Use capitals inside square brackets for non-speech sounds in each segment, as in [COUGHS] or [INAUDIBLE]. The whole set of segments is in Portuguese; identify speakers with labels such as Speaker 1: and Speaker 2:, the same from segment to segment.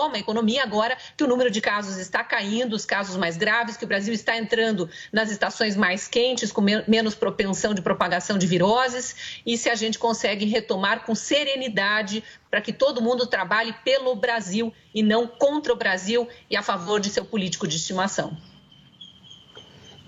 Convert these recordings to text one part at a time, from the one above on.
Speaker 1: retoma a economia agora que o número de casos está caindo, os casos mais graves, que o Brasil está entrando nas estações mais quentes, com menos propensão de propagação de viroses, e se a gente consegue retomar com serenidade para que todo mundo trabalhe pelo Brasil e não contra o Brasil e a favor de seu político de estimação.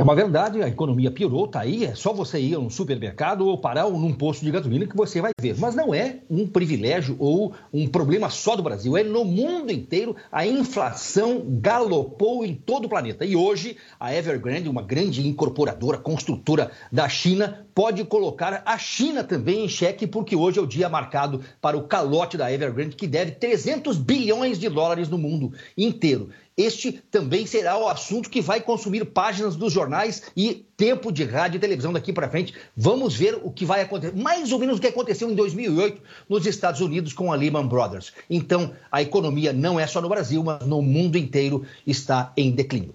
Speaker 2: É uma verdade, a economia piorou, tá aí, é só você ir a um supermercado ou parar num posto de gasolina que você vai ver. Mas não é um privilégio ou um problema só do Brasil, é no mundo inteiro a inflação galopou em todo o planeta. E hoje a Evergrande, uma grande incorporadora, construtora da China, pode colocar a China também em xeque, porque hoje é o dia marcado para o calote da Evergrande, que deve 300 bilhões de dólares no mundo inteiro. Este também será o assunto que vai consumir páginas dos jornais e tempo de rádio e televisão daqui para frente. Vamos ver o que vai acontecer. Mais ou menos o que aconteceu em 2008 nos Estados Unidos com a Lehman Brothers. Então, a economia não é só no Brasil, mas no mundo inteiro está em declínio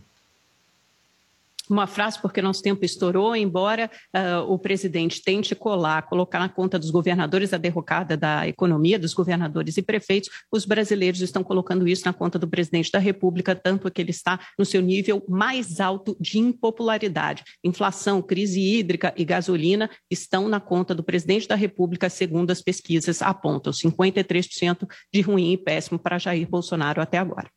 Speaker 3: uma frase, porque nosso tempo estourou, embora uh, o presidente tente colar, colocar na conta dos governadores a derrocada da economia, dos governadores e prefeitos, os brasileiros estão colocando isso na conta do presidente da República, tanto que ele está no seu nível mais alto de impopularidade. Inflação, crise hídrica e gasolina estão na conta do presidente da República, segundo as pesquisas apontam, 53% de ruim e péssimo para Jair Bolsonaro até agora.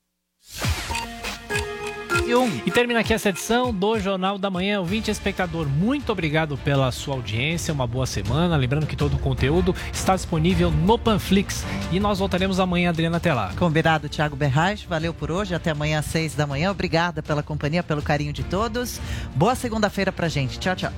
Speaker 4: E termina aqui essa edição do Jornal da Manhã. Ouvinte espectador, muito obrigado pela sua audiência. Uma boa semana. Lembrando que todo o conteúdo está disponível no Panflix. E nós voltaremos amanhã, Adriana, até lá.
Speaker 5: Combinado, Thiago Berraz. Valeu por hoje. Até amanhã às seis da manhã. Obrigada pela companhia, pelo carinho de todos. Boa segunda-feira pra gente. Tchau, tchau.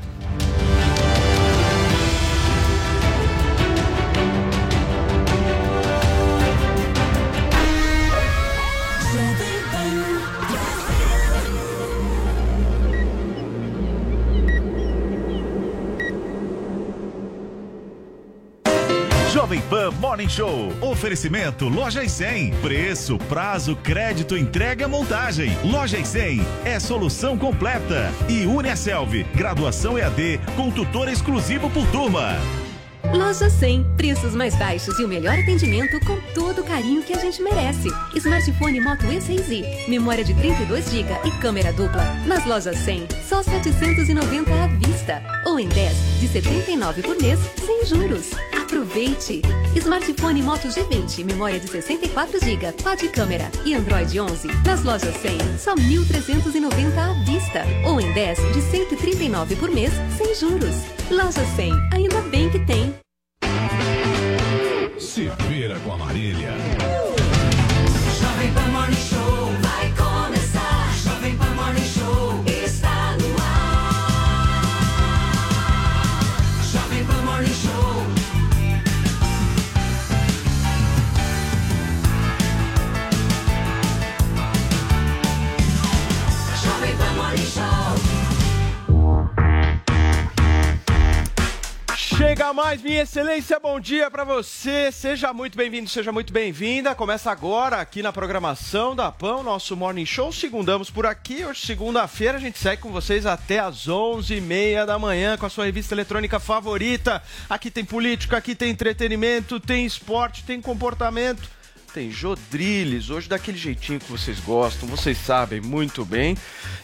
Speaker 6: Jovem Pan Morning Show. Oferecimento Loja e 100. Preço, prazo, crédito, entrega, montagem. Loja e 100 é solução completa. E Uniaselv, graduação EAD com tutor exclusivo por turma.
Speaker 7: Loja 100, preços mais baixos e o melhor atendimento com todo o carinho que a gente merece. Smartphone Moto E6i, memória de 32 GB e câmera dupla. Nas lojas 100, só 790 à vista ou em 10 de 79 por mês sem juros. Aproveite! Smartphone Moto G20, memória de 64 GB, quad câmera e Android 11. Nas lojas 100, só 1.390 à vista ou em 10 de 139 por mês sem juros. Loja 100, ainda bem que tem.
Speaker 6: Se vira com a Marília.
Speaker 8: Jovem Pan Morning
Speaker 9: Chega mais, minha excelência, bom dia para você. Seja muito bem-vindo, seja muito bem-vinda. Começa agora aqui na programação da PAN, nosso Morning Show. Segundamos por aqui. Hoje, segunda-feira, a gente segue com vocês até às 11h30 da manhã com a sua revista eletrônica favorita. Aqui tem política, aqui tem entretenimento, tem esporte, tem comportamento. Tem Jodriles, hoje daquele jeitinho que vocês gostam, vocês sabem muito bem.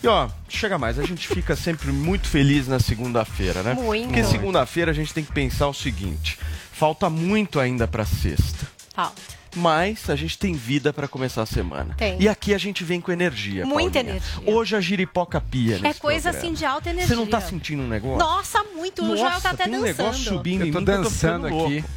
Speaker 9: E ó, chega mais, a gente fica sempre muito feliz na segunda-feira, né?
Speaker 10: Muito.
Speaker 9: Porque segunda-feira a gente tem que pensar o seguinte: falta muito ainda pra sexta.
Speaker 10: Falta.
Speaker 9: Mas a gente tem vida pra começar a semana.
Speaker 10: Tem.
Speaker 9: E aqui a gente vem com energia.
Speaker 10: Muita
Speaker 9: Paulinha.
Speaker 10: energia.
Speaker 9: Hoje a giripoca pia.
Speaker 10: É
Speaker 9: nesse
Speaker 10: coisa
Speaker 9: programa.
Speaker 10: assim de alta energia.
Speaker 9: Você não tá sentindo um negócio?
Speaker 10: Nossa, muito. o Joel tá até
Speaker 9: tem um
Speaker 10: dançando.
Speaker 9: negócio subindo
Speaker 11: Eu
Speaker 9: em
Speaker 11: tô
Speaker 9: mim que eu
Speaker 11: dançando
Speaker 9: ficando
Speaker 11: aqui
Speaker 9: louco.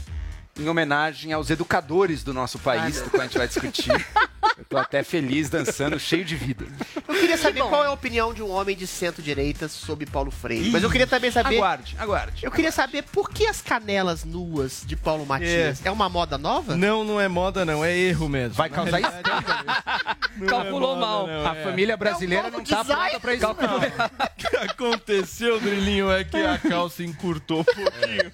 Speaker 11: Em homenagem aos educadores do nosso país, do qual a gente vai discutir. [LAUGHS] Eu tô até feliz dançando, cheio de vida.
Speaker 12: Eu queria saber
Speaker 10: bom.
Speaker 12: qual é a opinião de um homem de centro-direita sobre Paulo Freire. Mas eu queria também saber.
Speaker 11: Aguarde, aguarde.
Speaker 12: Eu queria saber por que as canelas nuas de Paulo Matias? É, uma moda nova?
Speaker 9: Não, não é moda, não, é erro mesmo.
Speaker 11: Vai causar
Speaker 9: Na
Speaker 11: isso. Calculou
Speaker 9: é moda,
Speaker 11: mal.
Speaker 9: não,
Speaker 11: a
Speaker 9: é.
Speaker 11: família brasileira
Speaker 12: É um
Speaker 11: não tá
Speaker 12: design.
Speaker 11: pronta pra isso. [LAUGHS]
Speaker 9: O que aconteceu, Drilinho, é que a calça encurtou um pouquinho.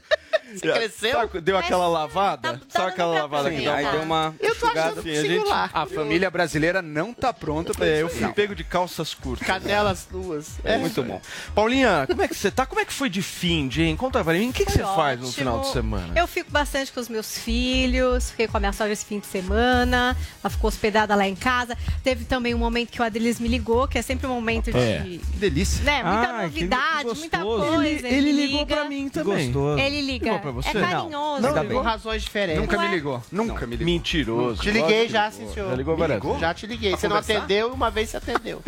Speaker 12: Você cresceu?
Speaker 9: Sabe, deu aquela lavada? Sabe aquela lavada que dá
Speaker 11: aí
Speaker 9: uma...
Speaker 11: deu uma
Speaker 12: Eu tô achando
Speaker 9: Sim,
Speaker 12: que
Speaker 9: a gente-
Speaker 12: singular.
Speaker 11: A família brasileira não tá pronta pra
Speaker 9: É, eu fui
Speaker 11: não.
Speaker 9: pego de calças curtas.
Speaker 12: Canelas nuas.
Speaker 9: É muito bom. Paulinha, como é que você tá? Como é que foi de fim, hein? Conta pra mim, o que, que você
Speaker 10: Foi
Speaker 9: faz no
Speaker 10: ótimo.
Speaker 9: final de semana?
Speaker 10: Eu fico bastante com os meus filhos, fiquei com a minha sogra esse fim de semana, ela ficou hospedada lá em casa. Teve também um momento que o Adelis me ligou, que é sempre um momento
Speaker 9: É.
Speaker 10: de.
Speaker 2: Que delícia.
Speaker 10: Né, muita
Speaker 2: que-
Speaker 10: novidade,
Speaker 2: que
Speaker 10: muita coisa.
Speaker 9: Ele, ele ligou
Speaker 10: liga.
Speaker 9: pra mim também.
Speaker 2: Gostoso.
Speaker 10: Ele liga.
Speaker 9: Ligou pra você?
Speaker 10: É carinhoso.
Speaker 12: Não,
Speaker 2: Tá
Speaker 12: ligou razões diferentes.
Speaker 11: Nunca
Speaker 10: Não
Speaker 11: me
Speaker 10: é?
Speaker 11: ligou. Nunca me ligou.
Speaker 9: Mentiroso.
Speaker 12: Te liguei já, sim, senhor.
Speaker 9: Já ligou várias vezes?
Speaker 12: Já te liguei. Você não atendeu e uma vez você atendeu.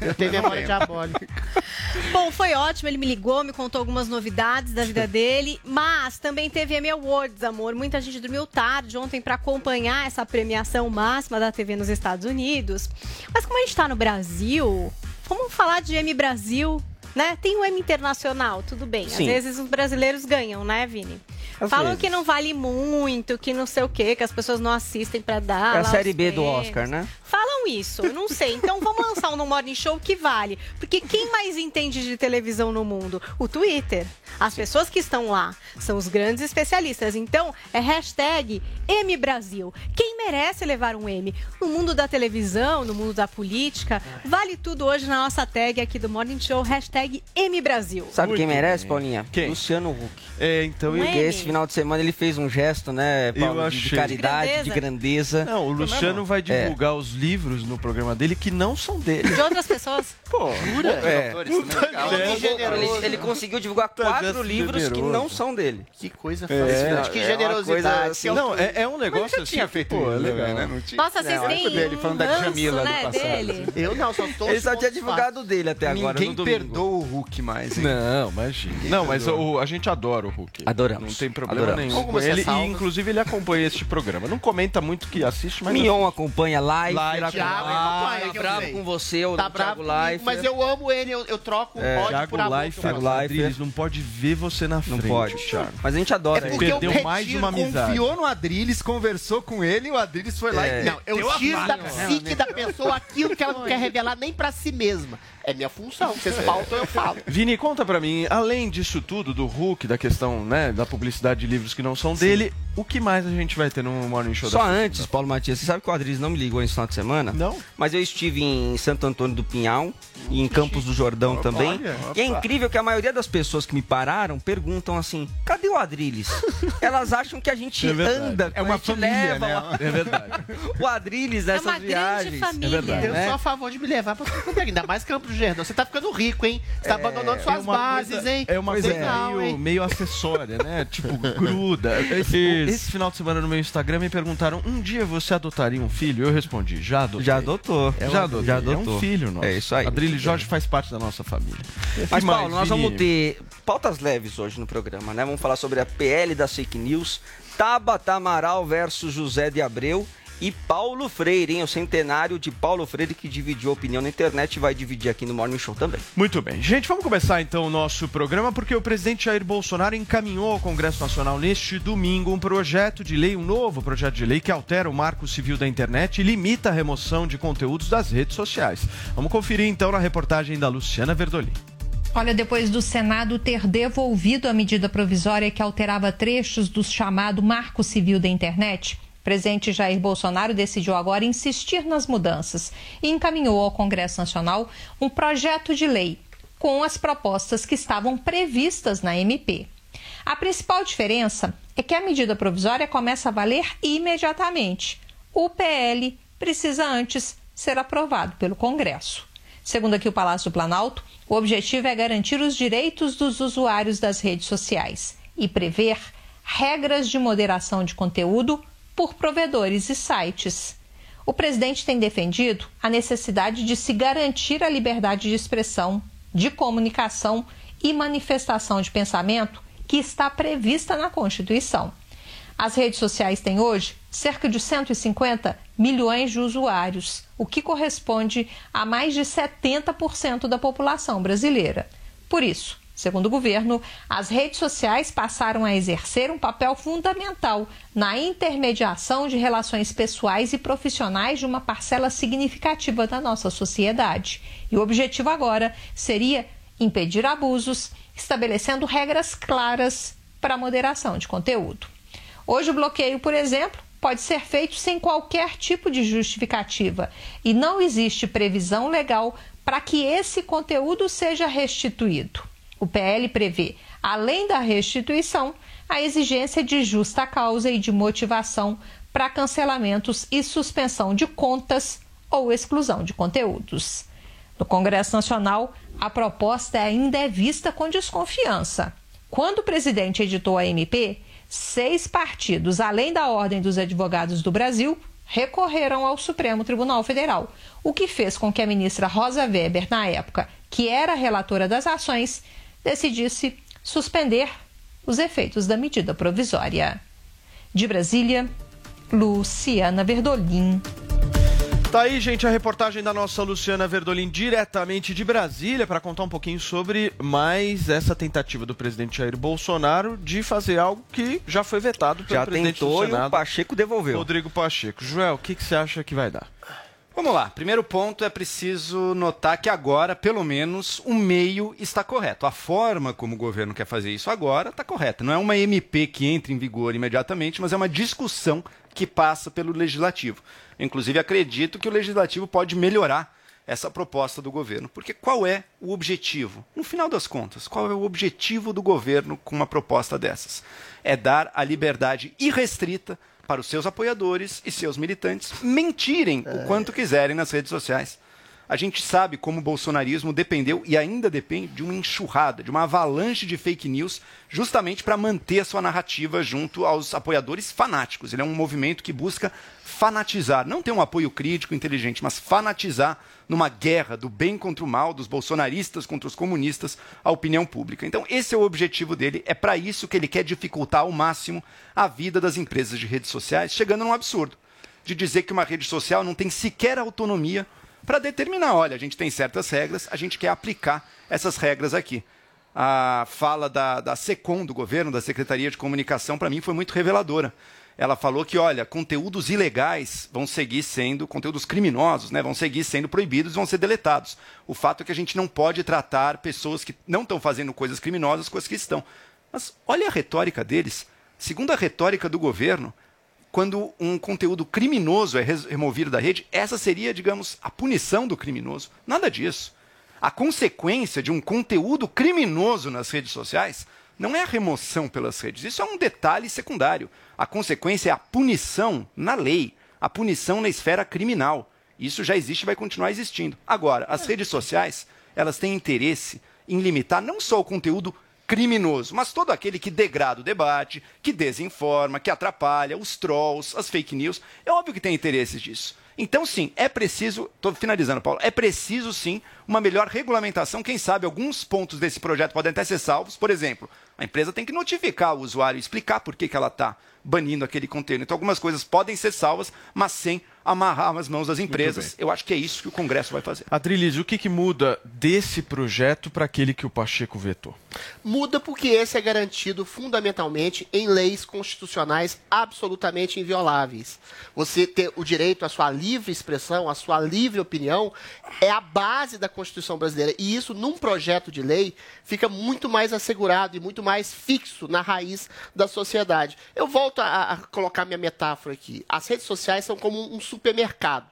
Speaker 12: Eu tenho memória diabólica. [LAUGHS]
Speaker 10: Bom, foi ótimo. Ele me ligou, me contou algumas novidades da vida dele, mas também teve Emmy Awards, amor. Muita gente dormiu tarde ontem para acompanhar essa premiação máxima da TV nos Estados Unidos. Mas como a gente tá no Brasil, vamos falar de Emmy Brasil, né? Tem o Emmy Internacional, tudo bem.
Speaker 2: Sim.
Speaker 10: Às vezes os brasileiros ganham, né, Vini?
Speaker 2: Às
Speaker 10: Falam
Speaker 2: vezes.
Speaker 10: que não vale muito, que não sei o quê, que as pessoas não assistem para dar.
Speaker 13: É a série B do. Oscar, né?
Speaker 10: Isso, eu não sei. Então vamos lançar um no Morning Show que vale. Porque quem mais entende de televisão no mundo? O Twitter. As pessoas que estão lá são os grandes especialistas. Então é hashtag MBrasil. Quem merece levar um M? No mundo da televisão, no mundo da política, vale tudo hoje na nossa tag aqui do Morning Show, hashtag MBrasil.
Speaker 13: Sabe
Speaker 9: Muito
Speaker 13: quem merece,
Speaker 9: bem.
Speaker 13: Paulinha?
Speaker 9: Quem?
Speaker 13: Luciano Huck.
Speaker 9: É, então...
Speaker 10: É?
Speaker 13: Porque esse final de semana ele fez um gesto, né, Paulo,
Speaker 9: Eu
Speaker 13: de- caridade,
Speaker 10: De
Speaker 13: de
Speaker 10: grandeza.
Speaker 13: grandeza.
Speaker 9: Não, o Luciano vai divulgar os livros no programa dele que não são dele.
Speaker 10: De outras pessoas.
Speaker 9: Pô,
Speaker 13: É.
Speaker 11: Autores legal.
Speaker 12: Que generoso.
Speaker 13: Ele, ele conseguiu divulgar quatro
Speaker 9: gesto
Speaker 13: livros que
Speaker 9: generoso.
Speaker 13: não são dele.
Speaker 12: Que coisa
Speaker 9: É,
Speaker 12: fascinante. que
Speaker 13: é uma
Speaker 12: generosidade.
Speaker 13: coisa assim,
Speaker 12: que
Speaker 9: não, é, é um
Speaker 11: Mas
Speaker 9: negócio
Speaker 11: já tinha
Speaker 9: assim,
Speaker 11: feito
Speaker 9: pô, é
Speaker 11: isso,
Speaker 9: legal.
Speaker 11: né? Não tinha?
Speaker 10: Nossa, vocês
Speaker 11: Não,
Speaker 10: têm
Speaker 11: dele, falando
Speaker 10: um
Speaker 11: da
Speaker 10: ranço,
Speaker 11: Djamila
Speaker 10: né,
Speaker 11: do passado.
Speaker 10: dele.
Speaker 12: Eu não, só estou
Speaker 13: Ele só tinha divulgado dele até agora
Speaker 11: Ninguém perdoa o Hulk mais, hein?
Speaker 9: Não, imagina. Não, mas o- a gente adora o Hulk.
Speaker 13: Adoramos.
Speaker 9: Não tem problema
Speaker 13: Adoramos.
Speaker 9: nenhum com ele. E, inclusive, ele acompanha este programa. Não comenta muito que assiste, mas...
Speaker 13: Mion acompanha live.
Speaker 9: Live,
Speaker 12: Thiago
Speaker 13: Ah,
Speaker 12: acompanha,
Speaker 13: tá bravo com você, o
Speaker 12: Tá
Speaker 13: Thiago
Speaker 12: bravo
Speaker 13: Life.
Speaker 12: mas eu amo ele, eu, eu troco o
Speaker 13: É,
Speaker 12: ódio
Speaker 9: Thiago
Speaker 12: por amor.
Speaker 9: Life,
Speaker 12: que eu gosto.
Speaker 13: Life.
Speaker 9: Não pode ver você na
Speaker 13: Não
Speaker 9: frente,
Speaker 13: pode.
Speaker 9: Thiago.
Speaker 13: Mas a gente adora
Speaker 12: É
Speaker 13: ele.
Speaker 12: porque eu
Speaker 9: Perdeu mais uma amizade.
Speaker 11: Confiou no Adriles, conversou com ele e o Adriles foi lá
Speaker 13: É.
Speaker 11: e
Speaker 12: Não, eu tiro da psique da pessoa aquilo que ela não quer revelar nem pra si mesma. É minha função. Vocês faltam, eu falo.
Speaker 9: Vini, conta pra mim, além disso tudo, do Hulk, da questão, né, da publicidade de livros que não são dele, o que mais a gente vai ter no Morning Show
Speaker 13: Só
Speaker 9: da
Speaker 13: antes, Paulo Matias, você sabe que o Adriles não me ligou nesse final de semana?
Speaker 9: Não?
Speaker 13: Mas eu estive em Santo Antônio do Pinhal e em Campos do Jordão também.
Speaker 9: olha,
Speaker 13: e é
Speaker 9: opa.
Speaker 13: incrível que a maioria das pessoas que me pararam perguntam assim: cadê o Adriles? [LAUGHS] Elas acham que a gente
Speaker 9: É
Speaker 13: anda,
Speaker 11: É uma
Speaker 13: a gente
Speaker 11: família,
Speaker 13: leva
Speaker 11: né?
Speaker 13: o-
Speaker 9: É verdade. [LAUGHS]
Speaker 13: o Adriles nessas
Speaker 10: uma grande
Speaker 13: viagens.
Speaker 10: família.
Speaker 13: É verdade.
Speaker 12: Eu
Speaker 13: né?
Speaker 12: sou a favor de me levar é. Ainda mais Campo do Jordão. Você tá ficando rico, hein? Você tá abandonando suas bases,
Speaker 9: coisa-
Speaker 12: hein?
Speaker 9: É uma coisa meio,
Speaker 12: hein?
Speaker 9: meio acessória, né? [LAUGHS] Tipo, gruda. Esse, esse final de semana no meu Instagram me perguntaram: um dia você adotaria um filho? Eu respondi: já adotei.
Speaker 13: Já adotou.
Speaker 9: É,
Speaker 13: já
Speaker 9: já
Speaker 13: adotou. Já
Speaker 9: É
Speaker 13: adotou.
Speaker 9: um filho nosso.
Speaker 13: É isso aí.
Speaker 9: Adrilho Jorge faz parte da nossa família.
Speaker 13: Mas,
Speaker 9: Que
Speaker 13: Paulo,
Speaker 9: mais,
Speaker 13: nós vamos ter pautas leves hoje no programa, né? Vamos falar sobre a PL das fake news, Tabata Amaral versus José de Abreu e Paulo Freire, hein? O centenário de Paulo Freire que dividiu a opinião na internet e vai dividir aqui no Morning Show também.
Speaker 9: Muito bem. Gente, vamos começar então o nosso programa porque o presidente Jair Bolsonaro encaminhou ao Congresso Nacional neste domingo um projeto de lei, um novo projeto de lei que altera o marco civil da internet e limita a remoção de conteúdos das redes sociais. Vamos conferir então na reportagem da Luciana Verdolin.
Speaker 14: Olha, depois do Senado ter devolvido a medida provisória que alterava trechos do chamado Marco Civil da Internet, presidente Jair Bolsonaro decidiu agora insistir nas mudanças e encaminhou ao Congresso Nacional um projeto de lei com as propostas que estavam previstas na MP. A principal diferença é que a medida provisória começa a valer imediatamente. O PL precisa antes ser aprovado pelo Congresso. Segundo aqui o Palácio Planalto, o objetivo é garantir os direitos dos usuários das redes sociais e prever regras de moderação de conteúdo por provedores e sites. O presidente tem defendido a necessidade de se garantir a liberdade de expressão, de comunicação e manifestação de pensamento que está prevista na Constituição. As redes sociais têm hoje cerca de 150 milhões de usuários, o que corresponde a mais de 70% da população brasileira. Por isso, segundo o governo, as redes sociais passaram a exercer um papel fundamental na intermediação de relações pessoais e profissionais de uma parcela significativa da nossa sociedade. E o objetivo agora seria impedir abusos, estabelecendo regras claras para a moderação de conteúdo. Hoje, o bloqueio, por exemplo, pode ser feito sem qualquer tipo de justificativa e não existe previsão legal para que esse conteúdo seja restituído. O PL prevê, além da restituição, a exigência de justa causa e de motivação para cancelamentos e suspensão de contas ou exclusão de conteúdos. No Congresso Nacional, a proposta ainda é vista com desconfiança. Quando o presidente editou a MP, seis partidos, além da Ordem dos Advogados do Brasil, recorreram ao Supremo Tribunal Federal, o que fez com que a ministra Rosa Weber, na época, que era relatora das ações, decidisse suspender os efeitos da medida provisória. De Brasília, Luciana Verdolim.
Speaker 9: Tá aí, gente, a reportagem da nossa Luciana Verdolim, diretamente de Brasília, para contar um pouquinho sobre mais essa tentativa do presidente Jair Bolsonaro de fazer algo que já foi vetado pelo
Speaker 13: Já
Speaker 9: presidente
Speaker 13: tentou
Speaker 9: do
Speaker 13: e o
Speaker 9: Senado,
Speaker 13: Pacheco devolveu.
Speaker 9: Rodrigo Pacheco. Joel, o que, que você acha que vai dar?
Speaker 11: Vamos lá. Primeiro ponto é preciso notar que agora, pelo menos, o meio está correto. A forma como o governo quer fazer isso agora está correta. Não é uma MP que entra em vigor imediatamente, mas é uma discussão que passa pelo legislativo. Inclusive, acredito que o legislativo pode melhorar essa proposta do governo. Porque qual é o objetivo? No final das contas, qual é o objetivo do governo com uma proposta dessas? É dar a liberdade irrestrita para os seus apoiadores e seus militantes mentirem o quanto quiserem nas redes sociais. A gente sabe como o bolsonarismo dependeu e ainda depende de uma enxurrada, de uma avalanche de fake news, justamente para manter a sua narrativa junto aos apoiadores fanáticos. Ele é um movimento que busca fanatizar, não ter um apoio crítico, inteligente, mas fanatizar numa guerra do bem contra o mal, dos bolsonaristas contra os comunistas, a opinião pública. Então, esse é o objetivo dele, é para isso que ele quer dificultar ao máximo a vida das empresas de redes sociais, chegando num absurdo de dizer que uma rede social não tem sequer autonomia para determinar, olha, a gente tem certas regras, a gente quer aplicar essas regras aqui. A fala da, da SECOM, do governo, da Secretaria de Comunicação, para mim foi muito reveladora. Ela falou que, olha, conteúdos ilegais vão seguir sendo, conteúdos criminosos, né, vão seguir sendo proibidos, vão ser deletados. O fato é que a gente não pode tratar pessoas que não estão fazendo coisas criminosas com as que estão. Mas olha a retórica deles. Segundo a retórica do governo, quando um conteúdo criminoso é removido da rede, essa seria, digamos, a punição do criminoso. Nada disso. A consequência de um conteúdo criminoso nas redes sociais não é a remoção pelas redes. Isso é um detalhe secundário. A consequência é a punição na lei, a punição na esfera criminal. Isso já existe e vai continuar existindo. Agora, as redes sociais, elas têm interesse em limitar não só o conteúdo criminoso, mas todo aquele que degrada o debate, que desinforma, que atrapalha, os trolls, as fake news. É óbvio que tem interesses disso. Então, sim, é preciso, estou finalizando, Paulo, é preciso sim uma melhor regulamentação. Quem sabe alguns pontos desse projeto podem até ser salvos. Por exemplo, a empresa tem que notificar o usuário explicar por que, que ela está banindo aquele conteúdo. Então, algumas coisas podem ser salvas, mas sem amarrar as mãos das empresas. Eu acho que é isso que o Congresso vai fazer.
Speaker 9: Adrilis, o que, que muda desse projeto para aquele que o Pacheco vetou?
Speaker 12: Muda porque esse é garantido fundamentalmente em leis constitucionais absolutamente invioláveis. Você ter o direito à sua livre expressão, à sua livre opinião, é a base da Constituição brasileira. E isso, num projeto de lei, fica muito mais assegurado e muito mais fixo na raiz da sociedade. Eu volto a, a colocar minha metáfora aqui. As redes sociais são como um supermercado.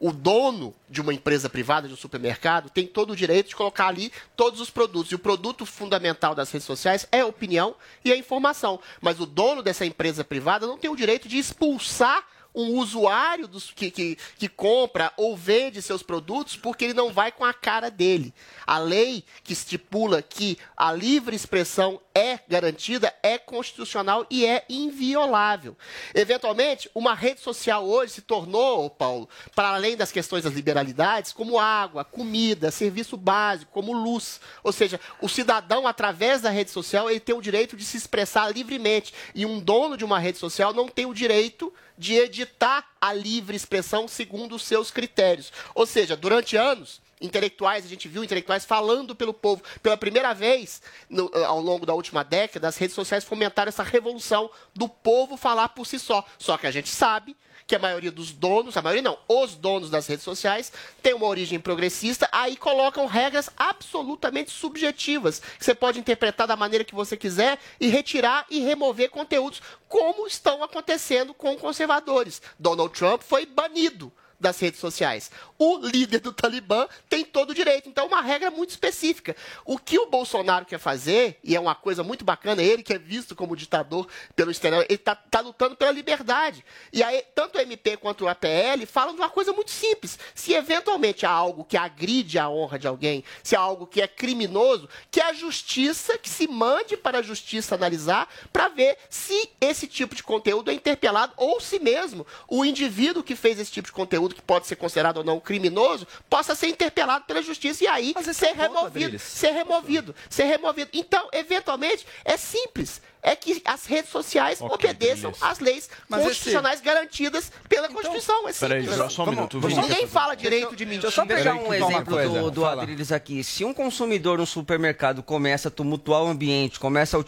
Speaker 12: O dono de uma empresa privada, de um supermercado, tem todo o direito de colocar ali todos os produtos. E o produto fundamental das redes sociais é a opinião e a informação. Mas o dono dessa empresa privada não tem o direito de expulsar um usuário dos, que, que, que compra ou vende seus produtos porque ele não vai com a cara dele. A lei que estipula que a livre expressão é garantida é constitucional e é inviolável. Eventualmente, uma rede social hoje se tornou, Paulo, para além das questões das liberalidades, como água, comida, serviço básico, como luz. Ou seja, o cidadão, através da rede social, ele tem o direito de se expressar livremente. E um dono de uma rede social não tem o direito de editar a livre expressão segundo os seus critérios. Ou seja, durante anos, intelectuais, a gente viu intelectuais falando pelo povo. Pela primeira vez, no- ao longo da última década, as redes sociais fomentaram essa revolução do povo falar por si só. Só que a gente sabe que a maioria dos donos, a maioria não, os donos das redes sociais, tem uma origem progressista, aí colocam regras absolutamente subjetivas, que você pode interpretar da maneira que você quiser e retirar e remover conteúdos, como estão acontecendo com conservadores. Donald Trump foi banido das redes sociais. O líder do Talibã tem todo o direito. Então, uma regra muito específica. O que o Bolsonaro quer fazer, e é uma coisa muito bacana, ele que é visto como ditador pelo exterior, ele está lutando pela liberdade. E aí, tanto o MP quanto o APL falam de uma coisa muito simples. Se eventualmente há algo que agride a honra de alguém, se há algo que é criminoso, que a justiça, que se mande para a justiça analisar, para ver se esse tipo de conteúdo é interpelado ou se mesmo o indivíduo que fez esse tipo de conteúdo, que pode ser considerado ou não criminoso, possa ser interpelado pela justiça e aí ser removido,
Speaker 9: Adriles.
Speaker 12: ser removido, ser removido. Então, eventualmente, é simples. É que as redes sociais
Speaker 9: Ok,
Speaker 12: obedeçam às leis
Speaker 9: Mas esse-
Speaker 12: constitucionais garantidas pela Constituição. É
Speaker 9: Peraí,
Speaker 12: simples.
Speaker 9: só um minuto, Vini.
Speaker 12: Ninguém fala direito de mentir.
Speaker 13: Deixa eu só pegar um exemplo do, do Adriles aqui. Se um consumidor no supermercado começa a tumultuar o ambiente, começa a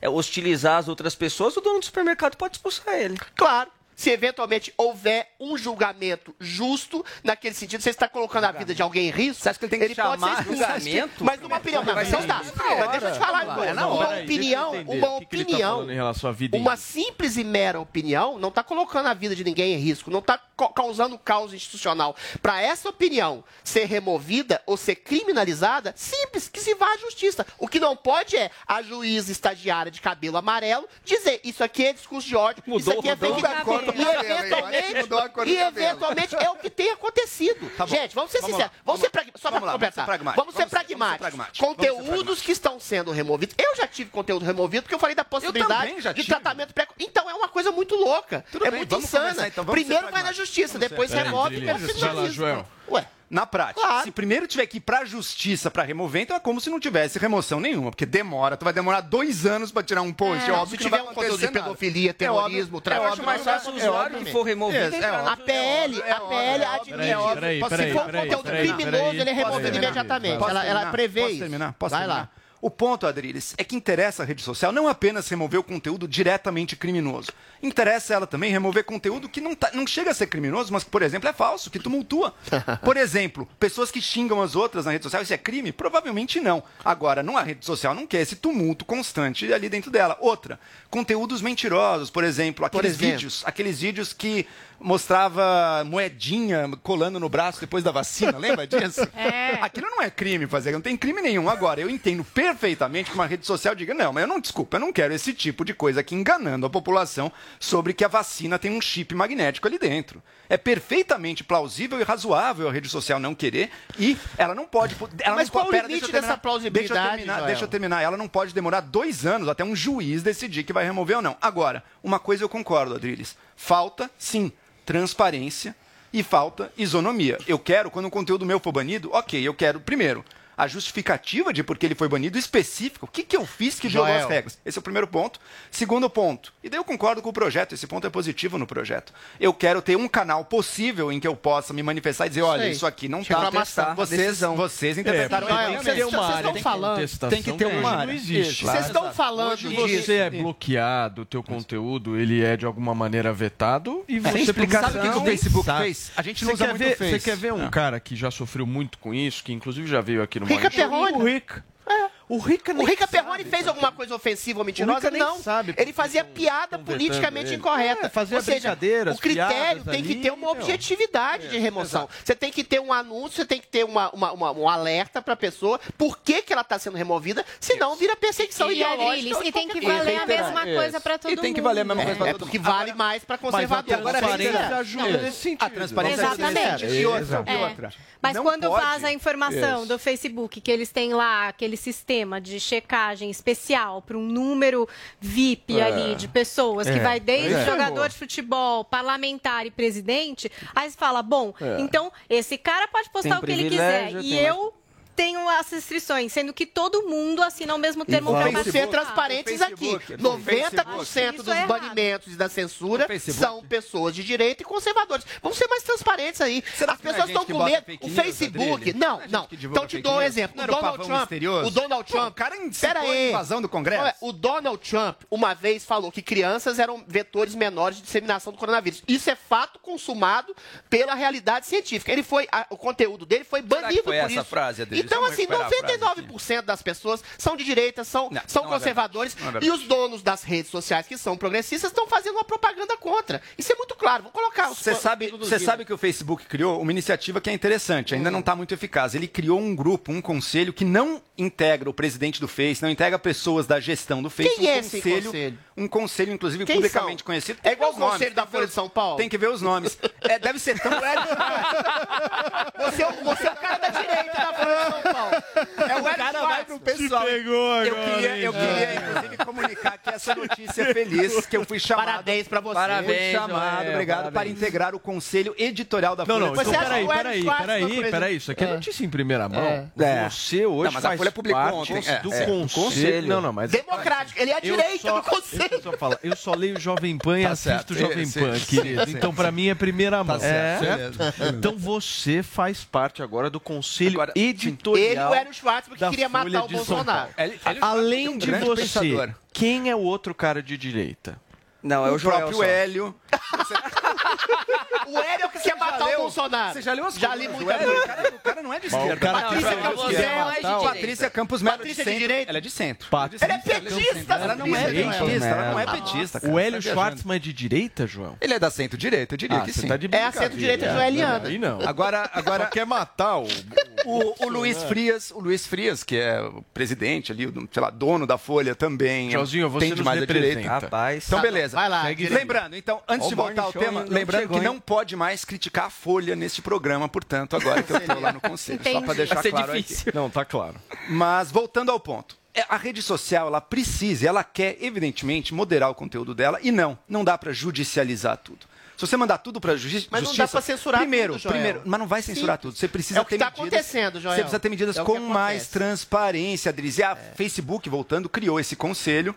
Speaker 13: é, hostilizar as outras pessoas, o dono do supermercado pode expulsar ele.
Speaker 12: Claro. Se eventualmente houver um julgamento justo, naquele sentido, você está colocando a vida de alguém em risco. Você acha que ele tem
Speaker 13: que chamar julgamento?
Speaker 12: Mas uma opinião. Mas, então tá. Mas deixa eu te falar uma coisa.
Speaker 9: É
Speaker 12: Uma opinião, uma
Speaker 9: ele tá
Speaker 12: opinião. Uma simples e mera opinião não está colocando a vida de ninguém em risco, não está causando caos institucional. Para essa opinião ser removida ou ser criminalizada, simples, que se vá à justiça. O que não pode é a juíza estagiária de cabelo amarelo dizer isso aqui é discurso de ódio, isso aqui é
Speaker 15: mudou
Speaker 12: fake news. E eventualmente, e eventualmente é o que tem acontecido.
Speaker 11: Tá.
Speaker 12: Gente, vamos ser
Speaker 11: Vamos
Speaker 12: sinceros.
Speaker 11: lá,
Speaker 12: Vamos ser pragmáticos. Só para completar.
Speaker 11: pragmáticos.
Speaker 12: Vamos ser
Speaker 11: Vamos
Speaker 12: pragmáticos. Conteúdos que estão sendo removidos. Eu já tive conteúdo removido porque eu falei da possibilidade de tratamento pré Então é uma coisa muito louca.
Speaker 11: Tudo
Speaker 12: é
Speaker 11: bem,
Speaker 12: muito insana.
Speaker 11: então,
Speaker 12: Primeiro vai na justiça,
Speaker 11: Vamos
Speaker 12: depois remove pelo
Speaker 11: Adriles, vai lá. Joel.
Speaker 12: Ué.
Speaker 11: Na prática, se primeiro tiver que ir pra justiça pra remover, então é como se não tivesse remoção nenhuma, porque demora, tu vai demorar dois anos pra tirar um post. É, óbvio
Speaker 12: se
Speaker 11: que não
Speaker 12: tiver
Speaker 11: vai
Speaker 12: um conteúdo de pedofilia,
Speaker 11: É
Speaker 12: terrorismo,
Speaker 11: óbvio-
Speaker 12: tráfico,
Speaker 11: é óbvio,
Speaker 12: mais fácil
Speaker 11: é
Speaker 12: o usuário que
Speaker 11: for removido.
Speaker 12: Isso,
Speaker 11: é óbvio.
Speaker 12: A PL, a PL admite. Se for um conteúdo criminoso, ele é
Speaker 11: Posso
Speaker 12: removido imediatamente.
Speaker 11: Posso
Speaker 12: Ela, prevê
Speaker 11: Posso
Speaker 12: isso.
Speaker 11: terminar? Posso
Speaker 12: Vai
Speaker 11: terminar?
Speaker 12: lá.
Speaker 11: O ponto, Adriles, é que interessa a rede social não apenas remover o conteúdo diretamente criminoso. Interessa ela também remover conteúdo que não, tá- não chega a ser criminoso, mas que, por exemplo, é falso, que tumultua. [LAUGHS] Por exemplo, pessoas que xingam as outras na rede social, isso é crime? Provavelmente não. Agora, numa rede social não quer esse tumulto constante ali dentro dela. Outra, conteúdos mentirosos, por exemplo,
Speaker 12: Por
Speaker 11: aqueles
Speaker 12: exemplo.
Speaker 11: vídeos, aqueles vídeos que mostrava moedinha colando no braço depois da vacina, lembra disso? [LAUGHS]
Speaker 8: É.
Speaker 11: Aquilo não é crime fazer, não tem crime nenhum. Agora, eu entendo perfeitamente que uma rede social diga, não, mas eu não, desculpa, eu não quero esse tipo de coisa aqui enganando a população sobre que a vacina tem um chip magnético ali dentro. É perfeitamente plausível e razoável a rede social não querer e ela não pode... Ela
Speaker 12: Mas
Speaker 11: não
Speaker 12: qual
Speaker 11: pode,
Speaker 12: o
Speaker 11: pera,
Speaker 12: limite dessa plausibilidade,
Speaker 11: Deixa eu terminar,
Speaker 12: Joel?
Speaker 11: deixa eu terminar. Ela não pode demorar dois anos até um juiz decidir que vai remover ou não. Agora, uma coisa eu concordo, Adriles. Falta, sim, transparência e falta isonomia. Eu quero, quando um conteúdo meu for banido, ok, eu quero, primeiro, a justificativa de por que ele foi banido específica. O que, que eu fiz que violou
Speaker 12: Joel.
Speaker 11: as regras? Esse é o primeiro ponto. Segundo ponto, e daí eu concordo com o projeto, esse ponto é positivo no projeto. Eu quero ter um canal possível em que eu possa me manifestar e dizer, olha,
Speaker 12: Sei.
Speaker 11: isso aqui não está. Vocês,
Speaker 13: Decisão.
Speaker 11: vocês
Speaker 9: É,
Speaker 11: interpretaram
Speaker 9: porque
Speaker 11: errado.
Speaker 9: tem que ter uma
Speaker 12: Vocês
Speaker 9: área
Speaker 12: falando-
Speaker 9: contestação
Speaker 11: Tem que ter
Speaker 9: que
Speaker 11: uma
Speaker 9: hoje
Speaker 11: área.
Speaker 9: Não existe.
Speaker 11: Isso.
Speaker 12: Vocês estão
Speaker 9: Hoje
Speaker 12: falando
Speaker 9: Se
Speaker 12: de...
Speaker 9: você é bloqueado, o teu conteúdo ele é de alguma maneira vetado e
Speaker 11: Sem
Speaker 9: você
Speaker 11: explicação.
Speaker 9: sabe
Speaker 11: Sabe o que que o Facebook fez? A gente não usa
Speaker 9: quer
Speaker 11: muito
Speaker 9: ver. Você quer ver um
Speaker 11: Ah.
Speaker 9: cara que já sofreu muito com isso, que inclusive já veio aqui no
Speaker 12: Rica? Perrone.
Speaker 9: O Rica. O Rica
Speaker 12: O Rica
Speaker 9: sabe,
Speaker 12: Perrone fez alguma coisa ofensiva ou mentirosa? Não.
Speaker 9: sabe
Speaker 12: Ele fazia piada politicamente
Speaker 9: ele.
Speaker 12: incorreta.
Speaker 9: É, fazia
Speaker 12: ou seja,
Speaker 9: brincadeiras,
Speaker 12: o critério tem que ter uma objetividade de remoção. Você tem que ter um anúncio, você tem que ter uma, uma- uma- um alerta para a pessoa por que, que ela está sendo removida, senão vira perseguição
Speaker 10: E,
Speaker 12: ideológica.
Speaker 10: Adriles,
Speaker 12: ou de
Speaker 10: e tem que valer a mesma coisa para todo
Speaker 11: E
Speaker 10: mundo.
Speaker 11: tem que valer a mesma
Speaker 10: né?
Speaker 11: coisa pra
Speaker 12: É
Speaker 11: todo
Speaker 12: porque
Speaker 11: mundo.
Speaker 12: vale mais para conservador.
Speaker 9: transparência ajuda nesse sentido.
Speaker 11: A transparência
Speaker 10: Exatamente.
Speaker 11: E outra, e
Speaker 10: É.
Speaker 11: outra.
Speaker 10: Mas quando vaza a informação do Facebook, que eles têm lá aquele sistema de checagem especial para um número VIP
Speaker 9: É.
Speaker 10: ali de pessoas, que
Speaker 9: É.
Speaker 10: vai desde jogador de futebol, parlamentar e presidente, aí você fala, bom,
Speaker 9: É.
Speaker 10: então esse cara pode postar
Speaker 13: Tem
Speaker 10: o que ele quiser e eu tenham as restrições, sendo que todo mundo assina ao mesmo termo
Speaker 12: Vamos
Speaker 10: para
Speaker 12: ser
Speaker 10: participar.
Speaker 12: transparentes aqui.
Speaker 10: Facebook, no
Speaker 12: 90%
Speaker 10: Facebook.
Speaker 12: dos
Speaker 10: é
Speaker 12: banimentos e da censura são pessoas de direita e conservadores. Vamos ser mais transparentes aí.
Speaker 11: Será
Speaker 12: As
Speaker 11: é
Speaker 12: pessoas estão com medo. O Facebook. Não,
Speaker 11: Não é
Speaker 12: Então te dou um exemplo. O
Speaker 11: o
Speaker 12: Donald Trump.
Speaker 11: misterioso?
Speaker 12: O Donald
Speaker 11: Pô,
Speaker 12: Trump.
Speaker 11: o cara
Speaker 12: Pera
Speaker 11: a
Speaker 12: aí.
Speaker 11: invasão do Congresso.
Speaker 12: O Donald Trump, uma vez, falou que crianças eram vetores menores de disseminação do coronavírus. Isso é fato consumado pela realidade científica. Ele foi, a- o conteúdo dele foi
Speaker 11: Será que
Speaker 12: banido
Speaker 11: foi
Speaker 12: por
Speaker 11: essa
Speaker 12: isso.
Speaker 11: frase, Adriano?
Speaker 12: Então, assim,
Speaker 11: recuperar a frase
Speaker 12: 99% das pessoas são de direita, são, são
Speaker 11: não é
Speaker 12: conservadores.
Speaker 11: Não é
Speaker 12: e os donos das redes sociais, que são progressistas, estão fazendo uma propaganda contra. Isso é muito claro. Vou colocar os
Speaker 11: Você sabe, você sabe que o Facebook criou uma iniciativa que é interessante, ainda não está muito eficaz. Ele criou um grupo, um conselho que não integra o presidente do Face, não integra pessoas da gestão do Face.
Speaker 12: Quem
Speaker 11: um
Speaker 12: é esse conselho?
Speaker 11: Um conselho, inclusive,
Speaker 12: Quem
Speaker 11: publicamente
Speaker 12: são?
Speaker 11: conhecido.
Speaker 12: É igual o conselho
Speaker 11: nomes,
Speaker 12: da Folha de São Paulo.
Speaker 11: Tem que ver os nomes. É, deve ser tão. [LAUGHS]
Speaker 12: Você é, o, você é o cara da direita da Folha de São Paulo. É o
Speaker 11: O cara vai pro pessoal.
Speaker 9: pegou
Speaker 11: eu
Speaker 9: agora,
Speaker 11: queria, eu queria, inclusive, comunicar que essa notícia é feliz, que eu fui chamado.
Speaker 12: Parabéns pra você.
Speaker 11: Parabéns,
Speaker 12: Fui
Speaker 11: chamado,
Speaker 12: Joel,
Speaker 11: obrigado,
Speaker 12: parabéns.
Speaker 11: para integrar o conselho editorial da
Speaker 9: Não,
Speaker 11: Folha
Speaker 9: não,
Speaker 11: de
Speaker 9: então
Speaker 11: São
Speaker 9: peraí,
Speaker 11: Paulo.
Speaker 9: peraí, peraí, peraí. Isso aqui é notícia em primeira mão.
Speaker 11: É.
Speaker 9: Você hoje
Speaker 11: Não, mas a
Speaker 9: faz
Speaker 11: Folha publicou
Speaker 9: parte
Speaker 11: ontem. É,
Speaker 9: do
Speaker 11: é,
Speaker 9: conselho.
Speaker 11: conselho.
Speaker 9: Não, não, mas...
Speaker 12: Democrático. Ele é a direita
Speaker 9: só-
Speaker 12: do conselho.
Speaker 9: Eu só, falar, eu só leio Jovem Pan e
Speaker 11: Tá
Speaker 9: assisto
Speaker 11: certo.
Speaker 9: Jovem
Speaker 11: Sim,
Speaker 9: Pan,
Speaker 11: sim,
Speaker 9: querido.
Speaker 11: sim.
Speaker 9: Então, pra mim, é primeira mão.
Speaker 11: certo,
Speaker 9: certo?
Speaker 11: beleza.
Speaker 9: Então, você faz parte agora do conselho
Speaker 11: Agora, sim.
Speaker 12: Ele
Speaker 9: editorial
Speaker 12: e o Hélio Schwartzman que
Speaker 9: da
Speaker 12: queria matar o Bolsonaro.
Speaker 9: Além de você,
Speaker 11: pensador.
Speaker 9: Quem é o outro cara de direita?
Speaker 13: Não, é o,
Speaker 11: o
Speaker 13: Joel
Speaker 11: próprio
Speaker 13: só.
Speaker 11: Hélio. [LAUGHS] [LAUGHS]
Speaker 12: O Hélio é que quer matar
Speaker 11: leu?
Speaker 12: o Bolsonaro.
Speaker 11: Você já leu as
Speaker 12: Já li muita coisa.
Speaker 11: O cara, o cara não é de esquerda.
Speaker 9: cara
Speaker 12: Patrícia Campos Melo.
Speaker 9: o-
Speaker 11: Patrícia Campos Melo
Speaker 12: Patrícia
Speaker 11: é de
Speaker 12: direita?
Speaker 11: Ela é de centro.
Speaker 9: Patrícia
Speaker 12: Ele é petista.
Speaker 11: Ela não é petista, ela não é petista. cara.
Speaker 9: O Hélio
Speaker 11: Tá.
Speaker 9: Schwartzman é de direita, João?
Speaker 11: Ele é da centro-direita, eu diria
Speaker 9: Ah,
Speaker 11: que
Speaker 9: você
Speaker 11: sim.
Speaker 9: tá de
Speaker 12: É a centro-direita joeliana.
Speaker 9: Aí não.
Speaker 11: Agora, agora
Speaker 9: quer matar o... [LAUGHS]
Speaker 11: o, o Luiz Frias, o Luiz Frias, que é o presidente ali, o, sei lá, dono da Folha também.
Speaker 9: Joãozinho, você
Speaker 11: tende mais à
Speaker 9: representa.
Speaker 11: direita.
Speaker 13: Rapaz.
Speaker 11: Então,
Speaker 12: Tá,
Speaker 11: beleza.
Speaker 12: vai lá,
Speaker 11: Segue-. Lembrando, então, antes
Speaker 13: Ó,
Speaker 11: de voltar ao tema,
Speaker 13: não
Speaker 11: lembrando
Speaker 13: chegou,
Speaker 11: que não pode mais criticar a Folha neste programa, portanto, agora que eu estou lá no [LAUGHS] conselho. Só
Speaker 10: Entendi.
Speaker 11: para deixar claro
Speaker 13: difícil.
Speaker 11: aqui.
Speaker 9: Não, tá claro.
Speaker 11: Mas voltando ao ponto. é, A rede social, ela precisa, ela quer, evidentemente, moderar o conteúdo dela. E não, não dá para judicializar tudo. Se você mandar tudo para justi
Speaker 12: Mas não
Speaker 11: justiça...
Speaker 12: dá pra censurar
Speaker 11: primeiro,
Speaker 12: tudo, Joel.
Speaker 11: Primeiro, mas não vai censurar
Speaker 12: Sim.
Speaker 11: tudo. Você precisa
Speaker 12: É o que
Speaker 11: ter
Speaker 12: tá
Speaker 11: medidas...
Speaker 12: acontecendo, Joel.
Speaker 11: Você precisa ter medidas
Speaker 12: É
Speaker 11: com mais transparência, Adriz. E a Facebook, voltando, criou esse conselho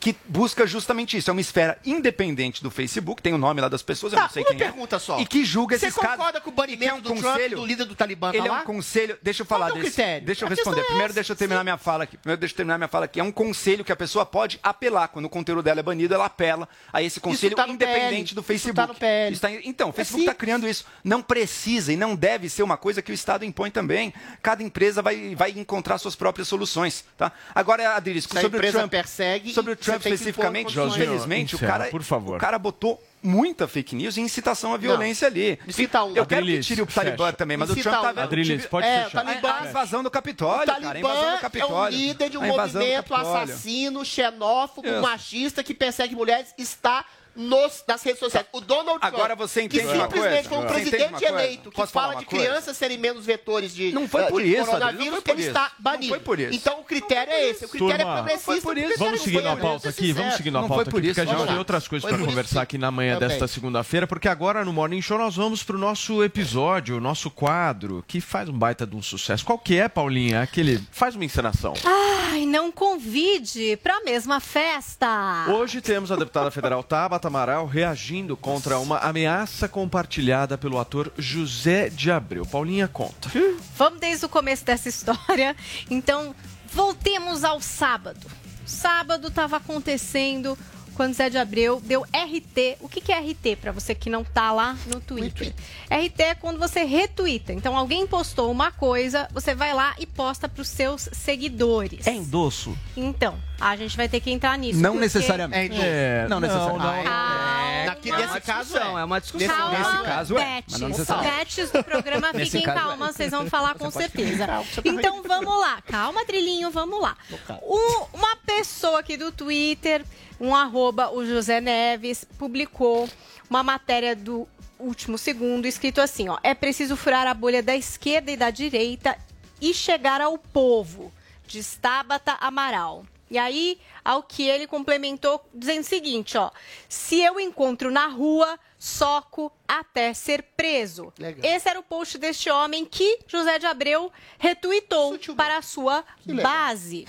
Speaker 11: que busca justamente isso. É uma esfera independente do Facebook, tem o nome lá das pessoas, eu
Speaker 12: Tá,
Speaker 11: não sei
Speaker 12: uma
Speaker 11: quem
Speaker 12: pergunta
Speaker 11: é.
Speaker 12: só.
Speaker 11: E que julga
Speaker 12: Você
Speaker 11: esses casos.
Speaker 12: concorda com o banimento
Speaker 11: é um
Speaker 12: do Trump,
Speaker 11: conselho-
Speaker 12: do líder do Talibã
Speaker 11: Ele
Speaker 12: tá
Speaker 11: é
Speaker 12: lá?
Speaker 11: um conselho. Deixa eu falar
Speaker 12: Qual é
Speaker 11: desse.
Speaker 12: critério?
Speaker 11: Deixa eu
Speaker 12: A
Speaker 11: responder.
Speaker 12: é
Speaker 11: Primeiro,
Speaker 12: essa,
Speaker 11: deixa eu terminar minha fala aqui. Primeiro, deixa eu terminar minha fala aqui. É um conselho que a pessoa pode apelar. Quando o conteúdo dela é banido, ela apela a esse conselho
Speaker 12: tá
Speaker 11: independente
Speaker 12: PL.
Speaker 11: do
Speaker 12: Isso
Speaker 11: Facebook.
Speaker 12: tá no PL.
Speaker 11: Isso tá Então, o
Speaker 12: É
Speaker 11: Facebook está criando isso. Não precisa e não deve ser uma coisa que o Estado impõe também. Cada empresa vai, vai encontrar suas próprias soluções. Tá? Agora, Adriles,
Speaker 12: Se a
Speaker 11: sobre o
Speaker 12: empresa
Speaker 11: Trump.
Speaker 12: persegue,
Speaker 11: sobre o
Speaker 12: você
Speaker 11: Trump especificamente, infelizmente, o cara,
Speaker 9: por favor.
Speaker 11: o cara botou muita fake news e incitação à violência ali.
Speaker 12: Me cita um.
Speaker 11: Eu quero que tire o Talibã
Speaker 9: fecha.
Speaker 11: também, mas o Trump
Speaker 12: um.
Speaker 11: tá
Speaker 9: Adriles, pode
Speaker 12: É,
Speaker 9: fechar.
Speaker 12: o Talibã-
Speaker 11: a invasão do Capitólio,
Speaker 12: O
Speaker 11: cara. A
Speaker 12: Talibã
Speaker 11: invasão do
Speaker 12: é
Speaker 11: Capitólio.
Speaker 12: um líder de um
Speaker 11: do
Speaker 12: movimento assassino, xenófobo,
Speaker 11: Isso.
Speaker 12: machista que persegue mulheres, está nos, nas redes sociais. O Donald Trump,
Speaker 11: Agora você entende
Speaker 12: que simplesmente
Speaker 11: coisa?
Speaker 12: foi um presidente eleito que fala de crianças serem menos vetores de,
Speaker 11: Não foi
Speaker 12: eh,
Speaker 11: por
Speaker 12: de
Speaker 11: isso,
Speaker 12: coronavírus,
Speaker 11: não foi por
Speaker 12: ele
Speaker 11: isso.
Speaker 12: está banido.
Speaker 11: Não foi por isso.
Speaker 12: Então o critério é esse. O critério
Speaker 9: Turma,
Speaker 12: é progressista.
Speaker 11: foi por
Speaker 12: o
Speaker 11: isso.
Speaker 9: Vamos
Speaker 12: é
Speaker 9: seguir na pauta aqui, vamos
Speaker 12: sincero.
Speaker 9: seguir na pauta aqui, porque a gente
Speaker 12: vamos
Speaker 9: tem outras coisas para conversar aqui na manhã
Speaker 12: Também.
Speaker 9: desta segunda-feira, porque agora no Morning Show nós vamos pro nosso episódio, o nosso quadro, que faz um baita de um sucesso. Qual que é, Paulinha? Aquele faz uma encenação.
Speaker 10: Ai, não convide para a mesma festa.
Speaker 9: Hoje temos a deputada federal Tabata Amaral reagindo contra uma ameaça compartilhada pelo ator José de Abreu. Paulinha conta.
Speaker 10: Vamos desde o começo dessa história. Então, voltemos ao sábado. Sábado estava acontecendo quando Zé de Abreu deu RT. O que, que é RT para você que não tá lá no Twitter? RT é quando você retuita. Então, alguém postou uma coisa, você vai lá e posta para os seus seguidores.
Speaker 9: É endosso?
Speaker 10: Então, a gente vai ter que entrar nisso.
Speaker 11: Não
Speaker 10: porque-
Speaker 11: necessariamente.
Speaker 9: É,
Speaker 11: Não necessariamente.
Speaker 12: É, naqui-
Speaker 13: É
Speaker 12: nesse
Speaker 13: uma
Speaker 12: caso
Speaker 13: discussão,
Speaker 12: é.
Speaker 13: é uma discussão.
Speaker 10: Calma,
Speaker 11: nesse caso é, mas não necessariamente.
Speaker 10: Do programa, fiquem
Speaker 11: é.
Speaker 10: calma, vocês vão falar com certeza.
Speaker 12: tá
Speaker 10: Então vamos lá, calma, trilhinho, vamos lá. Um- uma pessoa aqui do Twitter, um arroba, o José Neves, publicou uma matéria do último segundo, escrito assim, ó. É preciso furar a bolha da esquerda e da direita e chegar ao povo. De Tabata Amaral. E aí, ao que ele complementou dizendo o seguinte, ó: se eu encontro na rua, soco até ser preso. Esse era o post deste homem que José de Abreu retuitou para a sua
Speaker 12: legal.
Speaker 10: base.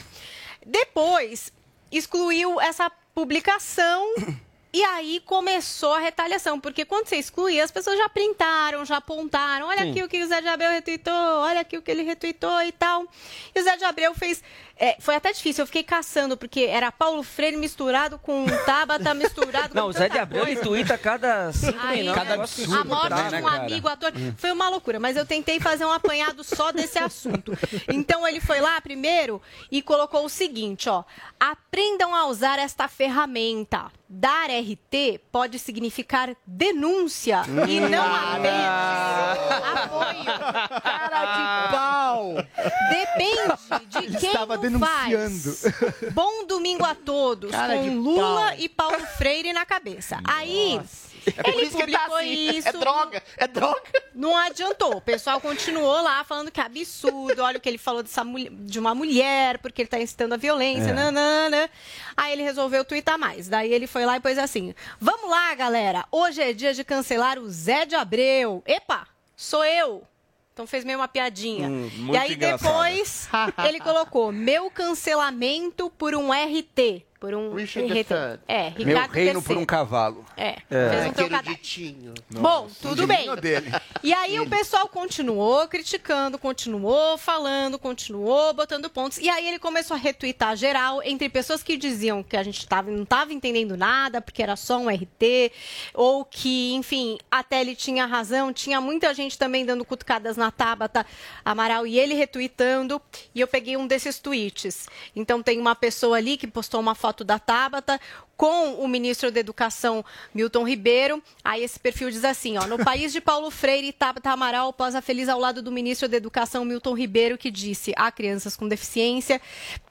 Speaker 10: Depois, excluiu essa publicação [COUGHS] e aí começou a retaliação, porque quando você excluía, as pessoas já printaram, já apontaram, olha
Speaker 15: Sim.
Speaker 10: aqui o que o Zé de Abreu retweetou, olha aqui o que ele retweetou e tal. E o Zé de Abreu fez... é, foi até difícil, eu fiquei caçando, porque era Paulo Freire misturado com Tabata, [LAUGHS] misturado
Speaker 13: Não,
Speaker 10: com
Speaker 13: o Zé de Abreu ele cada cinco
Speaker 10: Aí,
Speaker 13: minutos.
Speaker 10: né, a morte de um amigo ator foi uma loucura, mas eu tentei fazer um apanhado só desse assunto. Então ele foi lá primeiro e colocou o seguinte, ó: aprendam a usar esta ferramenta. Dar RT pode significar denúncia e não apenas [LAUGHS] apoio.
Speaker 12: Cara de pau!
Speaker 10: Depende de quem
Speaker 12: estava
Speaker 10: o
Speaker 12: denunciando.
Speaker 10: faz. Bom domingo a todos,
Speaker 12: Cara
Speaker 10: com Lula
Speaker 12: pau.
Speaker 10: e Paulo Freire na cabeça. Aí,
Speaker 12: É por
Speaker 10: ele
Speaker 12: isso que ele tá
Speaker 10: publicou
Speaker 12: assim.
Speaker 10: isso.
Speaker 12: É droga, é droga.
Speaker 10: Não adiantou. O pessoal continuou lá falando que é absurdo. Olha o que ele falou dessa mulher- de uma mulher, porque ele tá incitando a violência.
Speaker 15: É.
Speaker 10: nanana. Aí ele resolveu twittar mais. Daí ele foi lá e pôs assim: Vamos lá, galera. Hoje é dia de cancelar o Zé de Abreu. Epa, sou eu. Então fez meio uma piadinha.
Speaker 15: Hum,
Speaker 10: e aí
Speaker 15: engraçado.
Speaker 10: depois [LAUGHS] ele colocou meu cancelamento por um RT. Por um
Speaker 12: Richard. III.
Speaker 10: É, Ricardo
Speaker 16: Meu reino
Speaker 10: III.
Speaker 16: por um cavalo.
Speaker 10: É,
Speaker 16: É.
Speaker 10: fez um trocadilho. Bom, tudo bem. E aí o pessoal continuou criticando, continuou falando, continuou botando pontos. E aí ele começou a retweetar geral entre pessoas que diziam que a gente tava, não estava entendendo nada, porque era só um RT, ou que, enfim, até ele tinha razão. Tinha muita gente também dando cutucadas na Tabata Amaral e ele retweetando. E eu peguei um desses tweets. Então tem uma pessoa ali que postou uma foto da Tabata com o ministro da Educação, Milton Ribeiro. Aí esse perfil diz assim, ó, no país de Paulo Freire e Tabata Amaral posa feliz ao lado do ministro da Educação, Milton Ribeiro, que disse a crianças com deficiência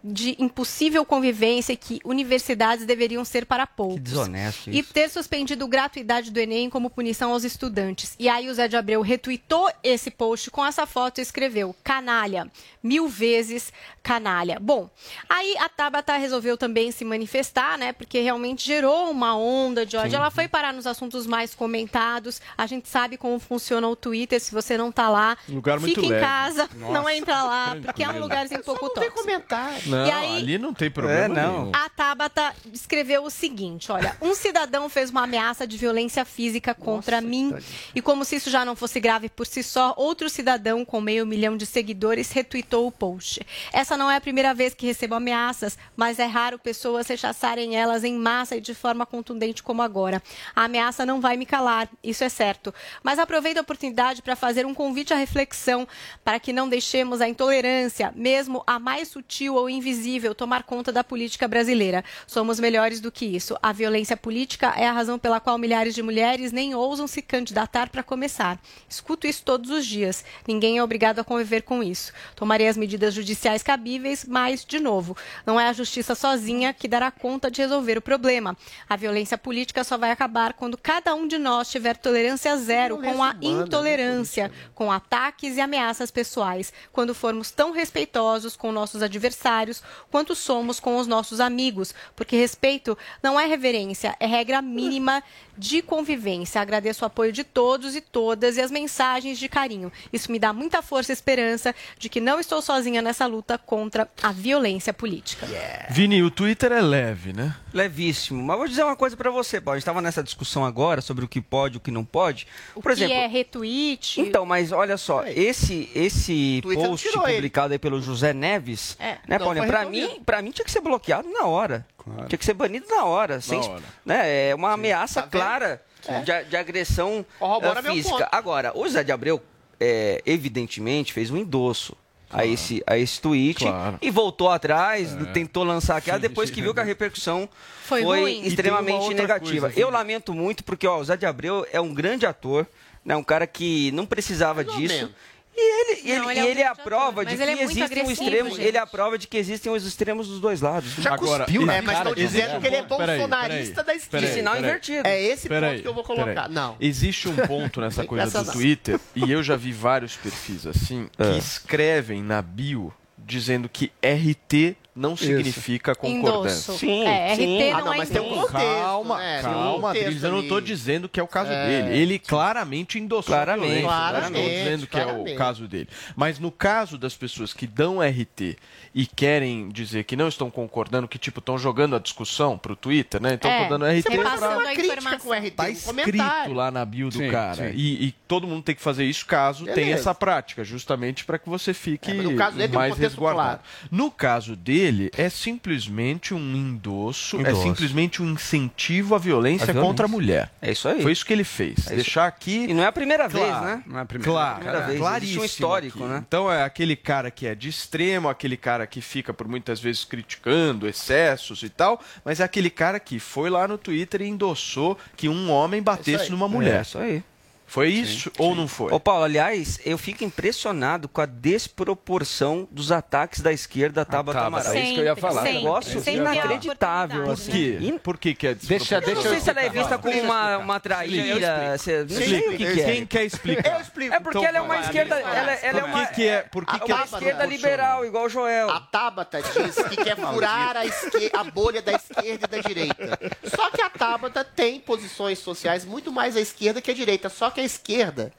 Speaker 10: de impossível convivência e que universidades deveriam ser para poucos.
Speaker 13: Desonesto
Speaker 10: E
Speaker 13: isso.
Speaker 10: ter suspendido gratuidade do Enem como punição aos estudantes. E aí o Zé de Abreu retweetou esse post com essa foto e escreveu: canalha, mil vezes canalha. Bom, aí a Tabata resolveu também se manifestar, né? Porque realmente gerou uma onda de ódio.
Speaker 15: Sim.
Speaker 10: Ela foi parar nos assuntos mais comentados. A gente sabe como funciona o Twitter. Se você não tá lá,
Speaker 9: Lugar muito
Speaker 10: fica em
Speaker 9: leve.
Speaker 10: casa, [LAUGHS]
Speaker 9: Nossa,
Speaker 10: não entra lá, porque é um lugarzinho um pouco tóxico.
Speaker 12: comentário.
Speaker 9: Não,
Speaker 10: E aí-
Speaker 9: ali não tem problema
Speaker 13: É, não.
Speaker 9: nenhum.
Speaker 10: A Tabata escreveu o seguinte: olha, um cidadão fez uma ameaça de violência física contra mim. E como se isso já não fosse grave por si só, outro cidadão com meio milhão de seguidores retweetou o post. Essa não é a primeira vez que recebo ameaças, mas é raro pessoas rechaçarem elas em massa e de forma contundente como agora. A ameaça não vai me calar, isso é certo. Mas aproveito a oportunidade para fazer um convite à reflexão para que não deixemos a intolerância, mesmo a mais sutil ou invisível, tomar conta da política brasileira. Somos melhores do que isso. A violência política é a razão pela qual milhares de mulheres nem ousam se candidatar para começar. Escuto isso todos os dias. Ninguém é obrigado a conviver com isso. Tomarei as medidas judiciais cabíveis, mas, de novo, não é a justiça sozinha que dará conta de resolver o problema. A violência política só vai acabar quando cada um de nós tiver tolerância zero com a
Speaker 12: humana, né,
Speaker 10: intolerância, com ataques e ameaças pessoais, quando formos tão respeitosos com nossos adversários quanto somos com os nossos amigos, porque respeito não é reverência, é regra mínima de convivência. Agradeço o apoio de todos e todas e as mensagens de carinho. Isso me dá muita força e esperança de que não estou sozinha nessa luta contra a violência política.
Speaker 9: Vini, o Twitter é leve, né?
Speaker 13: Levíssimo. Mas vou dizer uma coisa pra você, Paulo. A gente estava nessa discussão agora sobre o que pode e o que não pode. Por exemplo,
Speaker 10: que é retweet.
Speaker 13: Então, mas olha só, esse esse
Speaker 10: Twitter
Speaker 13: post
Speaker 10: ele.
Speaker 13: publicado aí pelo José Neves,
Speaker 10: É.
Speaker 13: né,
Speaker 10: Não
Speaker 13: Paulinho?
Speaker 10: resolvido.
Speaker 13: mim, para mim tinha que ser bloqueado na hora. Tinha que ser banido na hora, sem,
Speaker 9: hora.
Speaker 13: né? É uma ameaça
Speaker 12: Tá
Speaker 13: clara
Speaker 12: É.
Speaker 13: de, de agressão
Speaker 12: meu
Speaker 13: física. Agora, o José de Abreu, é, evidentemente, fez um endosso. A esse, a esse tweet
Speaker 9: Claro.
Speaker 13: e voltou atrás,
Speaker 9: É.
Speaker 13: tentou lançar aquela depois que viu que a repercussão
Speaker 10: Foi
Speaker 13: foi, extremamente negativa.
Speaker 9: coisa,
Speaker 13: Eu lamento muito porque ó, o Zé de Abreu é um grande ator, né, um cara que não precisava disso. E ele, e ele,
Speaker 10: Não,
Speaker 13: e
Speaker 10: ele é um
Speaker 13: ele é a prova de
Speaker 10: mas
Speaker 13: que
Speaker 10: ele é
Speaker 13: existem os
Speaker 10: agressivo,
Speaker 13: extremos.
Speaker 10: gente.
Speaker 13: Ele é a prova de que existem os extremos dos dois lados.
Speaker 12: Já
Speaker 9: Agora,
Speaker 12: cuspiu, né? Mas
Speaker 9: cara-
Speaker 12: estão dizendo que ele é
Speaker 9: um
Speaker 12: bolsonarista da esquerda.
Speaker 13: De sinal invertido.
Speaker 12: É esse
Speaker 9: Peraí,
Speaker 12: ponto que eu vou colocar. Não.
Speaker 9: Existe um ponto [LAUGHS] nessa coisa do. Twitter, e eu já vi vários perfis assim, que
Speaker 13: É.
Speaker 9: escrevem na bio dizendo que RT não
Speaker 12: Isso.
Speaker 9: significa concordância.
Speaker 12: Endosso. Sim, É, sim. RT
Speaker 9: ah,
Speaker 12: não
Speaker 9: não,
Speaker 12: é
Speaker 9: mas tem um
Speaker 12: endosso.
Speaker 9: contexto, calma,
Speaker 12: né?
Speaker 9: calma,
Speaker 12: Tem um
Speaker 9: Adriles, eu não estou dizendo que é o caso
Speaker 12: É,
Speaker 9: dele. Ele claramente endossou
Speaker 13: Claramente,
Speaker 9: a violência, não
Speaker 12: claramente,
Speaker 9: estou dizendo que é o
Speaker 12: claramente.
Speaker 9: caso dele. Mas no caso das pessoas que dão RT e querem dizer que não estão concordando, que tipo estão jogando a discussão pro Twitter, né? Então
Speaker 12: É,
Speaker 9: tô dando RT
Speaker 12: você passa
Speaker 9: pra...
Speaker 12: uma crítica com RT,
Speaker 9: Tá
Speaker 12: um
Speaker 9: escrito
Speaker 12: comentário.
Speaker 9: lá na bio do
Speaker 12: Sim,
Speaker 9: cara.
Speaker 12: sim.
Speaker 9: E, e todo mundo tem que fazer isso caso tenha essa prática, justamente para que você fique
Speaker 12: É, no caso dele um
Speaker 9: mais
Speaker 12: contexto
Speaker 9: resguardado. No caso dele, é simplesmente um endosso, é
Speaker 13: Endosso.
Speaker 9: simplesmente um incentivo à violência,
Speaker 13: violência.
Speaker 9: contra a mulher.
Speaker 13: É isso aí.
Speaker 9: Foi isso que ele fez.
Speaker 13: É.
Speaker 9: Deixar aqui.
Speaker 13: E não é a primeira vez,
Speaker 9: Claro.
Speaker 13: né?
Speaker 9: Não é a
Speaker 13: primeira-
Speaker 9: claro,
Speaker 13: primeira vez.
Speaker 9: Claríssimo
Speaker 13: um histórico,
Speaker 9: aqui.
Speaker 13: né?
Speaker 9: Então é aquele cara que é de extremo, aquele cara que fica por muitas vezes criticando excessos e tal, mas é aquele cara que foi lá no Twitter e endossou que um homem batesse numa mulher.
Speaker 13: É isso aí.
Speaker 9: Foi isso ou não foi?
Speaker 13: Ô Paulo, aliás, eu fico impressionado com a desproporção dos ataques da esquerda à Tabata
Speaker 9: Tabata,
Speaker 13: Amaral.
Speaker 9: é isso que eu ia falar.
Speaker 13: Um
Speaker 9: Sempre,
Speaker 13: negócio
Speaker 9: sempre
Speaker 13: inacreditável.
Speaker 9: Por
Speaker 13: assim.
Speaker 9: quê? Por que, que é
Speaker 13: Deixa,
Speaker 9: desproporcional?
Speaker 13: deixa eu não sei se ela é vista como uma, uma traíra, se- não sei o que, que é.
Speaker 9: Quem quer explicar?
Speaker 12: Eu explico.
Speaker 13: É porque
Speaker 9: Então
Speaker 13: ela é uma esquerda, ela, ela é
Speaker 9: Por
Speaker 13: uma,
Speaker 9: que que é- por que
Speaker 13: a-
Speaker 9: que é
Speaker 13: uma esquerda liberal, igual o Joel.
Speaker 12: A Tabata diz que quer furar a, esque- a bolha da esquerda e da direita. Só que a Tabata tem posições sociais muito mais à esquerda que à direita. Só que a esquerda,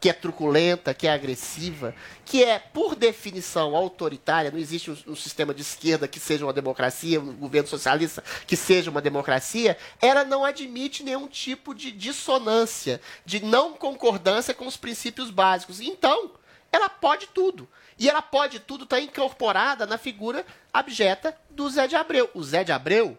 Speaker 12: que é truculenta, que é agressiva, que é, por definição, autoritária, não existe um, um sistema de esquerda que seja uma democracia, um governo socialista que seja uma democracia, ela não admite nenhum tipo de dissonância, de não concordância com os princípios básicos. Então, ela pode tudo. E ela pode tudo está incorporada na figura abjeta do Zé de Abreu. O Zé de Abreu,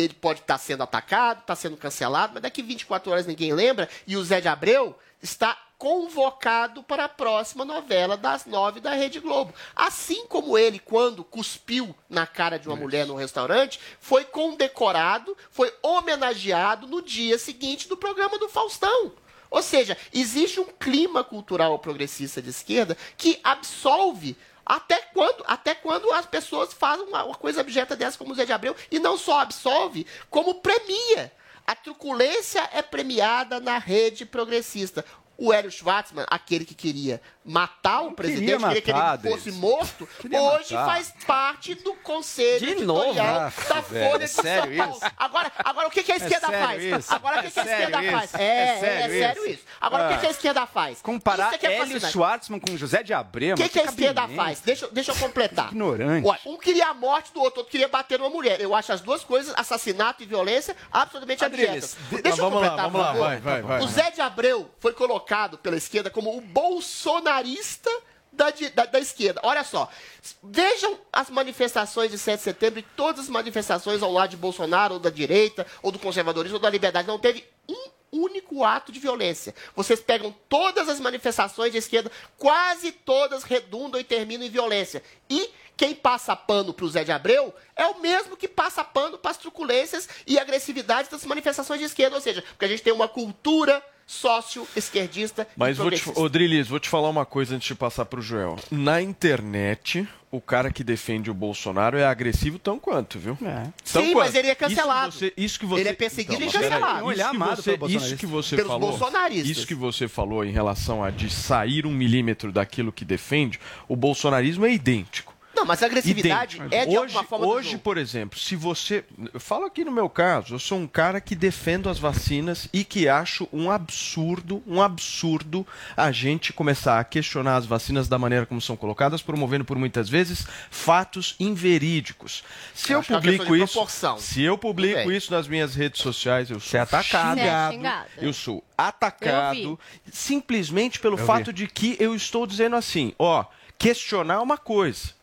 Speaker 12: ele pode estar sendo atacado, está sendo cancelado, mas daqui 24 horas ninguém lembra, e o Zé de Abreu está convocado para a próxima novela das nove da Rede Globo. Assim como ele, quando cuspiu na cara de uma mulher no restaurante, foi condecorado, foi homenageado no dia seguinte do programa do Faustão. Ou seja, existe um clima cultural progressista de esquerda que absolve até quando, até quando as pessoas fazem uma, uma coisa abjeta dessa como o Zé de Abreu e não só absolve, como premia. A truculência é premiada na rede progressista. O Hélio Schwartzman, aquele que queria matar o presidente,
Speaker 11: queria
Speaker 12: queria que
Speaker 11: matar,
Speaker 12: ele fosse morto, hoje
Speaker 11: matar.
Speaker 12: faz parte do conselho
Speaker 11: De novo?
Speaker 12: editorial
Speaker 11: Ah,
Speaker 12: da Folha
Speaker 11: é
Speaker 12: de São
Speaker 11: sério
Speaker 12: Paulo. Agora, agora o que, que a
Speaker 11: É
Speaker 12: esquerda
Speaker 11: sério
Speaker 12: faz?
Speaker 11: isso?
Speaker 12: Agora o que,
Speaker 11: É
Speaker 12: que a
Speaker 11: sério
Speaker 12: esquerda
Speaker 11: isso?
Speaker 12: faz?
Speaker 11: É
Speaker 12: É, é
Speaker 11: sério
Speaker 12: sério
Speaker 11: isso?
Speaker 12: isso. Agora o que,
Speaker 11: Ah.
Speaker 12: que a esquerda faz?
Speaker 11: Comparar
Speaker 12: Isso é que é
Speaker 11: Hélio. Schwartzman com José de Abreu.
Speaker 12: O que, que a esquerda faz? Deixa, eu- deixa eu completar.
Speaker 11: Ignorante.
Speaker 12: Olha, um queria a morte do outro, outro queria bater numa mulher. Eu acho as duas coisas, assassinato e violência, absolutamente abjetas.
Speaker 9: de-
Speaker 12: Deixa eu
Speaker 9: vamos lá,
Speaker 12: completar,
Speaker 9: vamos lá,
Speaker 12: por favor.
Speaker 9: vai, vai, vai.
Speaker 12: O Zé de Abreu foi colocado pela esquerda como o bolsonarista da, da- da esquerda. Olha só, vejam as manifestações de 7 de setembro e todas as manifestações ao lado de Bolsonaro, ou da direita, ou do conservadorismo, ou da liberdade. Não teve um único ato de violência. Vocês pegam todas as manifestações de esquerda, quase todas redundam e terminam em violência. E quem passa pano para o Zé de Abreu é o mesmo que passa pano para as truculências e agressividades das manifestações de esquerda. Ou seja, porque a gente tem uma cultura sócio-esquerdista e
Speaker 9: Mas vou te,
Speaker 12: progressista.
Speaker 9: ô, Drilis, vou te falar uma coisa antes de passar pro Joel. Na internet, o cara que defende o Bolsonaro é agressivo tão quanto, viu? Tão
Speaker 12: Sim,
Speaker 9: quanto.
Speaker 12: mas ele é cancelado.
Speaker 9: Isso, você- isso que você,
Speaker 12: Ele é perseguido
Speaker 9: Então,
Speaker 12: e cancelado.
Speaker 9: Isso,
Speaker 12: Ele é
Speaker 9: que você,
Speaker 12: pelo
Speaker 9: isso que você
Speaker 12: Pelos
Speaker 9: falou.
Speaker 12: bolsonaristas.
Speaker 9: Isso que você falou em relação a de sair um milímetro daquilo que defende, o bolsonarismo é idêntico.
Speaker 12: Não, mas a agressividade é de
Speaker 9: hoje,
Speaker 12: alguma forma do
Speaker 9: Hoje,
Speaker 12: jogo.
Speaker 9: por exemplo, se você. Eu falo aqui no meu caso, eu sou um cara que defendo as vacinas e que acho um absurdo, um absurdo a gente começar a questionar as vacinas da maneira como são colocadas, promovendo por muitas vezes fatos inverídicos. Se
Speaker 12: Eu
Speaker 9: eu,
Speaker 12: é
Speaker 9: publico isso,
Speaker 12: proporção.
Speaker 9: se eu publico isso nas minhas redes sociais, eu sou
Speaker 13: atacado.
Speaker 9: xingado,
Speaker 10: É, xingado.
Speaker 9: eu sou
Speaker 10: Eu
Speaker 9: atacado simplesmente pelo
Speaker 13: Eu
Speaker 9: fato de que eu estou dizendo assim, ó, questionar é uma coisa.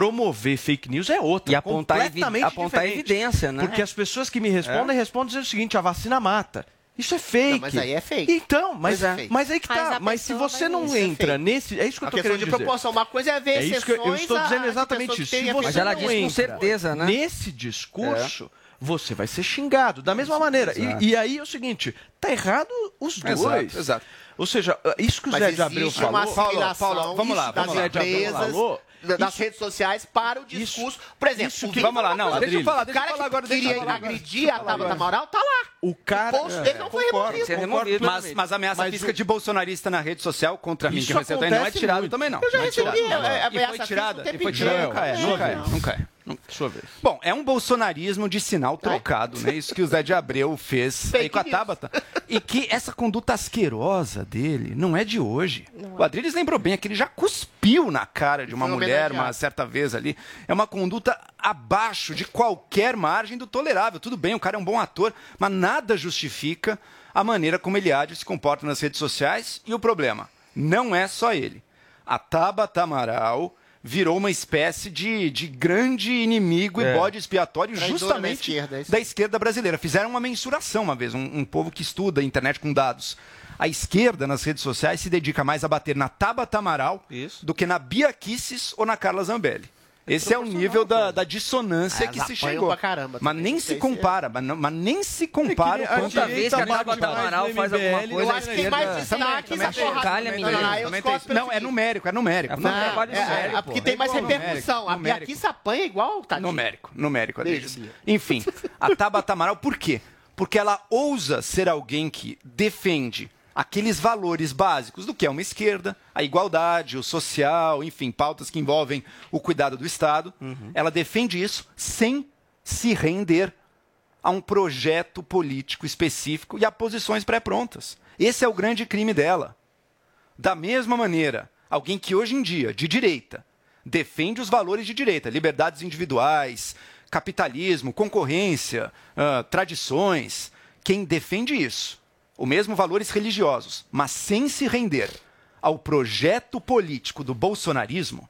Speaker 9: Promover fake news é outra.
Speaker 13: E apontar evi-
Speaker 9: completamente
Speaker 13: apontar
Speaker 9: diferente.
Speaker 13: evidência, né?
Speaker 9: Porque as pessoas que me respondem, respondem dizendo o seguinte: a vacina mata. Isso é fake.
Speaker 12: Não, mas aí é fake.
Speaker 9: Então, mas,
Speaker 12: Mas é fake.
Speaker 9: mas aí que
Speaker 10: Mas
Speaker 9: tá.
Speaker 10: a
Speaker 9: Mas se você não
Speaker 12: é
Speaker 9: entra
Speaker 12: fake.
Speaker 9: nesse. É isso que eu
Speaker 12: A
Speaker 9: tô
Speaker 12: questão
Speaker 9: querendo
Speaker 12: de
Speaker 9: dizer.
Speaker 12: proporção. Uma coisa é ver
Speaker 9: É isso que eu, eu estou
Speaker 12: a-
Speaker 9: dizendo
Speaker 12: a
Speaker 9: exatamente
Speaker 12: pessoas
Speaker 9: isso. Se
Speaker 12: a
Speaker 9: você
Speaker 13: Mas ela
Speaker 9: não
Speaker 13: diz com
Speaker 9: entra
Speaker 13: certeza, né?
Speaker 9: Nesse discurso, você vai ser xingado da mesma maneira. E, e aí é o seguinte: tá errado os dois.
Speaker 11: Exato, exato.
Speaker 9: Ou seja, isso que o
Speaker 12: Mas
Speaker 9: Zé de Abreu falou.
Speaker 11: Paulo, Paulo, vamos lá, vamos lá.
Speaker 12: empresas,
Speaker 9: falou,
Speaker 12: das
Speaker 9: isso-
Speaker 12: redes sociais para o discurso. Por exemplo,
Speaker 9: isso
Speaker 12: o
Speaker 9: que-
Speaker 11: Vamos lá, não, deixa eu falar,
Speaker 12: o
Speaker 11: deixa eu
Speaker 12: cara
Speaker 11: falar
Speaker 12: que
Speaker 11: agora, eu
Speaker 12: queria
Speaker 11: falar agora.
Speaker 12: agredir a Tabata Amaral tá lá.
Speaker 9: O cara.
Speaker 12: O post dele não foi
Speaker 9: concordo,
Speaker 12: removido.
Speaker 13: Ser
Speaker 9: concordo
Speaker 13: removido.
Speaker 11: Mas, mas a ameaça
Speaker 9: Mas
Speaker 11: física
Speaker 9: o-
Speaker 11: de bolsonarista na rede social contra mim,
Speaker 9: Isso
Speaker 11: que recebeu não é tirado
Speaker 9: muito.
Speaker 11: também, não.
Speaker 12: Eu já
Speaker 11: Não é
Speaker 12: recebi,
Speaker 11: tirado.
Speaker 12: é, é,
Speaker 11: E
Speaker 12: ameaça
Speaker 11: foi tirada?
Speaker 12: o
Speaker 11: E foi tirada? Nunca é, nunca é.
Speaker 9: Sua vez.
Speaker 11: Bom, é um bolsonarismo de sinal trocado, né? Isso que o Zé de Abreu fez aí com a Tabata. E que essa conduta asquerosa dele não é de hoje. O Adriles lembrou bem, é que ele já cuspiu na cara de uma mulher uma certa vez ali. É uma conduta abaixo de qualquer margem do tolerável. Tudo bem, o cara é um bom ator, mas nada justifica a maneira como ele age e se comporta nas redes sociais. E o problema não é só ele. A Tabata Amaral virou uma espécie de, de grande inimigo
Speaker 12: É.
Speaker 11: e bode expiatório
Speaker 12: Traidora
Speaker 11: justamente
Speaker 12: da esquerda, é isso.
Speaker 11: da esquerda brasileira. Fizeram uma mensuração uma vez, um, um povo que estuda a internet com dados. A esquerda nas redes sociais se dedica mais a bater na Tabata Amaral do que na Bia Kisses ou na Carla Zambelli. Esse é o nível da, da dissonância
Speaker 12: Ah,
Speaker 11: que se chegou.
Speaker 12: pra caramba
Speaker 11: mas nem se
Speaker 12: se
Speaker 11: compara, mas, não- mas nem se compara
Speaker 9: É que a
Speaker 11: o quanto a
Speaker 9: direita
Speaker 11: vez que a Tabata Amaral faz alguma coisa.
Speaker 9: eu acho que tem mais
Speaker 11: esquerda-
Speaker 12: destaque
Speaker 11: Também-
Speaker 12: essa
Speaker 11: também-
Speaker 12: porrada
Speaker 11: também.
Speaker 12: Não,
Speaker 11: é numérico, é numérico.
Speaker 12: É,
Speaker 11: numérico.
Speaker 12: é, é, é, porque tem mais repercussão. A
Speaker 11: Numérico.
Speaker 12: Bia Kiss apanha igual, tá?
Speaker 11: Numérico, numérico. Enfim, a Tabata Amaral, por quê? Porque ela ousa ser alguém que defende aqueles valores básicos do que é uma esquerda, a igualdade, o social, enfim, pautas que envolvem o cuidado do Estado. Ela defende isso sem se render a um projeto político específico e a posições pré-prontas. Esse é o grande crime dela. Da mesma maneira, alguém que hoje em dia, de direita, defende os valores de direita, liberdades individuais, capitalismo, concorrência, ah, tradições, quem defende isso, o mesmo valores religiosos, mas sem se render ao projeto político do bolsonarismo,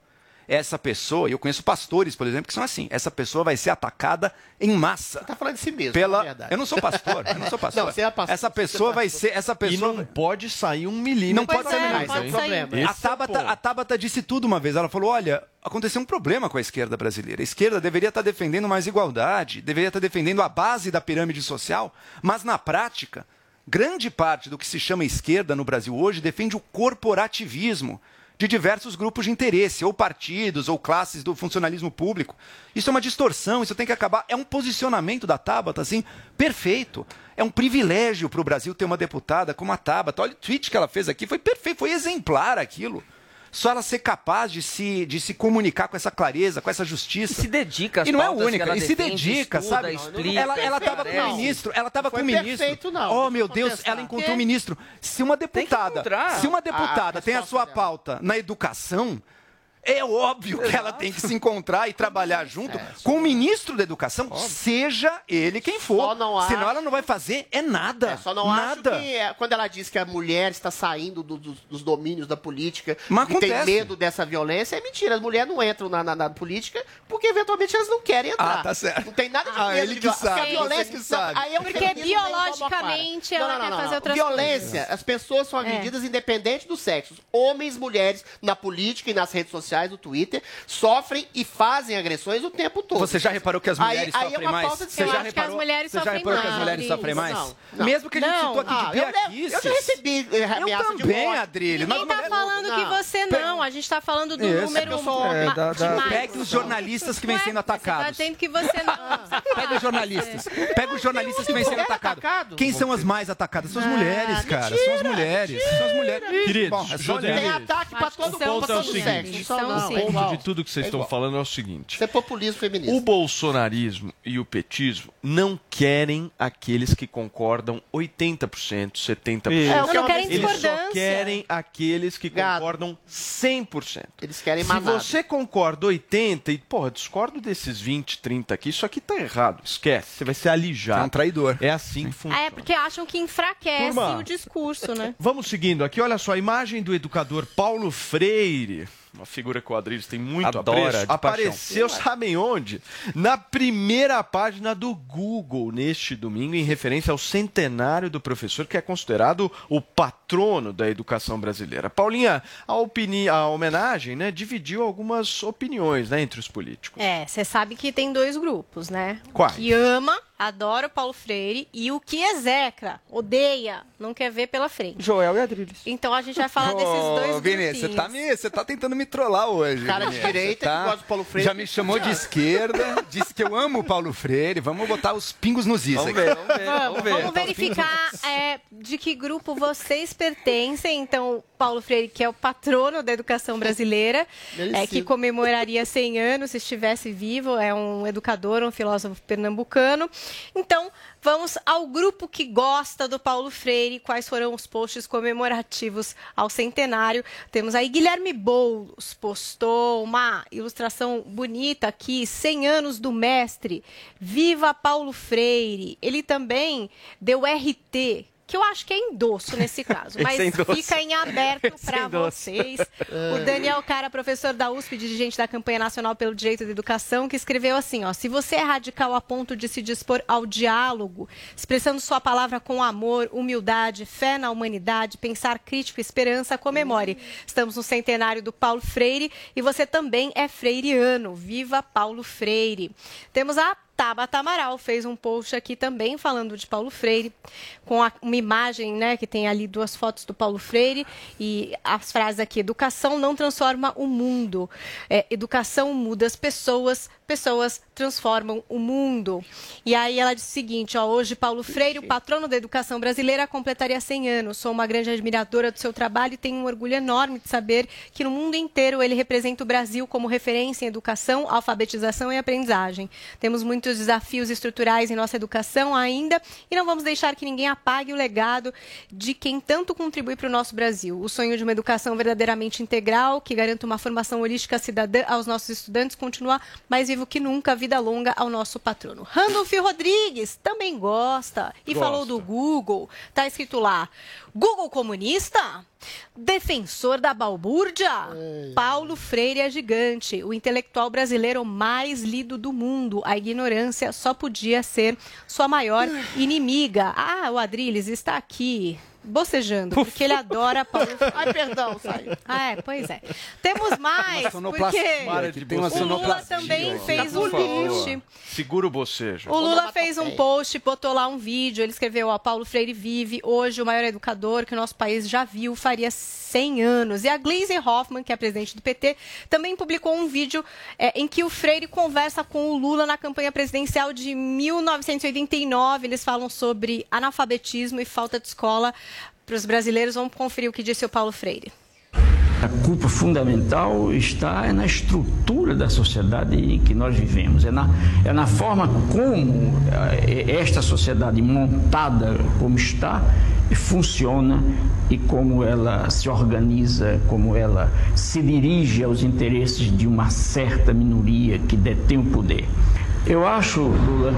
Speaker 11: essa pessoa, e eu conheço pastores, por exemplo, que são assim, essa pessoa vai ser atacada em massa.
Speaker 12: Tá falando de si mesmo,
Speaker 11: Pela...
Speaker 12: verdade.
Speaker 11: Eu não sou pastor, eu não sou [LAUGHS] pastor.
Speaker 12: Não, você é pastor,
Speaker 11: essa
Speaker 12: você
Speaker 11: pessoa
Speaker 12: é
Speaker 11: vai
Speaker 12: pastor.
Speaker 11: ser, essa pessoa
Speaker 9: E não pode sair um milímetro.
Speaker 11: não pode ser
Speaker 12: é,
Speaker 11: milímetro.
Speaker 12: esse é o problema.
Speaker 11: A
Speaker 9: Esse é o
Speaker 11: Tabata,
Speaker 9: ponto.
Speaker 11: a Tabata disse tudo uma vez. Ela falou: olha, aconteceu um problema com a esquerda brasileira. A esquerda deveria estar defendendo mais igualdade, deveria estar defendendo a base da pirâmide social, mas na prática, grande parte do que se chama esquerda no Brasil hoje defende o corporativismo de diversos grupos de interesse, ou partidos, ou classes do funcionalismo público. Isso é uma distorção, isso tem que acabar. É um posicionamento da Tabata, assim, perfeito. É um privilégio para o Brasil ter uma deputada como a Tabata. Olha o tweet que ela fez aqui, foi perfeito, foi exemplar aquilo. Só ela ser capaz de se, de se comunicar com essa clareza, com essa justiça. E se
Speaker 13: dedica às
Speaker 11: E não é única,
Speaker 13: ela
Speaker 11: e se dedica,
Speaker 13: estuda,
Speaker 11: sabe?
Speaker 13: explica,
Speaker 11: ela ela estava com o ministro, ela estava com o ministro.
Speaker 12: perfeito, não.
Speaker 11: Oh, meu
Speaker 12: eu
Speaker 11: Deus,
Speaker 12: contestar.
Speaker 11: ela encontrou o ministro. Se uma deputada,
Speaker 13: encontrar.
Speaker 11: se uma
Speaker 12: A-
Speaker 11: deputada
Speaker 12: a
Speaker 11: tem a sua pauta na educação, é óbvio que ela tem que se encontrar e trabalhar junto com o ministro da Educação, seja ele quem for.
Speaker 12: Não acho-
Speaker 11: Senão ela não vai fazer é nada.
Speaker 12: É, só não
Speaker 11: nada.
Speaker 12: acho que é, quando ela diz que a mulher está saindo do- dos- dos domínios da política
Speaker 11: Mas
Speaker 12: e tem medo dessa violência, é mentira. As mulheres não entram na, na- na política porque eventualmente elas não querem entrar.
Speaker 11: Ah, tá certo.
Speaker 12: Não tem nada de
Speaker 11: Ah,
Speaker 12: medo
Speaker 11: ele
Speaker 12: de
Speaker 11: que
Speaker 12: violência.
Speaker 11: sabe,
Speaker 12: a violência
Speaker 11: que
Speaker 12: sabe. Aí é
Speaker 10: Porque biologicamente ela
Speaker 12: Não,
Speaker 10: quer
Speaker 12: não, não,
Speaker 10: fazer
Speaker 12: não.
Speaker 10: outras
Speaker 12: Violência,
Speaker 10: coisas.
Speaker 12: as pessoas são
Speaker 10: É.
Speaker 12: agredidas independente do sexo. Homens, mulheres, na política e nas redes sociais, no Twitter, sofrem e fazem agressões o tempo todo.
Speaker 11: Você já reparou que as
Speaker 12: Aí-
Speaker 11: mulheres
Speaker 12: aí é
Speaker 11: sofrem
Speaker 12: uma
Speaker 11: mais?
Speaker 12: falta de
Speaker 11: Você
Speaker 10: Eu
Speaker 11: já
Speaker 10: acho que
Speaker 11: reparou,
Speaker 10: as mulheres
Speaker 11: você já
Speaker 10: sofrem
Speaker 11: reparou que as
Speaker 10: mais,
Speaker 11: mulheres sofrem mais?
Speaker 12: Não, não.
Speaker 11: Mesmo que a gente
Speaker 10: Não.
Speaker 11: citou aqui
Speaker 12: Ah,
Speaker 11: de
Speaker 12: eu,
Speaker 11: Bia
Speaker 12: levo-
Speaker 11: Kicis.
Speaker 12: eu já recebi eh,
Speaker 11: Eu
Speaker 12: ameaça de
Speaker 11: também,
Speaker 12: morte.
Speaker 11: Adrilho.
Speaker 10: Ninguém tá falando que você não. A gente tá falando do número
Speaker 12: É eu sou.
Speaker 11: É, da-
Speaker 10: de mais.
Speaker 11: Os jornalistas que vêm
Speaker 10: é,
Speaker 11: sendo
Speaker 10: Você tá
Speaker 11: atacados.
Speaker 10: dizendo que você não. [LAUGHS]
Speaker 11: Pega os jornalistas. Pega os jornalistas que vêm sendo
Speaker 12: mulher
Speaker 11: atacados.
Speaker 12: atacado?
Speaker 11: Quem são as mais atacadas? São as
Speaker 12: Ah,
Speaker 11: mulheres, cara. São as mulheres. São as mulheres.
Speaker 9: Queridos,
Speaker 11: Bom, é.
Speaker 12: Tem ataque
Speaker 10: que
Speaker 12: todo
Speaker 10: são
Speaker 12: mundo,
Speaker 9: é o
Speaker 12: todo
Speaker 9: seguinte,
Speaker 12: sexo. Não,
Speaker 10: sim.
Speaker 12: é
Speaker 9: O ponto
Speaker 12: igual.
Speaker 9: de tudo que vocês
Speaker 12: É
Speaker 9: estão
Speaker 12: igual.
Speaker 9: falando é o seguinte.
Speaker 12: Isso é populismo feminista.
Speaker 9: O bolsonarismo e o petismo não querem aqueles que concordam 80%, 70%.
Speaker 12: É,
Speaker 10: Não,
Speaker 12: que é
Speaker 10: não querem
Speaker 9: Eles
Speaker 10: discordância.
Speaker 9: só querem aqueles que
Speaker 12: Gado.
Speaker 9: concordam 100%.
Speaker 12: Eles querem
Speaker 9: Se
Speaker 12: manada.
Speaker 9: você concorda 80 e, porra, discordo desses 20, 30 aqui, isso aqui tá errado. Esquece, você vai ser alijado.
Speaker 11: É um traidor.
Speaker 9: É assim que funciona.
Speaker 10: É, porque acham que enfraquece
Speaker 9: Turma.
Speaker 10: o discurso, né?
Speaker 9: Vamos seguindo aqui, olha só, a imagem do educador Paulo Freire, uma figura que o Adriles tem muito
Speaker 13: Adora,
Speaker 9: apreço,
Speaker 13: de
Speaker 9: apareceu, sabem onde? Na primeira página do Google neste domingo, em referência ao centenário do professor, que é considerado o patrono da educação brasileira. Paulinha, a, opini a homenagem né, dividiu algumas opiniões né, entre os políticos.
Speaker 10: É, você sabe que tem dois grupos, né?
Speaker 9: Quais?
Speaker 10: O que ama, adora o Paulo Freire e o que execra, odeia, não quer ver pela frente.
Speaker 13: Joel e Adriles.
Speaker 10: Então a gente vai falar desses dois
Speaker 11: Ô, Vinícius, você tá, me, tá tentando me trollar hoje.
Speaker 12: Cara de
Speaker 11: Vinícius.
Speaker 12: direita que gosta do Paulo Freire.
Speaker 11: Já me chamou de esquerda, [LAUGHS] disse que eu amo o Paulo Freire. Vamos botar os pingos nos is
Speaker 13: Vamos
Speaker 11: aqui.
Speaker 13: ver, vamos ver.
Speaker 10: Vamos,
Speaker 13: Vamos ver.
Speaker 10: vamos verificar é, de que grupo vocês pertencem, então, Paulo Freire, que é o patrono da educação brasileira, [LAUGHS]
Speaker 12: Merecido.
Speaker 10: é, que comemoraria 100 anos se estivesse vivo, é um educador, um filósofo pernambucano. Então, vamos ao grupo que gosta do Paulo Freire, quais foram os posts comemorativos ao centenário. Temos aí Guilherme Boulos, postou uma ilustração bonita aqui, 100 anos do mestre, viva Paulo Freire. Ele também deu RT, que eu acho que é endosso nesse caso, [LAUGHS] mas
Speaker 13: é
Speaker 10: fica em aberto [LAUGHS]
Speaker 13: é
Speaker 10: para
Speaker 13: endosso.
Speaker 10: vocês. O Daniel Cara, professor da USP, dirigente da campanha nacional pelo direito da educação, que escreveu assim, ó: "Se você é radical a ponto de se dispor ao diálogo, expressando sua palavra com amor, humildade, fé na humanidade, pensar crítico e esperança, comemore. Estamos no centenário do Paulo Freire e você também é freiriano. Viva Paulo Freire." Temos a Tabata Amaral fez um post aqui também falando de Paulo Freire, com a- uma imagem, né, que tem ali duas fotos do Paulo Freire e as frases aqui: educação não transforma o mundo, É, educação muda as pessoas, pessoas transformam o mundo. E aí ela diz o seguinte: ó, hoje Paulo Freire, o patrono da educação brasileira, completaria 100 anos. Sou uma grande admiradora do seu trabalho e tenho um orgulho enorme de saber que no mundo inteiro ele representa o Brasil como referência em educação, alfabetização e aprendizagem. Temos muitos desafios estruturais em nossa educação ainda e não vamos deixar que ninguém apague o legado de quem tanto contribui para o nosso Brasil. O sonho de uma educação verdadeiramente integral, que garanta uma formação holística cidadã aos nossos estudantes, continua mais vivo que nunca. Vida longa ao nosso patrono. Randolph Rodrigues também gosta e
Speaker 15: Gosta.
Speaker 10: falou do Google. Tá escrito lá: Google comunista? Defensor da balbúrdia? Paulo Freire é gigante, o intelectual brasileiro mais lido do mundo. A ignorância só podia ser sua maior inimiga. Ah, o Adriles está aqui. Bocejando, porque ele adora Paulo Freire.
Speaker 12: Ai, perdão, saiu.
Speaker 10: Ah, é, pois é. Temos mais,
Speaker 9: Uma
Speaker 10: porque
Speaker 9: Tem uma
Speaker 10: o Lula também fez um post.
Speaker 9: Segura o bocejo.
Speaker 10: O Lula fez um post, botou lá um vídeo, ele escreveu, ó, Paulo Freire vive, hoje o maior educador que o nosso país já viu, faria 100 anos. E a Gleisi Hoffmann, que é a presidente do PT, também publicou um vídeo é, em que o Freire conversa com o Lula na campanha presidencial de 1989. Eles falam sobre analfabetismo e falta de escola para os brasileiros. Vamos conferir o que disse o Paulo Freire.
Speaker 15: A culpa fundamental está na estrutura da sociedade em que nós vivemos, é na, é na forma como eh, esta sociedade montada como está funciona e como ela se organiza, como ela se dirige aos interesses de uma certa minoria que detém o poder. Eu acho, Lula,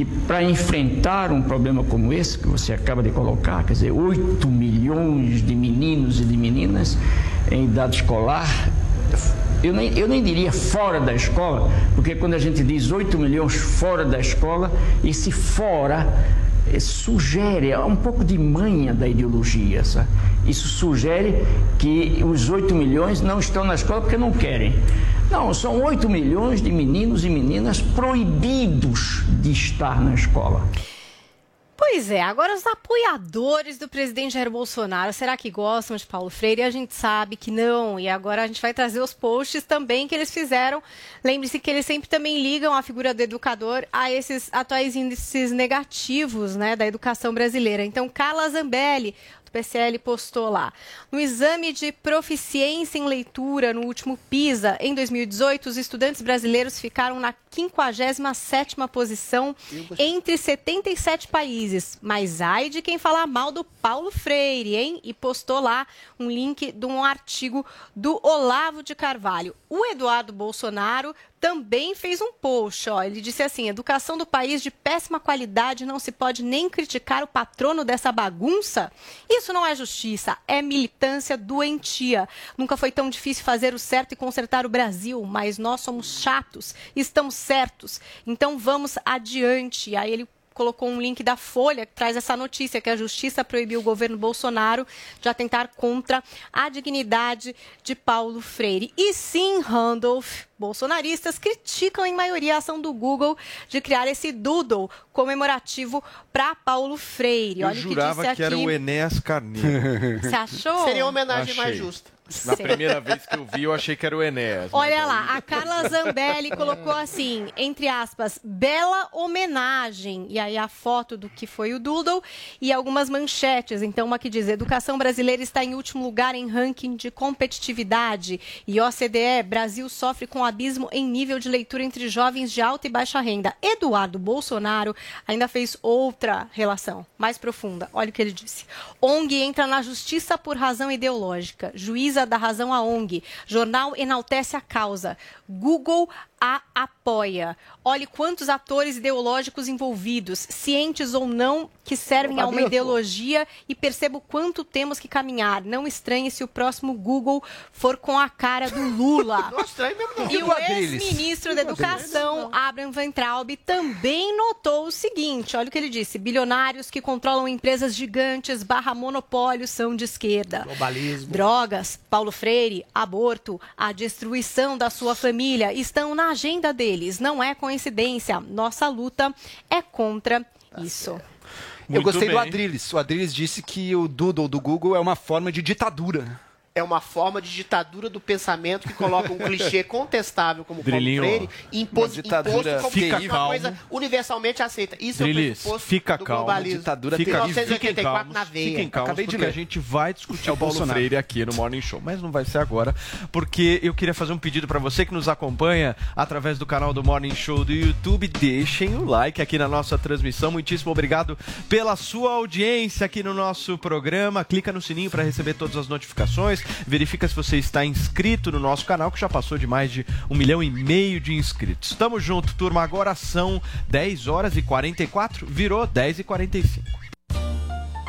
Speaker 15: que para enfrentar um problema como esse que você acaba de colocar, quer dizer, 8 milhões de meninos e de meninas em idade escolar, eu nem, eu nem diria fora da escola, porque quando a gente diz 8 milhões fora da escola, esse fora sugere um pouco de manha da ideologia. Sabe? Isso sugere que os 8 milhões não estão na escola porque não querem. Não, são 8 milhões de meninos e meninas proibidos de estar na escola.
Speaker 10: Pois é, agora os apoiadores do presidente Jair Bolsonaro, será que gostam de Paulo Freire? A gente sabe que não. E agora a gente vai trazer os posts também que eles fizeram. Lembre-se que eles sempre também ligam a figura do educador a esses atuais índices negativos né, da educação brasileira. Então, Carla Zambelli, do PCL, postou lá. No exame de proficiência em leitura no último PISA, em 2018, os estudantes brasileiros ficaram na 57ª posição entre 77 países. Mas ai de quem falar mal do Paulo Freire, hein? E postou lá um link de um artigo do Olavo de Carvalho. O Eduardo Bolsonaro também fez um post, ó. Ele disse assim: educação do país de péssima qualidade, não se pode nem criticar o patrono dessa bagunça. Isso não é justiça, é militância doentia. Nunca foi tão difícil fazer o certo e consertar o Brasil, mas nós somos chatos, estamos certos. Então vamos adiante. Aí ele colocou um link da Folha que traz essa notícia que a justiça proibiu o governo Bolsonaro de atentar contra a dignidade de Paulo Freire. E sim, Randolph, bolsonaristas criticam em maioria a ação do Google de criar esse doodle comemorativo para Paulo Freire.
Speaker 9: Eu
Speaker 10: Olha o que
Speaker 9: jurava
Speaker 10: disse
Speaker 9: que era
Speaker 10: aqui.
Speaker 9: o Enéas Carneiro.
Speaker 10: Você achou?
Speaker 12: Seria uma homenagem mais
Speaker 9: Achei.
Speaker 12: justa.
Speaker 9: Na
Speaker 10: Sim.
Speaker 9: primeira vez que eu vi, eu achei que era o Enéas.
Speaker 10: Olha lá, a [LAUGHS] Carla Zambelli colocou assim, entre aspas, bela homenagem. E aí a foto do que foi o Doodle e algumas manchetes. Então, uma que diz: educação brasileira está em último lugar em ranking de competitividade. E OCDE, Brasil sofre com abismo em nível de leitura entre jovens de alta e baixa renda. Eduardo Bolsonaro ainda fez outra relação mais profunda. Olha o que ele disse. ONG entra na justiça por razão ideológica. Juíza dá razão à ONG. Jornal enaltece a causa. Google a apoia. Olhe quantos atores ideológicos envolvidos, cientes ou não, que servem a uma ideologia e percebo quanto temos que caminhar. Não estranhe se o próximo Google for com a cara do Lula. [LAUGHS]
Speaker 12: Não mesmo, não.
Speaker 10: E o ex-ministro da Educação, Abraham Weintraub, também notou o seguinte: olha o que ele disse. Bilionários que controlam empresas gigantes barra monopólios são de esquerda.
Speaker 12: Globalismo.
Speaker 10: Drogas, Paulo Freire, aborto, a destruição da sua família estão na agenda deles. Não é coincidência. Nossa luta é contra isso.
Speaker 11: Eu
Speaker 9: Muito
Speaker 11: gostei do
Speaker 9: bem.
Speaker 11: Adrilles. O Adrilles disse que o Doodle do Google é uma forma de ditadura.
Speaker 12: É uma forma de ditadura do pensamento que coloca um [LAUGHS] clichê contestável como
Speaker 9: Drilinho,
Speaker 12: Paulo Freire
Speaker 11: uma ditadura
Speaker 12: imposto como
Speaker 9: fica
Speaker 12: uma
Speaker 9: calmo.
Speaker 12: coisa universalmente aceita. Isso é o
Speaker 9: Drilis, fica
Speaker 12: do
Speaker 9: calmo.
Speaker 12: globalismo.
Speaker 11: Ditadura
Speaker 9: Fica,
Speaker 11: terrível.
Speaker 9: fiquem
Speaker 12: 1984
Speaker 9: calmos,
Speaker 12: na veia.
Speaker 9: fiquem calmos,
Speaker 11: Acabei de
Speaker 9: porque a
Speaker 11: ler.
Speaker 9: gente vai discutir
Speaker 11: É o
Speaker 9: o Paulo
Speaker 11: Bolsonaro.
Speaker 9: Freire aqui no Morning Show, mas não vai ser agora, porque eu queria fazer um pedido para você que nos acompanha através do canal do Morning Show do YouTube, deixem o like aqui na nossa transmissão. Muitíssimo obrigado pela sua audiência aqui no nosso programa. Clica no sininho para receber todas as notificações. Verifica se você está inscrito no nosso canal, que já passou de mais de um milhão e meio de inscritos. Tamo junto, turma. Agora são 10 horas e 44, virou 10 e 45.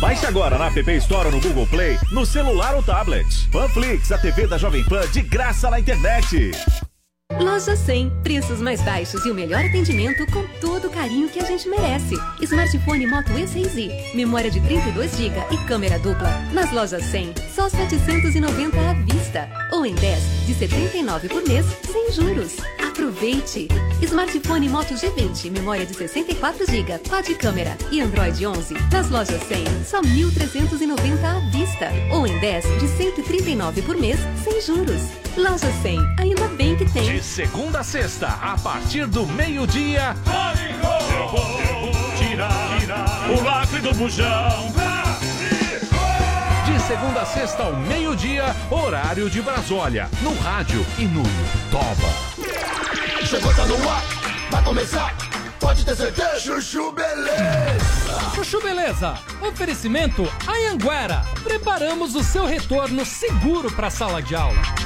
Speaker 6: Baixe agora na App Store ou no Google Play, no celular ou tablet. Panflix, a TV da Jovem Pan de graça na internet.
Speaker 7: Loja 100, preços mais baixos e o melhor atendimento com todo o carinho que a gente merece. Smartphone Moto E6i, memória de 32 GB e câmera dupla. Nas lojas 100, só 790 à vista. Ou em 10, de 79 por mês, sem juros. Aproveite! Smartphone Moto G20, memória de 64 GB, quad câmera e Android 11. Nas lojas 100, só 1.390 à vista. Ou em 10, de 139 por mês, sem juros. Loja 100, ainda bem que tem.
Speaker 17: Segunda a sexta, a partir do meio-dia. Tirar o lacre do bujão. De segunda a sexta ao meio-dia, horário de Brasólia. No rádio e no Toba.
Speaker 8: Chegou, tá no ar, vai começar, pode ter certeza. Chuchu Beleza.
Speaker 18: Chuchu Beleza, oferecimento Anhanguera. Preparamos o seu retorno seguro para a sala de aula.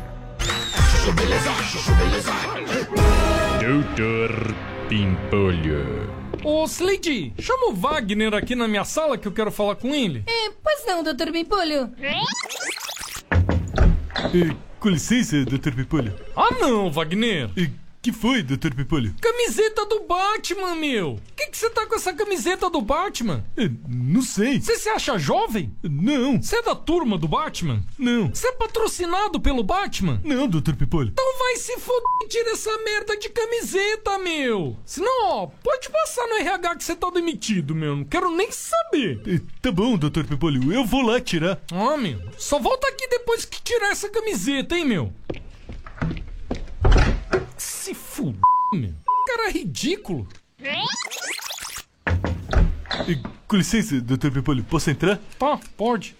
Speaker 8: Chuchu Beleza, Chuchu Beleza.
Speaker 18: Doutor Pimpolho. Ô, Slade, chama o Wagner aqui na minha sala que eu quero falar com ele.
Speaker 19: É, pois não, doutor Bimpolho.
Speaker 18: com licença, doutor Pimpolho. Ah, não, Wagner. Que foi, doutor Pimpolho? Camiseta do Batman, meu. Por que que você tá com essa camiseta do Batman? não sei. Você se acha jovem? Não. Você é da turma do Batman? Não. Você é patrocinado pelo Batman? Não, doutor Pimpolho. Então vai se foder tira essa merda de camiseta, meu. Senão, ó, pode passar no RH que você tá demitido, meu. Não quero nem saber. Tá bom, doutor Pimpolho. Eu vou lá tirar. Ah, meu. Só volta aqui depois que tirar essa camiseta, hein, meu. Se fuder, meu. Cara ridículo. Com licença, doutor Pimpolho, posso entrar? Tá, pode.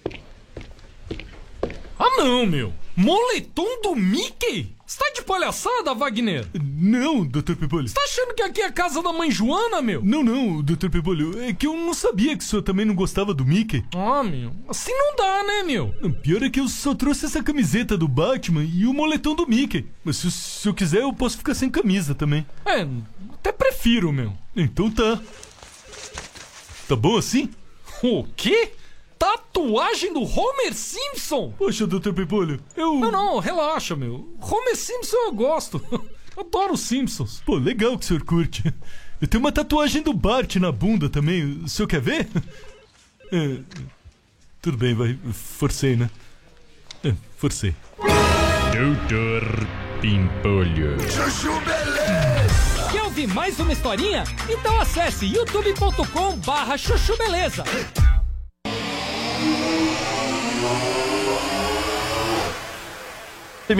Speaker 18: Ah não, meu. Moletom do Mickey? Você tá de palhaçada, Wagner?
Speaker 20: Não, Dr. Pepolho.
Speaker 18: Você tá achando que aqui é a casa da mãe Joana, meu?
Speaker 20: Não, não, Dr. Pepolho. É que eu não sabia que o senhor também não gostava do Mickey.
Speaker 18: Ah, meu. Assim não dá, né, meu?
Speaker 20: O pior é que eu só trouxe essa camiseta do Batman e o moletom do Mickey. Mas se, se eu quiser, eu posso ficar sem camisa também.
Speaker 18: É, até prefiro, meu.
Speaker 20: Então tá. Tá bom assim?
Speaker 18: O quê? Tatuagem do Homer Simpson?
Speaker 20: Poxa, Dr. Pepolho, eu.
Speaker 18: Não, não, relaxa, meu. Homer Simpson eu gosto. [LAUGHS] Adoro os Simpsons.
Speaker 20: Pô, legal que o senhor curte. Eu tenho uma tatuagem do Bart na bunda também. O senhor quer ver? [LAUGHS] É, tudo bem, vai. Forcei, né? É, forcei.
Speaker 17: Doutor Pimpolho.
Speaker 8: Chuchu Beleza!
Speaker 4: Quer ouvir mais uma historinha? Então acesse youtube.com barra chuchu beleza.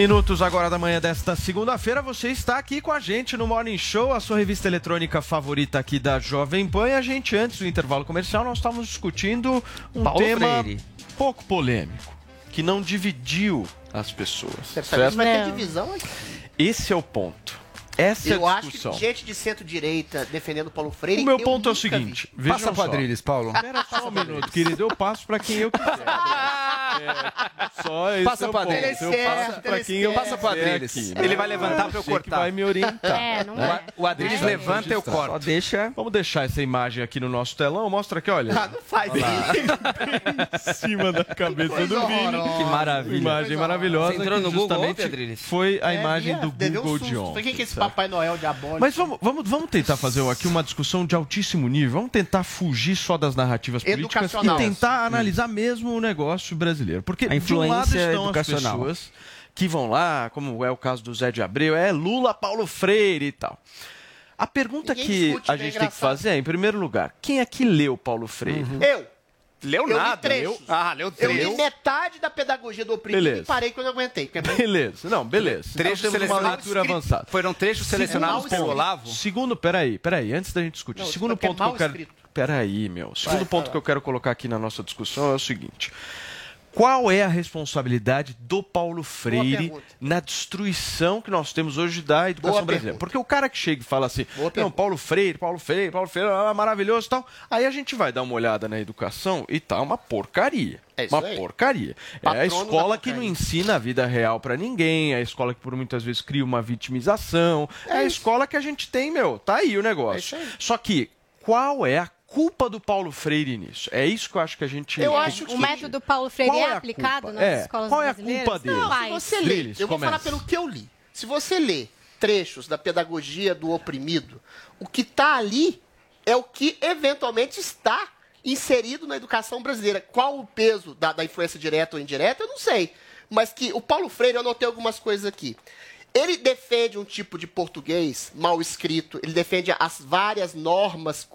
Speaker 9: Minutos agora da manhã desta segunda-feira, você está aqui com a gente no Morning Show, a sua revista eletrônica favorita aqui da Jovem Pan. E a gente, antes do intervalo comercial, nós estávamos discutindo um
Speaker 13: Paulo
Speaker 9: tema
Speaker 13: Freire.
Speaker 9: pouco polêmico, que não dividiu as pessoas. Certo?
Speaker 12: vai ter divisão aqui.
Speaker 9: Esse é o ponto. Essa é
Speaker 12: eu
Speaker 9: a
Speaker 12: acho
Speaker 9: discussão.
Speaker 12: que gente de centro-direita defendendo Paulo Freire.
Speaker 9: O meu
Speaker 12: eu
Speaker 9: ponto é o seguinte,
Speaker 12: vi.
Speaker 9: vejam
Speaker 11: Passa quadrilhas, Paulo.
Speaker 9: Espera só um minuto, querido, eu passo para quem eu quiser. É, [LAUGHS] só esse
Speaker 11: Passa
Speaker 9: é
Speaker 11: dele.
Speaker 9: Eu
Speaker 11: Ele
Speaker 9: passo para quem eu.
Speaker 11: Passa Adriles.
Speaker 9: aqui,
Speaker 11: Ele
Speaker 9: né?
Speaker 11: vai levantar pra eu cortar.
Speaker 9: vai me orientar.
Speaker 11: É, não
Speaker 9: né?
Speaker 11: é. O Adriles levanta, eu
Speaker 9: registrar.
Speaker 11: corto. Só
Speaker 13: deixa.
Speaker 9: Vamos deixar essa imagem aqui no nosso telão. Mostra aqui, olha.
Speaker 12: Ah, não faz isso. [LAUGHS]
Speaker 9: em cima da cabeça do Vini.
Speaker 13: Que maravilha.
Speaker 9: Imagem maravilhosa.
Speaker 13: Você entrou no Google Adriles?
Speaker 9: Foi a
Speaker 12: É,
Speaker 9: imagem do Google de ontem.
Speaker 12: Que é Papai Noel diabólico?
Speaker 9: Mas vamos, vamos, vamos tentar fazer aqui uma discussão de altíssimo nível. Vamos tentar fugir só das narrativas políticas e tentar analisar mesmo o negócio brasileiro. Porque
Speaker 13: A
Speaker 9: de um lado estão as pessoas que vão lá, como é o caso do Zé de Abreu, é Lula, Paulo Freire e tal. A pergunta
Speaker 12: Ninguém
Speaker 9: que
Speaker 12: discute,
Speaker 9: a gente tem que fazer é, em primeiro lugar, quem é que leu Paulo Freire?
Speaker 12: Eu.
Speaker 11: Leu
Speaker 12: Eu li
Speaker 11: nada,
Speaker 12: trechos.
Speaker 11: leu? Ah, leu
Speaker 12: Eu li
Speaker 11: trechos.
Speaker 12: metade da pedagogia do oprimido
Speaker 9: Beleza.
Speaker 12: e parei quando eu aguentei. porque é
Speaker 9: Beleza, não, beleza.
Speaker 11: Trechos
Speaker 9: Então temos uma
Speaker 11: selecionados.
Speaker 9: leitura avançada.
Speaker 11: Foram trechos selecionados pelo Olavo?
Speaker 9: Segundo, peraí, peraí, antes da gente discutir.
Speaker 12: Não,
Speaker 9: segundo
Speaker 12: é
Speaker 9: ponto que
Speaker 12: mal
Speaker 9: eu quero.
Speaker 12: escrito.
Speaker 9: Peraí, meu. Segundo
Speaker 12: Vai,
Speaker 9: ponto
Speaker 12: vai
Speaker 9: que eu quero colocar aqui na nossa discussão é o seguinte. Qual é a responsabilidade do Paulo Freire na destruição que nós temos hoje da educação
Speaker 12: Boa
Speaker 9: brasileira?
Speaker 12: pergunta.
Speaker 9: Porque o cara que chega e fala assim,
Speaker 12: Boa
Speaker 9: não,
Speaker 12: pergunta.
Speaker 9: Paulo Freire, Paulo Freire, Paulo Freire, ah, maravilhoso e tal. Aí a gente vai dar uma olhada na educação e tá uma porcaria.
Speaker 12: É isso
Speaker 9: uma
Speaker 12: aí.
Speaker 9: porcaria. é
Speaker 12: Patrono
Speaker 9: a
Speaker 12: da
Speaker 9: escola que não ensina a vida real pra ninguém, é a escola que por muitas vezes cria uma vitimização. É, a escola que a gente tem, meu. Tá aí o negócio.
Speaker 12: É aí.
Speaker 9: Só que qual é a culpa do Paulo Freire nisso? É isso que eu acho que a gente
Speaker 12: Eu
Speaker 9: tem
Speaker 12: acho
Speaker 9: que
Speaker 10: O método Paulo Freire é,
Speaker 9: é
Speaker 10: aplicado nas
Speaker 9: É,
Speaker 10: escolas
Speaker 9: qual é a
Speaker 10: brasileiras?
Speaker 9: culpa dele?
Speaker 10: Não,
Speaker 12: Se você lê,
Speaker 9: Drilis,
Speaker 12: eu vou
Speaker 9: começa.
Speaker 12: falar pelo que eu li. Se você lê trechos da pedagogia do oprimido, o que está ali é o que eventualmente está inserido na educação brasileira. Qual o peso da, da influência direta ou indireta, eu não sei. Mas que o Paulo Freire, eu anotei algumas coisas aqui. Ele defende um tipo de português mal escrito, ele defende as várias normas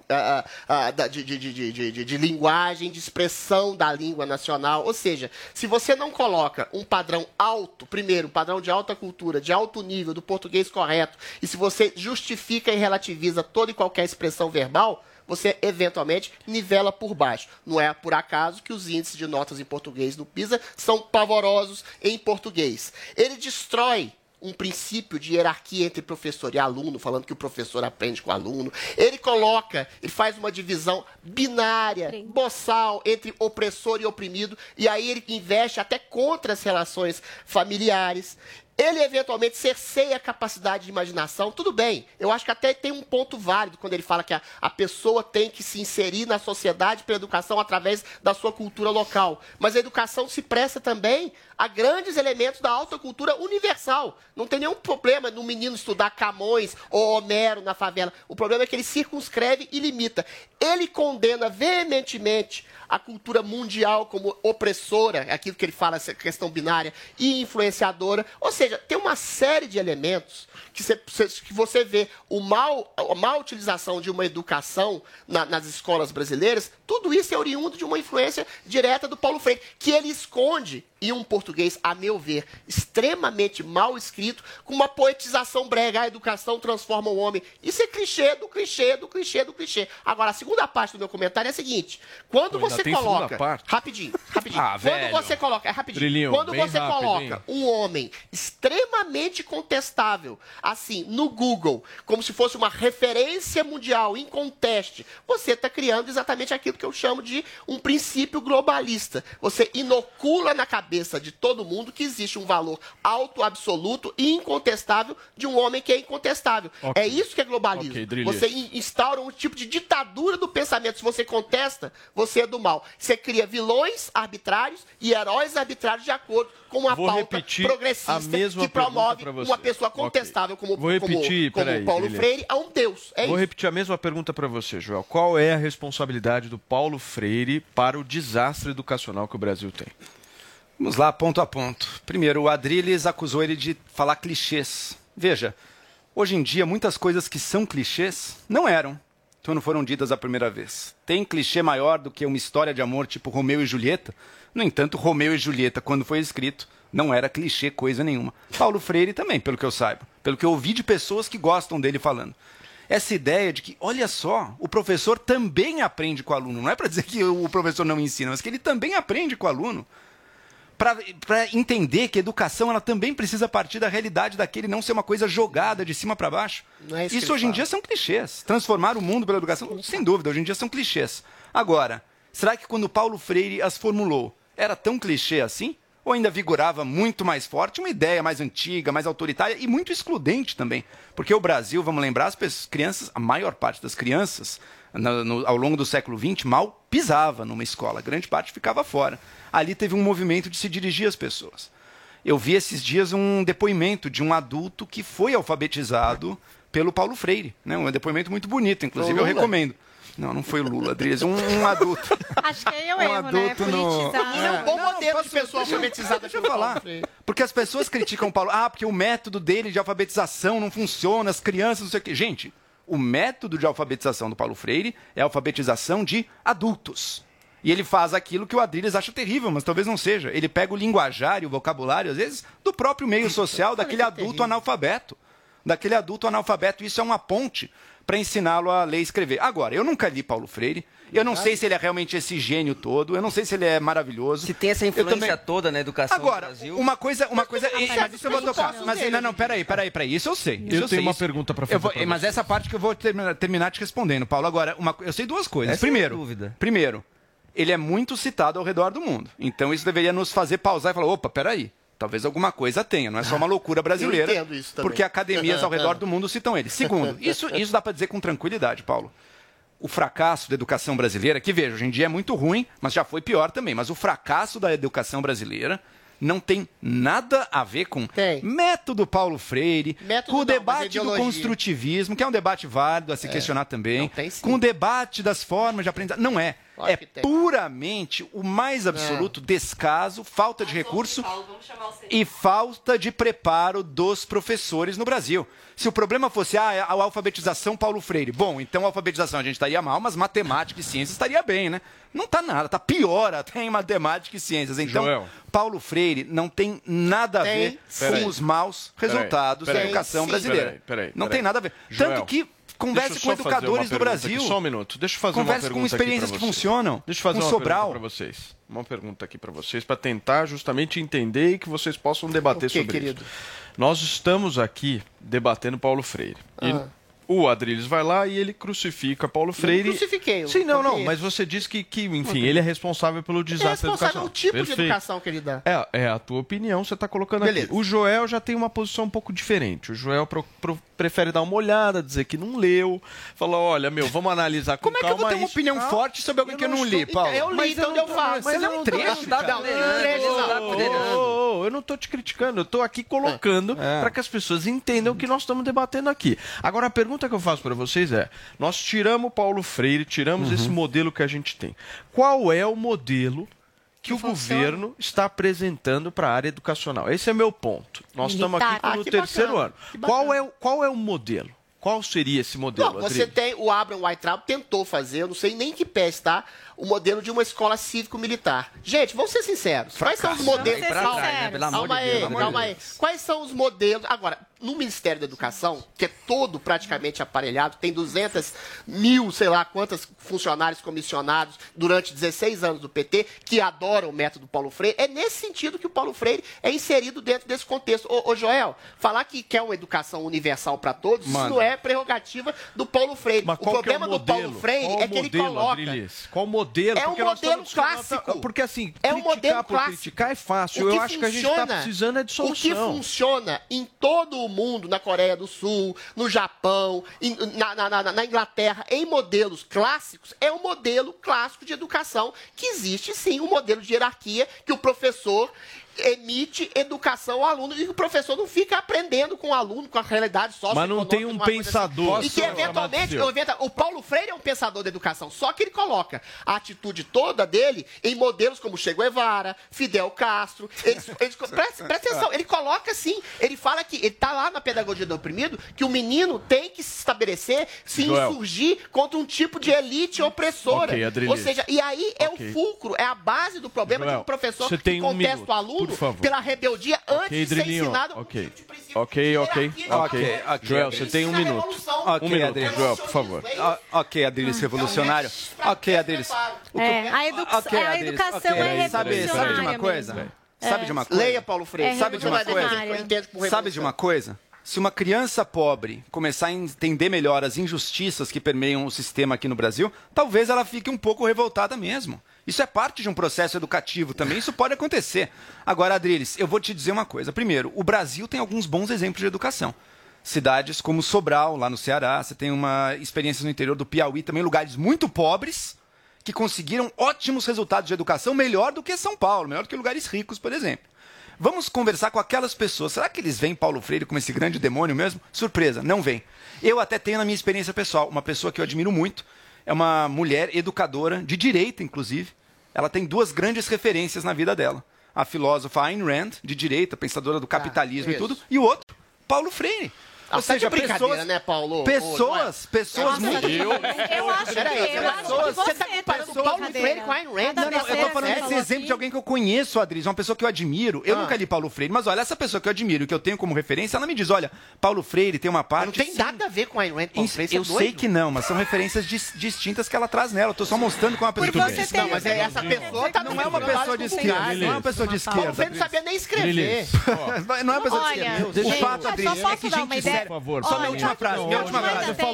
Speaker 12: ah, da- de, de- de- de- linguagem, de expressão da língua nacional. Ou seja, se você não coloca um padrão alto, primeiro, um padrão de alta cultura, de alto nível, do português correto, e se você justifica e relativiza toda e qualquer expressão verbal, você eventualmente nivela por baixo. Não é por acaso que os índices de notas em português no PISA são pavorosos em português. Ele destrói um princípio de hierarquia entre professor e aluno, falando que o professor aprende com o aluno. Ele coloca, ele faz uma divisão binária, boçal, entre opressor e oprimido, e aí ele investe até contra as relações familiares. Ele eventualmente cerceia a capacidade de imaginação. Tudo bem, eu acho que até tem um ponto válido quando ele fala que a, a pessoa tem que se inserir na sociedade pela educação através da sua cultura local. Mas a educação se presta também a grandes elementos da alta cultura universal. Não tem nenhum problema no menino estudar Camões ou Homero na favela. O problema é que ele circunscreve e limita. Ele condena veementemente a cultura mundial como opressora, é aquilo que ele fala, essa questão binária, e influenciadora. Ou seja, tem uma série de elementos que você, que você vê o mal, a má utilização de uma educação na- nas escolas brasileiras, tudo isso é oriundo de uma influência direta do Paulo Freire, que ele esconde e um português, a meu ver, extremamente mal escrito, com uma poetização brega. A educação transforma o homem. Isso é clichê do clichê do clichê do clichê. Agora, a segunda parte do meu comentário é a seguinte: quando
Speaker 9: Pô,
Speaker 12: você coloca.
Speaker 9: parte?
Speaker 12: Rapidinho, rapidinho. [LAUGHS]
Speaker 9: Ah,
Speaker 12: quando
Speaker 9: velho.
Speaker 12: você coloca. É rapidinho. Quando você
Speaker 9: rápido,
Speaker 12: coloca
Speaker 9: hein?
Speaker 12: um homem extremamente contestável, assim, no Google, como se fosse uma referência mundial, inconteste, você está criando exatamente aquilo que eu chamo de um princípio globalista. Você inocula na cabeça de todo mundo que existe um valor alto, absoluto e incontestável de um homem que é incontestável.
Speaker 9: Ok.
Speaker 12: É isso que é globalismo.
Speaker 9: Ok, Drilis.
Speaker 12: você in- instaura um tipo de ditadura do pensamento. Se você contesta, você é do mal. Você cria vilões arbitrários e heróis arbitrários de acordo com uma
Speaker 9: Vou
Speaker 12: pauta progressista que promove uma pessoa
Speaker 9: Ok.
Speaker 12: Como,
Speaker 9: Vou repetir,
Speaker 12: como, como
Speaker 9: peraí,
Speaker 12: Paulo. Freire a um deus. É
Speaker 9: Vou
Speaker 12: isso.
Speaker 9: repetir a mesma pergunta para você, Joel. Qual é a responsabilidade do Paulo Freire para o desastre educacional que o Brasil tem?
Speaker 11: Vamos lá, ponto a ponto. Primeiro, o Adrilles acusou ele de falar clichês. Veja, hoje em dia, muitas coisas que são clichês não eram, então não foram ditas a primeira vez. Tem clichê maior do que uma história de amor tipo Romeu e Julieta? No entanto, Romeu e Julieta, quando foi escrito, não era clichê coisa nenhuma. Paulo Freire também, pelo que eu saiba. Pelo que eu ouvi de pessoas que gostam dele falando. Essa ideia de que, olha só, o professor também aprende com o aluno. Não é para dizer que o professor não ensina, mas que ele também aprende com o aluno para entender que a educação ela também precisa partir da realidade daquele não ser uma coisa jogada de cima para baixo.
Speaker 12: É isso
Speaker 11: isso hoje em
Speaker 12: fala.
Speaker 11: dia são clichês. Transformar o mundo pela educação, sem dúvida, hoje em dia são clichês. Agora, será que quando Paulo Freire as formulou, era tão clichê assim? Ou ainda vigorava muito mais forte, uma ideia mais antiga, mais autoritária e muito excludente também? Porque o Brasil, vamos lembrar, as pessoas, crianças, a maior parte das crianças, no- no- ao longo do século XX, mal pisava numa escola, grande parte ficava fora. Ali teve um movimento de se dirigir às pessoas. Eu vi esses dias um depoimento de um adulto que foi alfabetizado pelo Paulo Freire. Né? Um depoimento muito bonito, inclusive eu recomendo. Não, não foi o Lula, Adriles, um, um adulto.
Speaker 10: Acho que aí é o
Speaker 11: Um
Speaker 10: erro, né?
Speaker 11: adulto no-
Speaker 10: Politizar.
Speaker 12: É um bom
Speaker 11: Não,
Speaker 12: modelo
Speaker 11: posso-
Speaker 12: de pessoa
Speaker 11: deixa eu-
Speaker 12: alfabetizada.
Speaker 11: Deixa eu falar. Porque as pessoas criticam o Paulo. Ah, porque o método dele de alfabetização não funciona, as crianças, não sei o quê. Gente, o método de alfabetização do Paulo Freire é a alfabetização de adultos. E ele faz aquilo que o Adriles acha terrível, mas talvez não seja. Ele pega o linguajar e o vocabulário, às vezes, do próprio meio social daquele adulto analfabeto. Daquele adulto analfabeto. Isso é uma ponte para ensiná-lo a ler e escrever. Agora, eu nunca li Paulo Freire. Eu não sei se ele é realmente esse gênio todo. Eu não sei se ele é maravilhoso.
Speaker 13: Se tem essa influência
Speaker 11: também-
Speaker 13: toda na educação
Speaker 11: Agora,
Speaker 13: do Brasil.
Speaker 11: uma coisa, uma coisa,
Speaker 12: não,
Speaker 11: mas isso eu vou tocar. Mas
Speaker 12: dele,
Speaker 11: não, não, peraí, peraí, peraí. Isso eu sei. Isso
Speaker 9: Eu
Speaker 11: eu,
Speaker 9: tenho
Speaker 11: sei,
Speaker 9: uma
Speaker 11: isso-
Speaker 9: pergunta pra
Speaker 11: eu
Speaker 9: fazer
Speaker 11: vou-
Speaker 9: pra
Speaker 11: Mas
Speaker 9: você.
Speaker 11: essa parte que eu vou terminar, terminar te respondendo, Paulo. Agora, uma, eu sei duas coisas.
Speaker 13: Essa é
Speaker 11: primeiro,
Speaker 13: dúvida.
Speaker 11: primeiro, ele é muito citado ao redor do mundo. Então isso deveria nos fazer pausar e falar, opa, peraí. Talvez alguma coisa tenha, não é só uma loucura brasileira.
Speaker 12: Eu entendo isso também.
Speaker 11: Porque academias ao redor do mundo citam ele. Segundo, [LAUGHS] isso, isso dá para dizer com tranquilidade, Paulo o fracasso da educação brasileira, que veja, hoje em dia é muito ruim, mas já foi pior também. Mas o fracasso da educação brasileira não tem nada a ver com método Paulo Freire,
Speaker 12: Método
Speaker 11: com o
Speaker 12: não,
Speaker 11: debate do
Speaker 12: ideologia.
Speaker 11: construtivismo, que é um debate válido a se questionar também,
Speaker 12: tem
Speaker 11: com o debate das formas de aprendizagem. Não é. É
Speaker 12: que tem.
Speaker 11: puramente o mais absoluto descaso, falta de recurso e falta de preparo dos professores no Brasil. Se o problema fosse ah, a alfabetização Paulo Freire, bom, então a alfabetização a gente estaria mal, mas matemática e ciências estaria bem, né? Não tá nada, tá pior até em matemática e ciências. Então,
Speaker 9: Joel.
Speaker 11: Paulo Freire não tem nada a
Speaker 12: Tem,
Speaker 11: ver
Speaker 12: sim.
Speaker 11: com os maus
Speaker 9: Peraí,
Speaker 11: resultados
Speaker 9: peraí.
Speaker 11: da educação
Speaker 12: Sim.
Speaker 11: brasileira.
Speaker 9: Peraí, peraí,
Speaker 11: não
Speaker 9: peraí.
Speaker 11: tem nada a ver.
Speaker 9: Joel,
Speaker 11: Tanto que converse com educadores do Brasil.
Speaker 9: aqui, só um minuto. Deixa eu fazer
Speaker 11: Converse
Speaker 9: uma
Speaker 11: com
Speaker 9: pergunta aqui
Speaker 11: experiências
Speaker 9: pra
Speaker 11: que funcionam.
Speaker 9: Deixa eu fazer
Speaker 11: com
Speaker 9: uma
Speaker 11: Sobral.
Speaker 9: pergunta para vocês. Uma pergunta aqui para vocês, para tentar justamente entender e que vocês possam debater
Speaker 12: O quê,
Speaker 9: sobre
Speaker 12: querido?
Speaker 9: isso. Nós estamos aqui debatendo Paulo Freire. E
Speaker 12: Ah.
Speaker 9: O Adriles vai lá e ele crucifica Paulo Freire.
Speaker 12: crucifiquei, eu
Speaker 9: Sim, não, não, mas você disse que, que enfim, ele é responsável pelo
Speaker 12: É
Speaker 9: desastre
Speaker 12: responsável
Speaker 9: educacional.
Speaker 12: o tipo de
Speaker 9: Perfeito.
Speaker 12: educação que ele dá.
Speaker 9: É, é a tua opinião, você está colocando
Speaker 12: Beleza.
Speaker 9: aqui. O Joel já tem uma posição um pouco diferente. O Joel pro- pro- prefere dar uma olhada, dizer que não leu, falar, olha, meu, vamos analisar com
Speaker 11: Como é que eu vou ter uma
Speaker 9: isso,
Speaker 11: opinião
Speaker 9: tal.
Speaker 11: forte sobre alguém que eu não li,
Speaker 9: estou-
Speaker 11: Paulo?
Speaker 12: Eu li,
Speaker 9: Mas
Speaker 12: então
Speaker 9: não
Speaker 12: eu falo.
Speaker 9: Mas eu
Speaker 11: lê um
Speaker 9: não
Speaker 11: trecho,
Speaker 9: tá
Speaker 12: Não,
Speaker 9: ô, ô, Eu não estou te criticando, eu estou aqui colocando
Speaker 11: É.
Speaker 9: para que as pessoas entendam o que nós estamos debatendo aqui. Agora, a pergunta que eu faço para vocês é: nós tiramos Paulo Freire, tiramos
Speaker 11: Uhum.
Speaker 9: esse modelo que a gente tem. Qual é o modelo que o governo está apresentando para a área educacional? Esse é meu ponto. Nós estamos aqui
Speaker 10: Militar.
Speaker 9: no
Speaker 12: Ah, que
Speaker 9: terceiro
Speaker 12: bacana,
Speaker 9: ano.
Speaker 12: que.
Speaker 9: Qual é, o- qual é o modelo? Qual seria esse modelo,
Speaker 12: Não, você tem, o Abraham Weintraub tentou fazer, eu não sei nem em que pé está, o modelo de uma escola cívico-militar. Gente, vamos ser sinceros. Quais são os modelos...
Speaker 13: Vamos ser
Speaker 12: Calma,
Speaker 13: amor
Speaker 12: calma
Speaker 13: de
Speaker 12: aí, calma aí. Quais são os modelos... Agora, no Ministério da Educação, que é todo praticamente aparelhado, tem 200 mil, sei lá, quantos funcionários comissionados durante 16 anos do PT, que adoram o método Paulo Freire, é nesse sentido que o Paulo Freire é inserido dentro desse contexto. Ô, ô Joel, falar que quer uma educação universal para todos,
Speaker 9: Manda.
Speaker 12: isso não é prerrogativa do Paulo Freire.
Speaker 9: Mas
Speaker 12: o
Speaker 9: qual que é o
Speaker 12: problema do
Speaker 9: modelo?
Speaker 12: Paulo Freire
Speaker 9: Qual
Speaker 12: é que ele
Speaker 9: modelo,
Speaker 12: coloca...
Speaker 9: Adriles? Qual o modelo?
Speaker 12: É um modelo clássico.
Speaker 9: Porque assim,
Speaker 12: É um
Speaker 9: criticar
Speaker 12: modelo
Speaker 9: por
Speaker 12: clássico.
Speaker 9: criticar é fácil.
Speaker 12: O
Speaker 9: Eu
Speaker 12: que
Speaker 9: acho que a gente está
Speaker 12: funciona-
Speaker 9: precisando é de
Speaker 12: O que
Speaker 9: solução.
Speaker 12: funciona em todo o mundo, na Coreia do Sul, no Japão, na- na- na Inglaterra, em modelos clássicos, é um modelo clássico de educação que existe sim um modelo de hierarquia que o professor emite educação ao aluno e o professor não fica aprendendo com o aluno, com a realidade socioeconômica.
Speaker 9: Mas não tem um
Speaker 12: coisa
Speaker 9: pensador.
Speaker 12: Assim. E que eventualmente,
Speaker 9: de
Speaker 12: inventa- o Paulo Freire é um pensador da educação, só que ele coloca a atitude toda dele em modelos como Che Guevara, Fidel Castro. Ele, ele- [LAUGHS] presta, presta atenção, ele coloca assim, ele fala que ele está lá na pedagogia do oprimido, que o menino tem que se estabelecer, se
Speaker 9: Joel.
Speaker 12: insurgir contra um tipo de elite opressora.
Speaker 9: Ok, Adriles.
Speaker 12: Ou seja, e aí é
Speaker 9: Ok.
Speaker 12: o fulcro, é a base do problema de
Speaker 9: Joel,
Speaker 12: um professor
Speaker 9: você
Speaker 12: que
Speaker 9: tem um
Speaker 12: contesta
Speaker 9: minuto,
Speaker 12: o aluno
Speaker 9: por favor.
Speaker 12: pela rebeldia antes
Speaker 9: Ok,
Speaker 12: de ser
Speaker 9: Drilinho.
Speaker 12: ensinado
Speaker 9: Ok. Ok, ok, ok.
Speaker 11: Ok, ok.
Speaker 9: Joel, você tem um minuto.
Speaker 11: Ok,
Speaker 9: um minuto,
Speaker 11: Adriles.
Speaker 9: Joel, por favor.
Speaker 11: Ah, ok, Adriles revolucionário. Ok, Adriles. O
Speaker 10: É, a, educa-
Speaker 11: Ok,
Speaker 10: a educação
Speaker 11: ok.
Speaker 10: é
Speaker 11: Sabe, sabe de
Speaker 10: revolucionária
Speaker 11: uma coisa?
Speaker 10: mesmo.
Speaker 11: Sabe
Speaker 10: É.
Speaker 11: de uma coisa?
Speaker 12: Leia, Paulo Freire.
Speaker 10: É
Speaker 11: Sabe de uma coisa? Sabe de uma coisa? Se uma criança pobre começar a entender melhor as injustiças que permeiam o sistema aqui no Brasil, talvez ela fique um pouco revoltada mesmo. Isso é parte de um processo educativo também, isso pode acontecer. Agora, Adriles, eu vou te dizer uma coisa. Primeiro, o Brasil tem alguns bons exemplos de educação. Cidades como Sobral, lá no Ceará, você tem uma experiência no interior do Piauí, também lugares muito pobres, que conseguiram ótimos resultados de educação, melhor do que São Paulo, melhor do que lugares ricos, por exemplo. Vamos conversar com aquelas pessoas. Será que eles veem Paulo Freire como esse grande demônio mesmo? Surpresa, não vem. Eu até tenho na minha experiência pessoal uma pessoa que eu admiro muito. É uma mulher educadora, de direita, inclusive. Ela tem duas grandes referências na vida dela. A filósofa Ayn Rand, de direita, pensadora do capitalismo e
Speaker 12: isso.
Speaker 11: tudo. E o outro, Paulo Freire. Ou
Speaker 12: tá de
Speaker 11: seja,
Speaker 12: brincadeira,
Speaker 11: pessoas,
Speaker 12: né, Paulo?
Speaker 11: pessoas, pessoas
Speaker 12: Nossa,
Speaker 11: muito...
Speaker 12: eu-
Speaker 10: Eu acho que eu acho que
Speaker 12: pessoas-
Speaker 10: você
Speaker 12: você tá
Speaker 10: tá
Speaker 12: comparando
Speaker 10: de
Speaker 12: Paulo. Freire com Ayn Rand?
Speaker 11: Não, não, eu tô falando
Speaker 10: você
Speaker 11: desse exemplo de alguém que eu conheço, Adris, uma pessoa que eu admiro. Eu
Speaker 12: Ah.
Speaker 11: nunca li Paulo Freire, mas olha, essa pessoa que eu admiro, e que eu tenho como referência, ela me diz, olha, Paulo Freire tem uma parte...
Speaker 12: Não tem nada a ver com Ayn Rand, Paulo Freire, você é
Speaker 11: eu
Speaker 12: doido?
Speaker 11: sei que não, mas são referências dis- distintas que ela traz nela. Eu tô só mostrando como uma pessoa
Speaker 12: Porque
Speaker 11: que
Speaker 12: você tem- Não, mas é essa pessoa tá
Speaker 11: não é uma pessoa de esquerda, não é uma pessoa de
Speaker 12: Paulo
Speaker 11: esquerda.
Speaker 12: Freire não sabia nem escrever.
Speaker 11: Não é uma pessoa de esquerda. O fato,
Speaker 10: posso
Speaker 11: é que
Speaker 10: dar
Speaker 11: gente
Speaker 10: uma ideia?
Speaker 11: séria.
Speaker 9: Por favor,
Speaker 11: Só minha última frase, minha última frase.
Speaker 10: ainda tem-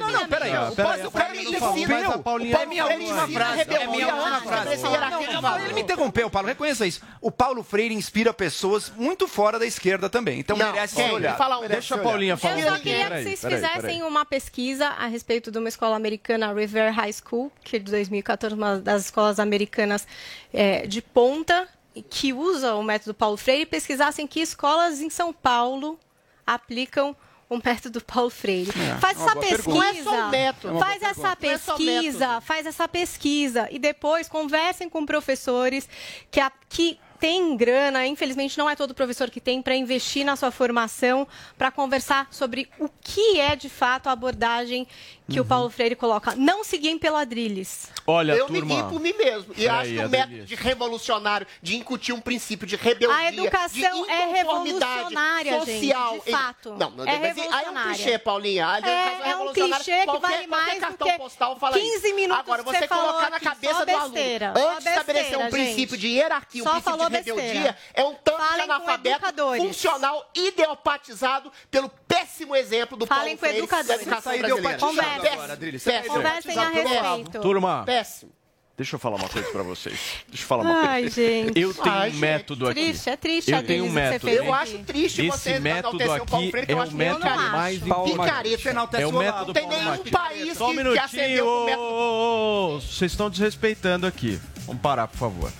Speaker 11: Não, não, peraí. O me interrompeu.
Speaker 9: Paulinha-
Speaker 11: É minha última frase. É minha
Speaker 12: rebeldia
Speaker 11: última frase. Ele me interrompeu, Paulo, reconheça isso. O Paulo Freire inspira pessoas muito fora da esquerda também. Então merece ser olhado.
Speaker 12: Um.
Speaker 9: Deixa a. Paulinha falar.
Speaker 10: Eu só queria que vocês fizessem uma pesquisa a respeito de uma escola americana, River High School, que é de 2014, uma das escolas americanas é, de ponta, que usa o método Paulo Freire, e pesquisassem que escolas em São Paulo aplicam o método Paulo Freire.
Speaker 12: É,
Speaker 10: faz essa
Speaker 12: é só
Speaker 10: pesquisa,
Speaker 12: método. É uma
Speaker 10: faz essa
Speaker 12: pergunta. É
Speaker 10: pesquisa, faz essa pesquisa e depois conversem com professores que, a, que têm grana, infelizmente não é todo professor que tem, para investir na sua formação, para conversar sobre o que é de fato a abordagem que
Speaker 12: Uhum.
Speaker 10: o Paulo Freire coloca. Não seguir em peladrilhos.
Speaker 9: Olha,
Speaker 12: eu me
Speaker 9: turma.
Speaker 12: guio por mim mesmo. E acho que o
Speaker 9: Adelias.
Speaker 12: método de revolucionário, de incutir um princípio de rebeldia,
Speaker 10: A educação
Speaker 12: de
Speaker 10: é revolucionária,
Speaker 12: social.
Speaker 10: gente, de
Speaker 12: em-
Speaker 10: fato.
Speaker 12: Não, não,
Speaker 10: É
Speaker 12: mas aí é um
Speaker 10: revolucionária.
Speaker 12: clichê, Paulinha. A educação
Speaker 10: É, é um
Speaker 12: revolucionária,
Speaker 10: clichê que vale mais do
Speaker 12: cartão
Speaker 10: que
Speaker 12: postal fala
Speaker 10: 15
Speaker 12: isso.
Speaker 10: minutos
Speaker 12: Agora, você
Speaker 10: você falou
Speaker 12: colocar na cabeça do aluno,
Speaker 10: besteira,
Speaker 12: antes de estabelecer um
Speaker 10: besteira,
Speaker 12: princípio
Speaker 10: gente.
Speaker 12: de hierarquia, um
Speaker 10: Só
Speaker 12: princípio de rebeldia,
Speaker 10: besteira.
Speaker 12: é um tanto de
Speaker 10: Falem com
Speaker 12: analfabeto
Speaker 10: educadores.
Speaker 12: funcional ideopatizado pelo péssimo exemplo do
Speaker 10: Falem
Speaker 12: Paulo
Speaker 10: com
Speaker 12: Freire da
Speaker 10: educadores.
Speaker 12: educação
Speaker 11: Tá
Speaker 12: brasileira.
Speaker 11: idiopatizado
Speaker 12: Péssimo.
Speaker 11: agora, Adriles.
Speaker 12: Péssimo.
Speaker 10: Conversem a respeito.
Speaker 9: Turma,
Speaker 12: Péssimo.
Speaker 9: deixa eu falar uma coisa pra vocês. Deixa eu falar uma
Speaker 10: Ai,
Speaker 9: coisa.
Speaker 10: gente.
Speaker 9: Eu tenho
Speaker 12: Ai,
Speaker 9: um
Speaker 12: gente,
Speaker 9: método aqui.
Speaker 10: Triste, é triste,
Speaker 9: Eu tenho um método.
Speaker 12: Eu
Speaker 10: aqui.
Speaker 12: acho triste
Speaker 9: Esse
Speaker 12: você
Speaker 9: método
Speaker 12: enaltecer o Paulo
Speaker 9: aqui
Speaker 12: Freire, que
Speaker 9: é
Speaker 12: eu
Speaker 9: o
Speaker 12: acho
Speaker 9: método
Speaker 12: muito
Speaker 9: mais
Speaker 12: picareta.
Speaker 9: É o método.
Speaker 12: Não tem nenhum país
Speaker 9: Só um
Speaker 12: que, que acendeu o método.
Speaker 9: Vocês estão desrespeitando aqui. Vamos parar, por favor.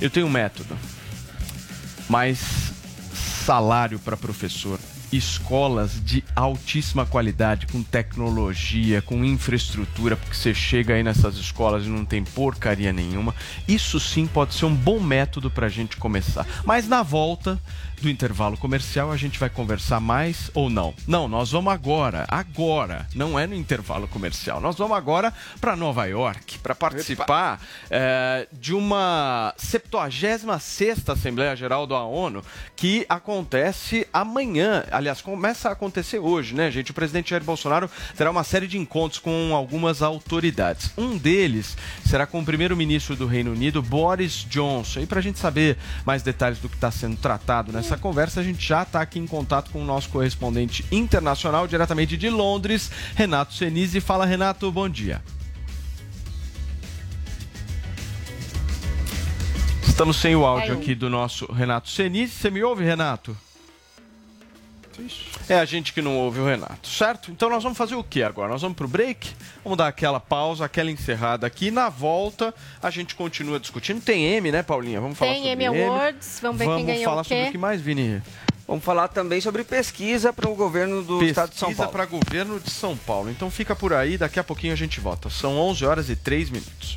Speaker 9: Eu tenho um método. Mais salário para professor. Escolas de altíssima qualidade, com tecnologia, com infraestrutura, porque você chega aí nessas escolas e não tem porcaria nenhuma. Isso sim pode ser um bom método para a gente começar. Mas na volta do intervalo comercial a gente vai conversar mais ou não? Não, nós vamos agora, agora, não é no intervalo comercial. Nós vamos agora para Nova York para participar eh, de uma 76 Assembleia Geral da ONU que acontece amanhã. Aliás, começa a acontecer hoje, né, gente? O presidente Jair Bolsonaro terá uma série de encontros com algumas autoridades. Um deles será com o primeiro-ministro do Reino Unido, Boris Johnson. E para a gente saber mais detalhes do que está sendo tratado nessa conversa, a gente já está aqui em contato com o nosso correspondente internacional, diretamente de Londres, Renato Senise. Fala, Renato, bom dia. Estamos sem o áudio aqui do nosso Renato Senise. Você me ouve, Renato? É a gente que não ouve o Renato, certo? Então nós vamos fazer o que agora? Nós vamos pro break? Vamos dar aquela pausa, aquela encerrada aqui. Na volta, a gente continua discutindo. Tem M, né, Paulinha? Vamos falar
Speaker 10: Tem
Speaker 9: sobre
Speaker 10: Emmy Awards, vamos ver quem ganhou
Speaker 9: falar
Speaker 10: o quê.
Speaker 9: sobre o que mais, Vini?
Speaker 13: Vamos falar também sobre pesquisa para o governo do estado de São
Speaker 9: Pesquisa
Speaker 13: Paulo.
Speaker 9: para governo de São Paulo. Então fica por aí, daqui a pouquinho a gente volta. São 11 horas e 3 minutos.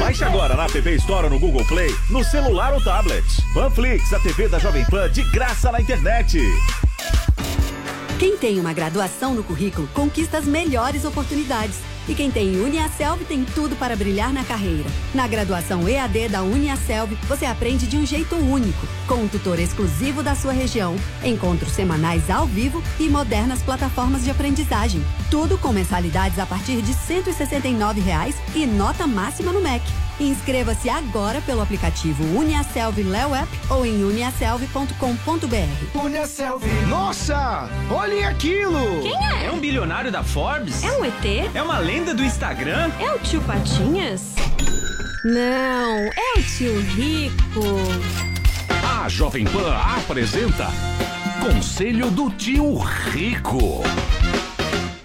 Speaker 6: Baixe agora na App Store no Google Play, no celular ou tablet. Panflix, a TV da Jovem Pan de graça na internet.
Speaker 7: Quem tem uma graduação no currículo conquista as melhores oportunidades. E quem tem Uniaselv tem tudo para brilhar na carreira. Na graduação EAD da Uniaselv, você aprende de um jeito único, com um tutor exclusivo da sua região, encontros semanais ao vivo e modernas plataformas de aprendizagem. Tudo com mensalidades a partir de 169 reais e nota máxima no MEC. Inscreva-se agora pelo aplicativo Uniaselv Léo App ou em uniaselv.com.br.
Speaker 21: Uniaselv. Nossa! Olhem aquilo!
Speaker 22: Quem é?
Speaker 23: É um bilionário da Forbes?
Speaker 22: É um ET?
Speaker 23: É uma lenda do Instagram?
Speaker 22: É o tio Patinhas? Não, é o tio Rico.
Speaker 17: A Jovem Pan apresenta Conselho do Tio Rico.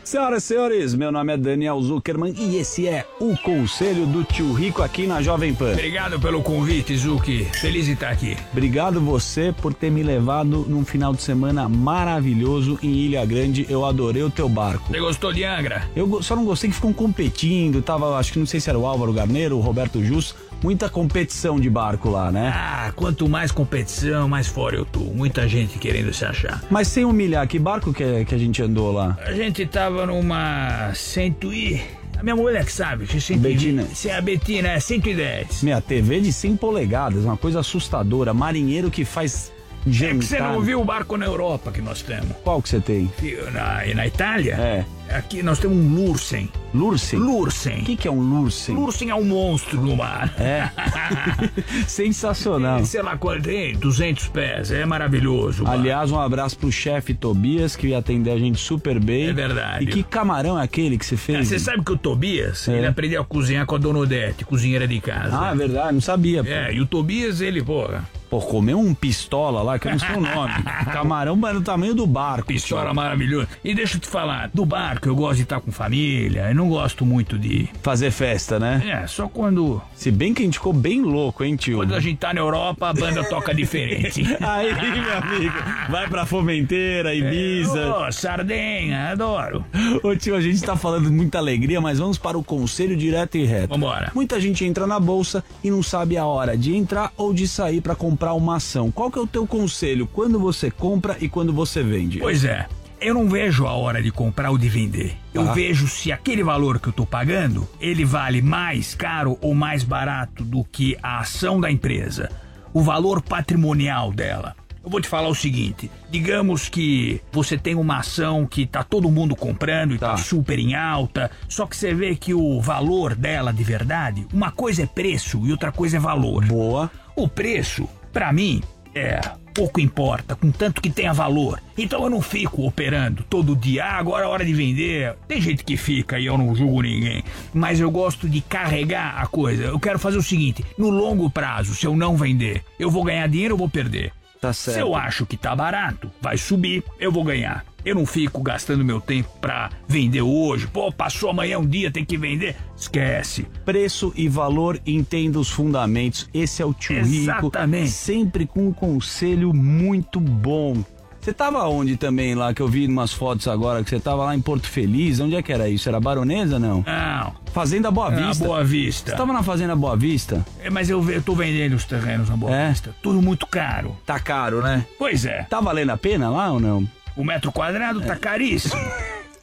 Speaker 24: Senhoras e senhores, meu nome é Daniel Zuckerman e esse é o Conselho do Tio Rico aqui na Jovem Pan.
Speaker 25: Obrigado pelo convite, Zuki. Feliz de estar aqui.
Speaker 24: Obrigado você por ter me levado num final de semana maravilhoso em Ilha Grande. Eu adorei o teu barco.
Speaker 25: Você gostou de Angra?
Speaker 24: Eu só não gostei que ficam competindo, tava, acho que não sei se era o Álvaro Garneiro, o Roberto Jus, muita competição de barco lá, né?
Speaker 25: Ah, quanto mais competição, mais fora eu tô. Muita gente querendo se achar.
Speaker 24: Mas sem humilhar, que barco que, é- que a gente andou lá?
Speaker 25: A gente tava numa cento e... A minha mulher que sabe, que 120.
Speaker 24: Betina.
Speaker 25: Se é a Betina, é 110.
Speaker 24: Minha TV de 100 polegadas, uma coisa assustadora. Marinheiro que faz
Speaker 25: É que você não viu o barco na Europa que nós temos.
Speaker 24: Qual que você tem?
Speaker 25: Na, e na Itália?
Speaker 24: É.
Speaker 25: Aqui nós temos um Lursen.
Speaker 24: Lursen?
Speaker 25: Lursen.
Speaker 24: O que, que é um Lursen?
Speaker 25: Lursen é um monstro no mar.
Speaker 24: É. [LAUGHS] Sensacional.
Speaker 25: Sei lá quanto tem, 200 pés. É maravilhoso.
Speaker 24: Aliás, um abraço pro chefe Tobias, que ia atender a gente super bem.
Speaker 25: É verdade.
Speaker 24: E que camarão é aquele que você
Speaker 25: É,
Speaker 24: fez?
Speaker 25: Você sabe que o Tobias,
Speaker 24: É.
Speaker 25: ele aprendeu a cozinhar com a Dona Odete, cozinheira de casa.
Speaker 24: Ah, é verdade, não sabia. pô.
Speaker 25: É, e o Tobias, ele, porra.
Speaker 24: Pô, comeu um pistola lá, que eu não sei o nome. [LAUGHS] camarão mas do tamanho do barco.
Speaker 25: Pistola
Speaker 24: tio.
Speaker 25: maravilhoso. E deixa eu te falar, do barco eu gosto de estar com família, eu não gosto muito de.
Speaker 24: Fazer festa, né?
Speaker 25: É, só quando.
Speaker 24: Se bem que a gente ficou bem louco, hein, tio?
Speaker 25: Quando a gente tá na Europa, a banda [LAUGHS] toca diferente.
Speaker 24: Aí, meu amigo, vai pra Fomenteira, Ibiza.
Speaker 25: Ô, sardenha, adoro.
Speaker 24: Ô tio, a gente tá falando de muita alegria, mas vamos para o conselho direto e reto.
Speaker 25: Vambora.
Speaker 24: Muita gente entra na bolsa e não sabe a hora de entrar ou de sair para comprar uma ação. Qual que é o teu conselho quando você compra e quando você vende?
Speaker 25: Pois é. Eu não vejo a hora de comprar ou de vender. Eu
Speaker 24: Tá.
Speaker 25: vejo se aquele valor que eu tô pagando, ele vale mais caro ou mais barato do que a ação da empresa. O valor patrimonial dela. Eu vou te falar o seguinte, digamos que você tem uma ação que tá todo mundo comprando e tá, super em alta, só que você vê que o valor dela de verdade, uma coisa é preço e outra coisa é valor.
Speaker 24: Boa.
Speaker 25: O preço, pra mim, é pouco importa, contanto que tenha valor. Então eu não fico operando todo dia, ah, agora é hora de vender. Tem gente que fica e eu não julgo ninguém. Mas eu gosto de carregar a coisa. Eu quero fazer o seguinte: no longo prazo, se eu não vender, eu vou ganhar dinheiro ou vou perder?
Speaker 24: Tá
Speaker 25: Se eu acho que tá barato, vai subir, eu vou ganhar. Eu não fico gastando meu tempo pra vender hoje. Pô, passou amanhã um dia, tem que vender. Esquece.
Speaker 24: Preço e valor, entenda os fundamentos. Esse é o tio Rico.
Speaker 25: Exatamente.
Speaker 24: Sempre com um conselho muito bom. Você tava onde também lá, que eu vi umas fotos agora, que você tava lá em Porto Feliz? Onde é que era isso? Era Baronesa, não?
Speaker 25: Não.
Speaker 24: Fazenda Boa
Speaker 25: É,
Speaker 24: Vista.
Speaker 25: Boa Vista.
Speaker 24: Você tava na Fazenda Boa Vista?
Speaker 25: É, mas eu, eu tô vendendo os terrenos na Boa
Speaker 24: É?
Speaker 25: Vista. Tudo muito caro.
Speaker 24: Tá caro, né?
Speaker 25: Pois é.
Speaker 24: Tá valendo a pena lá ou não?
Speaker 25: O metro quadrado tá caríssimo.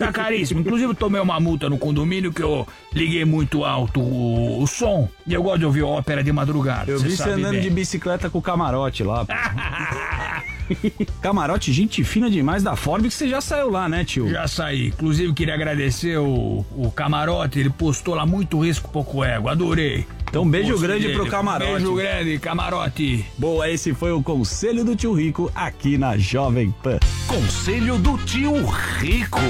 Speaker 25: Tá caríssimo. Inclusive, eu tomei uma multa no condomínio que eu liguei muito alto o, o som. E eu gosto de ouvir ópera de madrugada.
Speaker 24: Eu vi você andando
Speaker 25: bem.
Speaker 24: de bicicleta com o camarote lá. [LAUGHS] camarote, gente fina demais da Forbes, que você já saiu lá, né, tio?
Speaker 25: Já saí. Inclusive, queria agradecer o, o camarote. Ele postou lá muito risco, pouco ego. Adorei.
Speaker 24: Então, beijo grande
Speaker 25: dele.
Speaker 24: pro camarote.
Speaker 25: Beijo grande, camarote.
Speaker 24: Boa, esse foi o Conselho do Tio Rico aqui na Jovem Pan.
Speaker 17: Conselho do Tio Rico.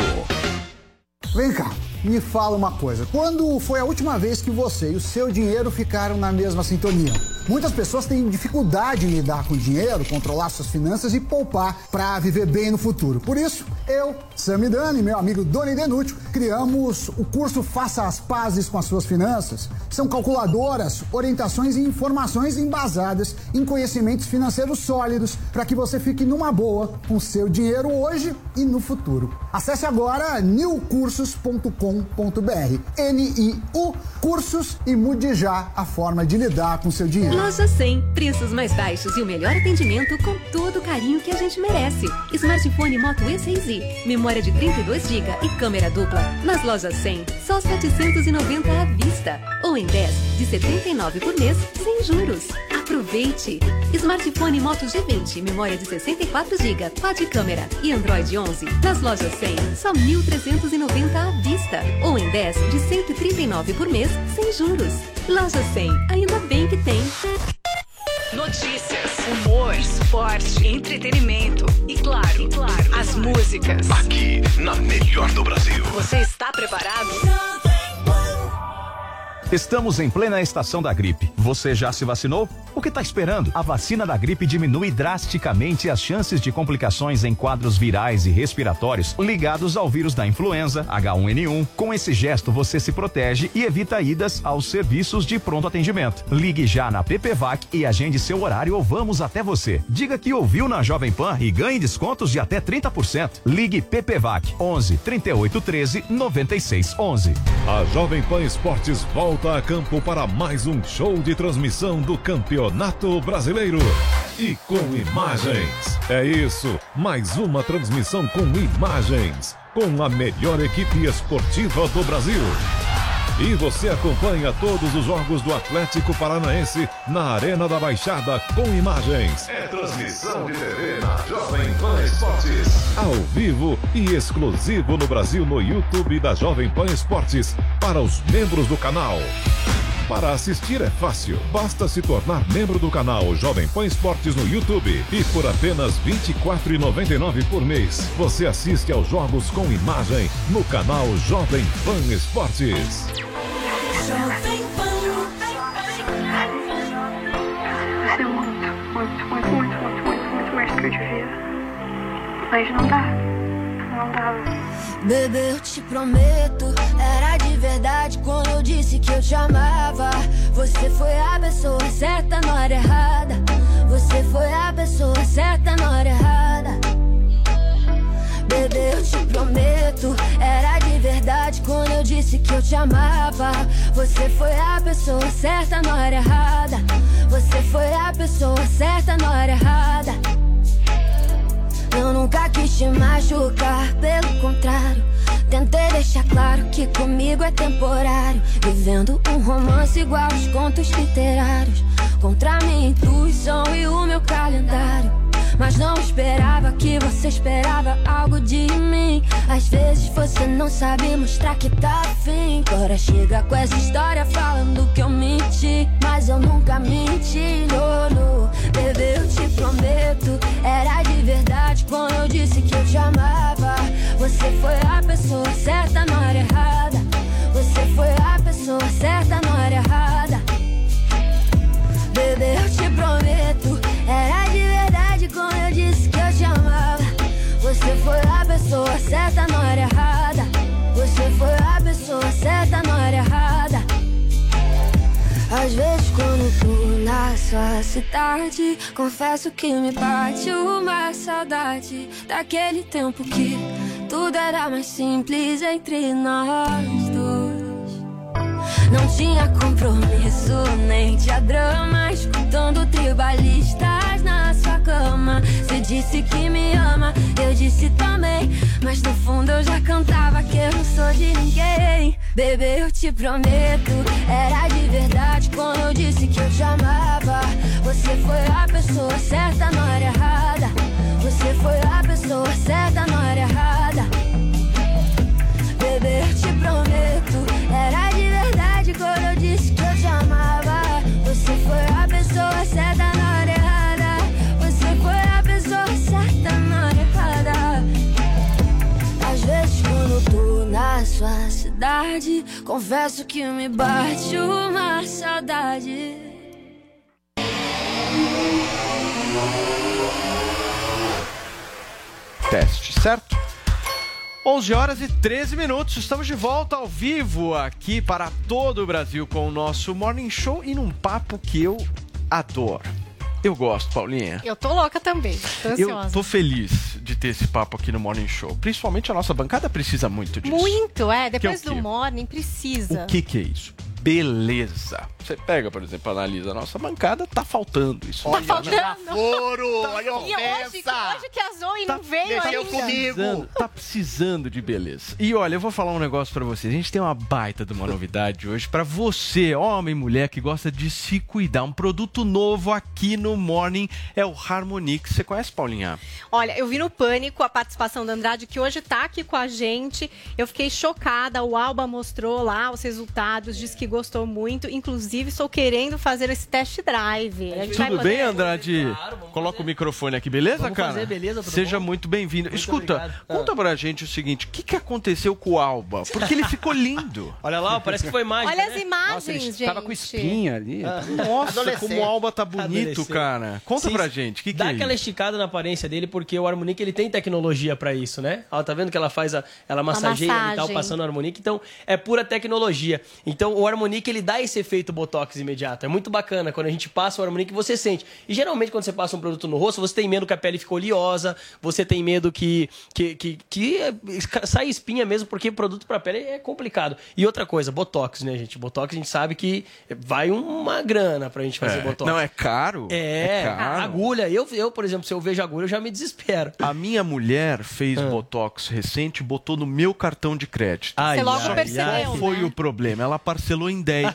Speaker 26: Vem cá, me fala uma coisa. Quando foi a última vez que você e o seu dinheiro ficaram na mesma sintonia? Muitas pessoas têm dificuldade em lidar com o dinheiro, controlar suas finanças e poupar para viver bem no futuro. Por isso, eu, Samidani e meu amigo Doni Denútil criamos o curso Faça as Pazes com as Suas Finanças. São calculadoras, orientações e informações embasadas em conhecimentos financeiros sólidos para que você fique numa boa com seu dinheiro hoje e no futuro. Acesse agora newcursos.com.br. N-I-U Cursos e mude já a forma de lidar com seu dinheiro.
Speaker 7: Loja 100, preços mais baixos e o melhor atendimento com todo o carinho que a gente merece. Smartphone Moto E6i, memória de 32 GB e câmera dupla. Nas lojas 100, só os 790 à vista. Ou em 10, de 79 por mês, sem juros. Aproveite! Smartphone Moto G20, memória de 64 GB, quad câmera e Android 11. Nas lojas 100, só 1.390 à vista. Ou em 10, de 139 por mês, sem juros. Loja 100, ainda bem que tem.
Speaker 27: Notícias, humor, esporte, entretenimento e claro, claro, as músicas.
Speaker 17: Aqui, na melhor do Brasil.
Speaker 27: Você está preparado?
Speaker 28: Estamos em plena estação da gripe. Você já se vacinou? O que está esperando? A vacina da gripe diminui drasticamente as chances de complicações em quadros virais e respiratórios ligados ao vírus da influenza, H1N1. Com esse gesto, você se protege e evita idas aos serviços de pronto atendimento. Ligue já na PPVAC e agende seu horário ou vamos até você. Diga que ouviu na Jovem Pan e ganhe descontos de até 30%. Ligue PPVAC 11 38 13 96 11.
Speaker 29: A Jovem Pan Esportes volta a campo para mais um show de transmissão do Campeonato Brasileiro. E com imagens. É isso, mais uma transmissão com imagens. Com a melhor equipe esportiva do Brasil. E você acompanha todos os jogos do Atlético Paranaense na Arena da Baixada com imagens.
Speaker 17: É transmissão de TV na Jovem Pan Esportes.
Speaker 29: Ao vivo e exclusivo no Brasil no YouTube da Jovem Pan Esportes para os membros do canal. Para assistir é fácil, basta se tornar membro do canal Jovem Pan Esportes no YouTube e por apenas R$ 24,99 por mês você assiste aos jogos com imagem no canal Jovem Pan Esportes.
Speaker 30: Você é muito, muito, muito, muito, muito, muito, muito mais do que eu devia. Mas não dá. Não dava.
Speaker 31: Bebê, eu te prometo, era de verdade quando eu disse que eu te amava. Você foi a pessoa certa na hora errada. Você foi a pessoa certa na hora errada. Bebê, eu te prometo, era de verdade quando eu disse que eu te amava. Você foi a pessoa certa na hora errada. Você foi a pessoa certa na hora errada. Eu nunca quis te machucar, pelo contrário. Tentei deixar claro que comigo é temporário. Vivendo um romance igual aos contos literários. Contra minha intuição e o meu calendário. Mas não esperava que você esperava algo de mim. Às vezes você não sabe mostrar que tá afim. Agora chega com essa história falando que eu menti. Mas eu nunca menti, Lolo. Bebê, eu te prometo. Era de verdade quando eu disse que eu te amava. Você foi a pessoa certa na hora errada. Você foi a pessoa certa na hora errada. Bebê, eu te prometo. Pessoa certa na hora errada. Você foi a pessoa certa na hora errada. Às vezes quando tô na sua cidade Confesso que me bate uma saudade Daquele tempo que tudo era mais simples entre nós dois Não tinha compromisso, nem tinha drama Escutando tribalistas na cama Você disse que me ama, eu disse também Mas no fundo eu já cantava que eu não sou de ninguém Bebê, eu te prometo, era de verdade quando eu disse que eu te amava. Você foi a pessoa certa na hora errada. Você foi a pessoa certa na hora errada. Bebê, eu te prometo, era de verdade quando eu disse que eu te amava. Você foi a pessoa certa na hora sua cidade Confesso que me bate uma saudade
Speaker 9: Teste, certo? 11 horas e 13 minutos, estamos de volta ao vivo aqui para todo o Brasil com o nosso Morning Show e num papo que eu adoro. Eu gosto, Paulinha.
Speaker 10: Eu tô louca também, tô ansiosa.
Speaker 9: Eu tô feliz de ter esse papo aqui no Morning Show. Principalmente a nossa bancada precisa muito disso.
Speaker 10: Muito, é. Depois
Speaker 9: Que é
Speaker 10: do morning precisa.
Speaker 9: O que, que é isso? Beleza. Você pega, por exemplo, analisa a nossa bancada, tá faltando isso.
Speaker 10: Tá faltando.
Speaker 12: Foro, olha a
Speaker 10: E hoje,
Speaker 12: ofensa.
Speaker 10: hoje que a Zoe não veio ainda.
Speaker 9: precisando, tá precisando de beleza. E olha, eu vou falar um negócio pra vocês. A gente tem uma baita de uma novidade hoje pra você, homem e mulher que gosta de se cuidar. Um produto novo aqui no Morning é o Harmonix. Você conhece, Paulinha?
Speaker 10: Olha, eu vi no Pânico a participação da Andrade, que hoje tá aqui com a gente. Eu fiquei chocada. O Alba mostrou lá os resultados, disse que gostou muito. Inclusive, estou querendo fazer esse test drive. A gente vai
Speaker 9: Tudo
Speaker 10: poder-
Speaker 9: bem, Andrade? Coloca o microfone aqui, beleza,
Speaker 32: Vamos
Speaker 9: cara?
Speaker 32: fazer, beleza,
Speaker 9: Seja muito bem-vindo. Escuta,
Speaker 32: obrigado. Ah.
Speaker 9: conta pra gente o seguinte: o que, que aconteceu com o Alba? Porque ele ficou lindo. [LAUGHS]
Speaker 32: Olha lá, parece que foi mágico.
Speaker 10: Olha
Speaker 32: né?
Speaker 10: as imagens,
Speaker 32: Nossa, ele
Speaker 10: gente.
Speaker 32: tava com espinha ali.
Speaker 9: Nossa, como o Alba tá bonito, cara. Conta
Speaker 32: Sim,
Speaker 9: pra gente, que, que
Speaker 32: Dá
Speaker 9: é
Speaker 32: aquela
Speaker 9: isso?
Speaker 32: esticada na aparência dele, porque o Harmonique ele tem tecnologia pra isso, né? Ó, tá vendo que ela faz a, ela massageia e tal,
Speaker 10: massagem.
Speaker 32: passando o Harmonique, então é pura tecnologia. Então o Harmonique ele dá esse efeito botox imediato. É muito bacana quando a gente passa o Harmonique você sente. E geralmente quando você passa um produto no rosto, você tem medo que a pele ficou oleosa, você tem medo que que, que, que é, sai espinha mesmo, porque produto pra pele é complicado. E outra coisa, botox, né, gente? Botox a gente sabe que vai uma grana pra gente fazer
Speaker 9: É,
Speaker 32: botox.
Speaker 9: Não, é caro.
Speaker 32: É,
Speaker 9: caro.
Speaker 32: agulha. Eu, eu, por exemplo, se eu vejo agulha, eu já me desespero.
Speaker 9: A minha mulher fez
Speaker 32: Ah.
Speaker 9: botox recente e botou no meu cartão de crédito.
Speaker 32: Ai, Você logo
Speaker 9: que
Speaker 10: percebeu,
Speaker 9: qual foi
Speaker 10: né?
Speaker 9: o problema? Ela parcelou em 10.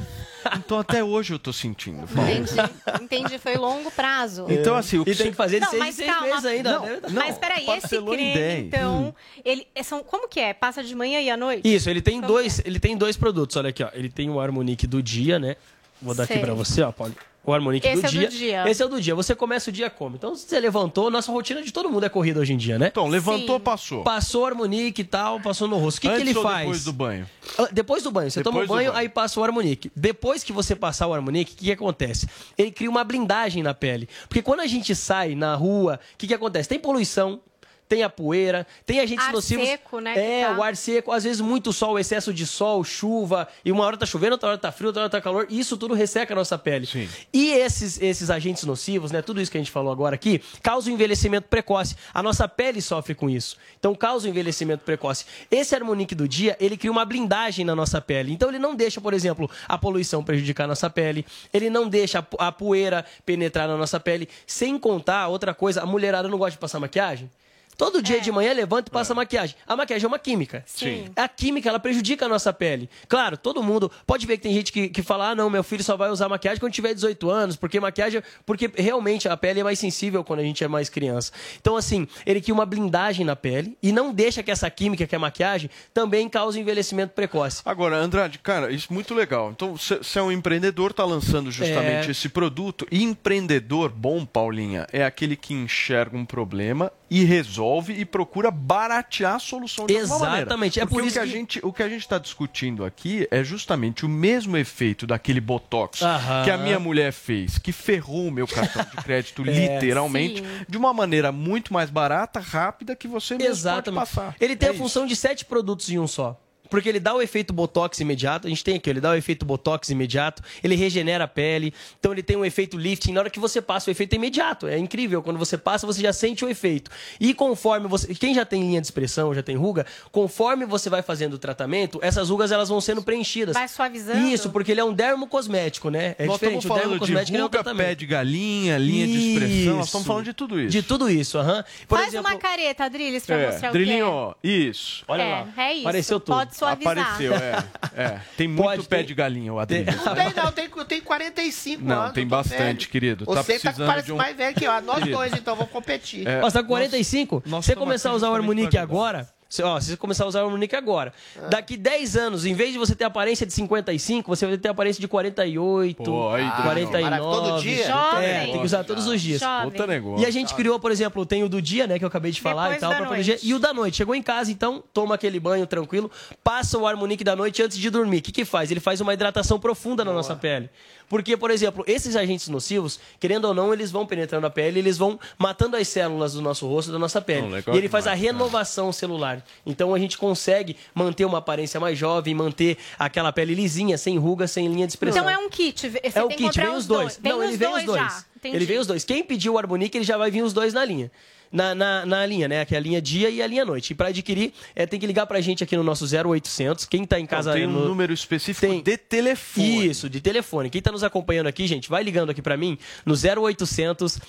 Speaker 9: então até hoje eu tô sentindo. Paulo.
Speaker 10: Entendi, entendi, foi longo prazo.
Speaker 9: Então, assim, o que
Speaker 32: E tem que fazer de
Speaker 10: Não,
Speaker 32: seis
Speaker 10: mas
Speaker 32: seis
Speaker 10: calma.
Speaker 32: meses ainda,
Speaker 9: Não,
Speaker 32: né?
Speaker 9: não.
Speaker 10: Mas peraí, esse creme,
Speaker 9: 10.
Speaker 10: então, ele é, são, como que é? Passa de manhã e à noite?
Speaker 32: Isso, ele tem dois, ele tem dois produtos, olha aqui, ó. Ele tem o Harmonique do dia, né? Vou dar
Speaker 10: Sei.
Speaker 32: aqui pra você, ó, Paulo. O Harmonique
Speaker 10: Esse
Speaker 32: do,
Speaker 10: é do
Speaker 32: dia.
Speaker 10: dia.
Speaker 32: Esse é o do dia. Você começa o dia como? Então, se você levantou, nossa rotina de todo mundo é corrida hoje em dia, né?
Speaker 9: Então, levantou,
Speaker 10: Sim.
Speaker 9: passou.
Speaker 32: Passou o Harmonique e tal, passou no rosto. O que, que
Speaker 9: Antes
Speaker 32: ele
Speaker 9: ou
Speaker 32: faz?
Speaker 9: depois do banho?
Speaker 32: Ah, Depois do banho. Você
Speaker 9: Depois
Speaker 32: toma o
Speaker 9: do
Speaker 32: banho,
Speaker 9: banho.
Speaker 32: aí passa o Harmonique. Depois que você passar o Harmonique, o que, que acontece? Ele cria uma blindagem na pele. Porque quando a gente sai na rua, o que, que acontece? Tem poluição. Tem a poeira, tem agentes
Speaker 10: Ar
Speaker 32: nocivos.
Speaker 10: seco, né,
Speaker 32: É,
Speaker 10: tá.
Speaker 32: o ar seco, às vezes muito sol, excesso de sol, chuva, e uma hora tá chovendo, outra hora tá frio, outra hora tá calor, e isso tudo resseca a nossa pele.
Speaker 9: Sim.
Speaker 32: E esses, esses agentes nocivos, né, tudo isso que a gente falou agora aqui, causa o envelhecimento precoce. A nossa pele sofre com isso. Então causa o envelhecimento precoce. Esse Harmonique do dia, ele cria uma blindagem na nossa pele. Então ele não deixa, por exemplo, a poluição prejudicar a nossa pele, ele não deixa a poeira penetrar na nossa pele. Sem contar, outra coisa, a mulherada não gosta de passar maquiagem? Todo dia de manhã levanta e passa maquiagem. A maquiagem é uma química.
Speaker 10: Sim.
Speaker 32: A química, ela prejudica a nossa pele. Claro, todo mundo. Pode ver que tem gente que, que fala: ah, não, meu filho só vai usar maquiagem quando tiver 18 anos, porque maquiagem. Porque realmente a pele é mais sensível quando a gente é mais criança. Então, assim, ele cria uma blindagem na pele e não deixa que essa química, que é a maquiagem, também cause envelhecimento precoce.
Speaker 9: Agora, Andrade, cara, isso é muito legal. Então, você é um empreendedor, tá lançando justamente
Speaker 32: É.
Speaker 9: esse produto. E empreendedor bom, Paulinha, é aquele que enxerga um problema e resolve e procura baratear a solução de.
Speaker 32: Exatamente, é
Speaker 9: Porque
Speaker 32: por
Speaker 9: o
Speaker 32: isso
Speaker 9: que, a
Speaker 32: que-
Speaker 9: gente o que a gente está discutindo aqui é justamente o mesmo efeito daquele botox
Speaker 32: Aham.
Speaker 9: que a minha mulher fez, que ferrou o meu cartão de crédito [LAUGHS]
Speaker 32: É,
Speaker 9: literalmente
Speaker 32: sim.
Speaker 9: de uma maneira muito mais barata, rápida que você mesmo
Speaker 32: Exatamente.
Speaker 9: pode passar.
Speaker 32: Ele tem
Speaker 9: É
Speaker 32: a função de sete produtos em um só. Porque ele dá o efeito botox imediato. A gente tem aqui, ele dá o efeito botox imediato. Ele regenera a pele. Então ele tem um efeito lifting. Na hora que você passa, o efeito é imediato. É incrível. Quando você passa, você já sente o efeito. E conforme você. Quem já tem linha de expressão, já tem ruga, conforme você vai fazendo o tratamento, essas rugas elas vão sendo preenchidas.
Speaker 10: Vai suavizando.
Speaker 32: Isso, porque ele é um dermocosmético, né? É
Speaker 9: Nós
Speaker 32: diferente.
Speaker 9: estamos
Speaker 32: O
Speaker 9: falando
Speaker 32: dermocosmético
Speaker 9: de
Speaker 32: ele é um
Speaker 9: pé de galinha, linha de expressão. Nós
Speaker 32: Isso.
Speaker 9: estamos falando de tudo isso.
Speaker 32: De tudo isso, aham. Por
Speaker 10: Faz
Speaker 32: exemplo,
Speaker 10: uma careta, Drilis, pra
Speaker 9: É,
Speaker 10: mostrar
Speaker 9: Drilinho,
Speaker 10: o
Speaker 9: ó, isso.
Speaker 10: que é. é, é isso.
Speaker 32: Apareceu tudo.
Speaker 10: Pode suavizar.
Speaker 9: Apareceu, é. é. [LAUGHS] Tem muito
Speaker 32: Pode
Speaker 9: pé
Speaker 32: ter-
Speaker 9: de galinha, o Adriano.
Speaker 12: Não tem, não, tem, eu tenho 45
Speaker 9: Não,
Speaker 12: anos.
Speaker 9: tem
Speaker 12: eu tô
Speaker 9: bastante,
Speaker 12: velho.
Speaker 9: querido. Tá
Speaker 12: Você tá,
Speaker 9: precisando
Speaker 12: parece
Speaker 9: de um-
Speaker 12: mais velho que eu. Ah, Nós
Speaker 9: Querido.
Speaker 12: dois, então, vamos competir.
Speaker 9: É,
Speaker 32: tá com 45?
Speaker 9: nós
Speaker 32: você começar a usar o
Speaker 9: ajudar.
Speaker 32: agora, se, ó, se você começar a usar o Harmonic agora, daqui 10 anos, em vez de você ter aparência de 55, você vai ter aparência de 48,
Speaker 9: Pô, aí, Adriano.
Speaker 32: 49.
Speaker 12: Todo dia?
Speaker 10: Jovem.
Speaker 32: É, tem que usar todos os dias.
Speaker 10: Jovem.
Speaker 9: Puta negócio.
Speaker 32: E a gente criou, por exemplo, tem o do dia, né, que eu acabei de falar
Speaker 10: Depois
Speaker 32: e tal,
Speaker 10: da
Speaker 32: pra
Speaker 10: noite.
Speaker 32: proteger. E o da noite. Chegou em casa, então, toma aquele banho tranquilo, passa o Harmonic da noite antes de dormir. O que que faz? Ele faz uma hidratação profunda na nossa pele. Porque, por exemplo, esses agentes nocivos, querendo ou não, eles vão penetrando a pele, eles vão matando as células do nosso rosto, da nossa pele.
Speaker 9: Não, legal
Speaker 32: e ele faz a renovação celular. Então a gente consegue manter uma aparência mais jovem, manter aquela pele lisinha, sem ruga, sem linha de expressão.
Speaker 10: Então é um kit. Você
Speaker 32: É
Speaker 10: tem
Speaker 32: o kit, vem os dois.
Speaker 10: Vem
Speaker 32: não,
Speaker 10: os
Speaker 32: ele vem os dois. Ele vem os dois. Quem pediu o Harmonic, ele já vai vir os dois na linha. Na, na, na linha, né? Que é a linha dia e a linha noite. E para adquirir, é, tem que ligar pra gente aqui no nosso 0800. Quem tá em casa...
Speaker 9: Então, tem um
Speaker 32: no-
Speaker 9: número específico
Speaker 32: Tem.
Speaker 9: de telefone.
Speaker 32: Isso, de telefone. Quem tá nos acompanhando aqui, gente, vai ligando aqui pra mim no 0800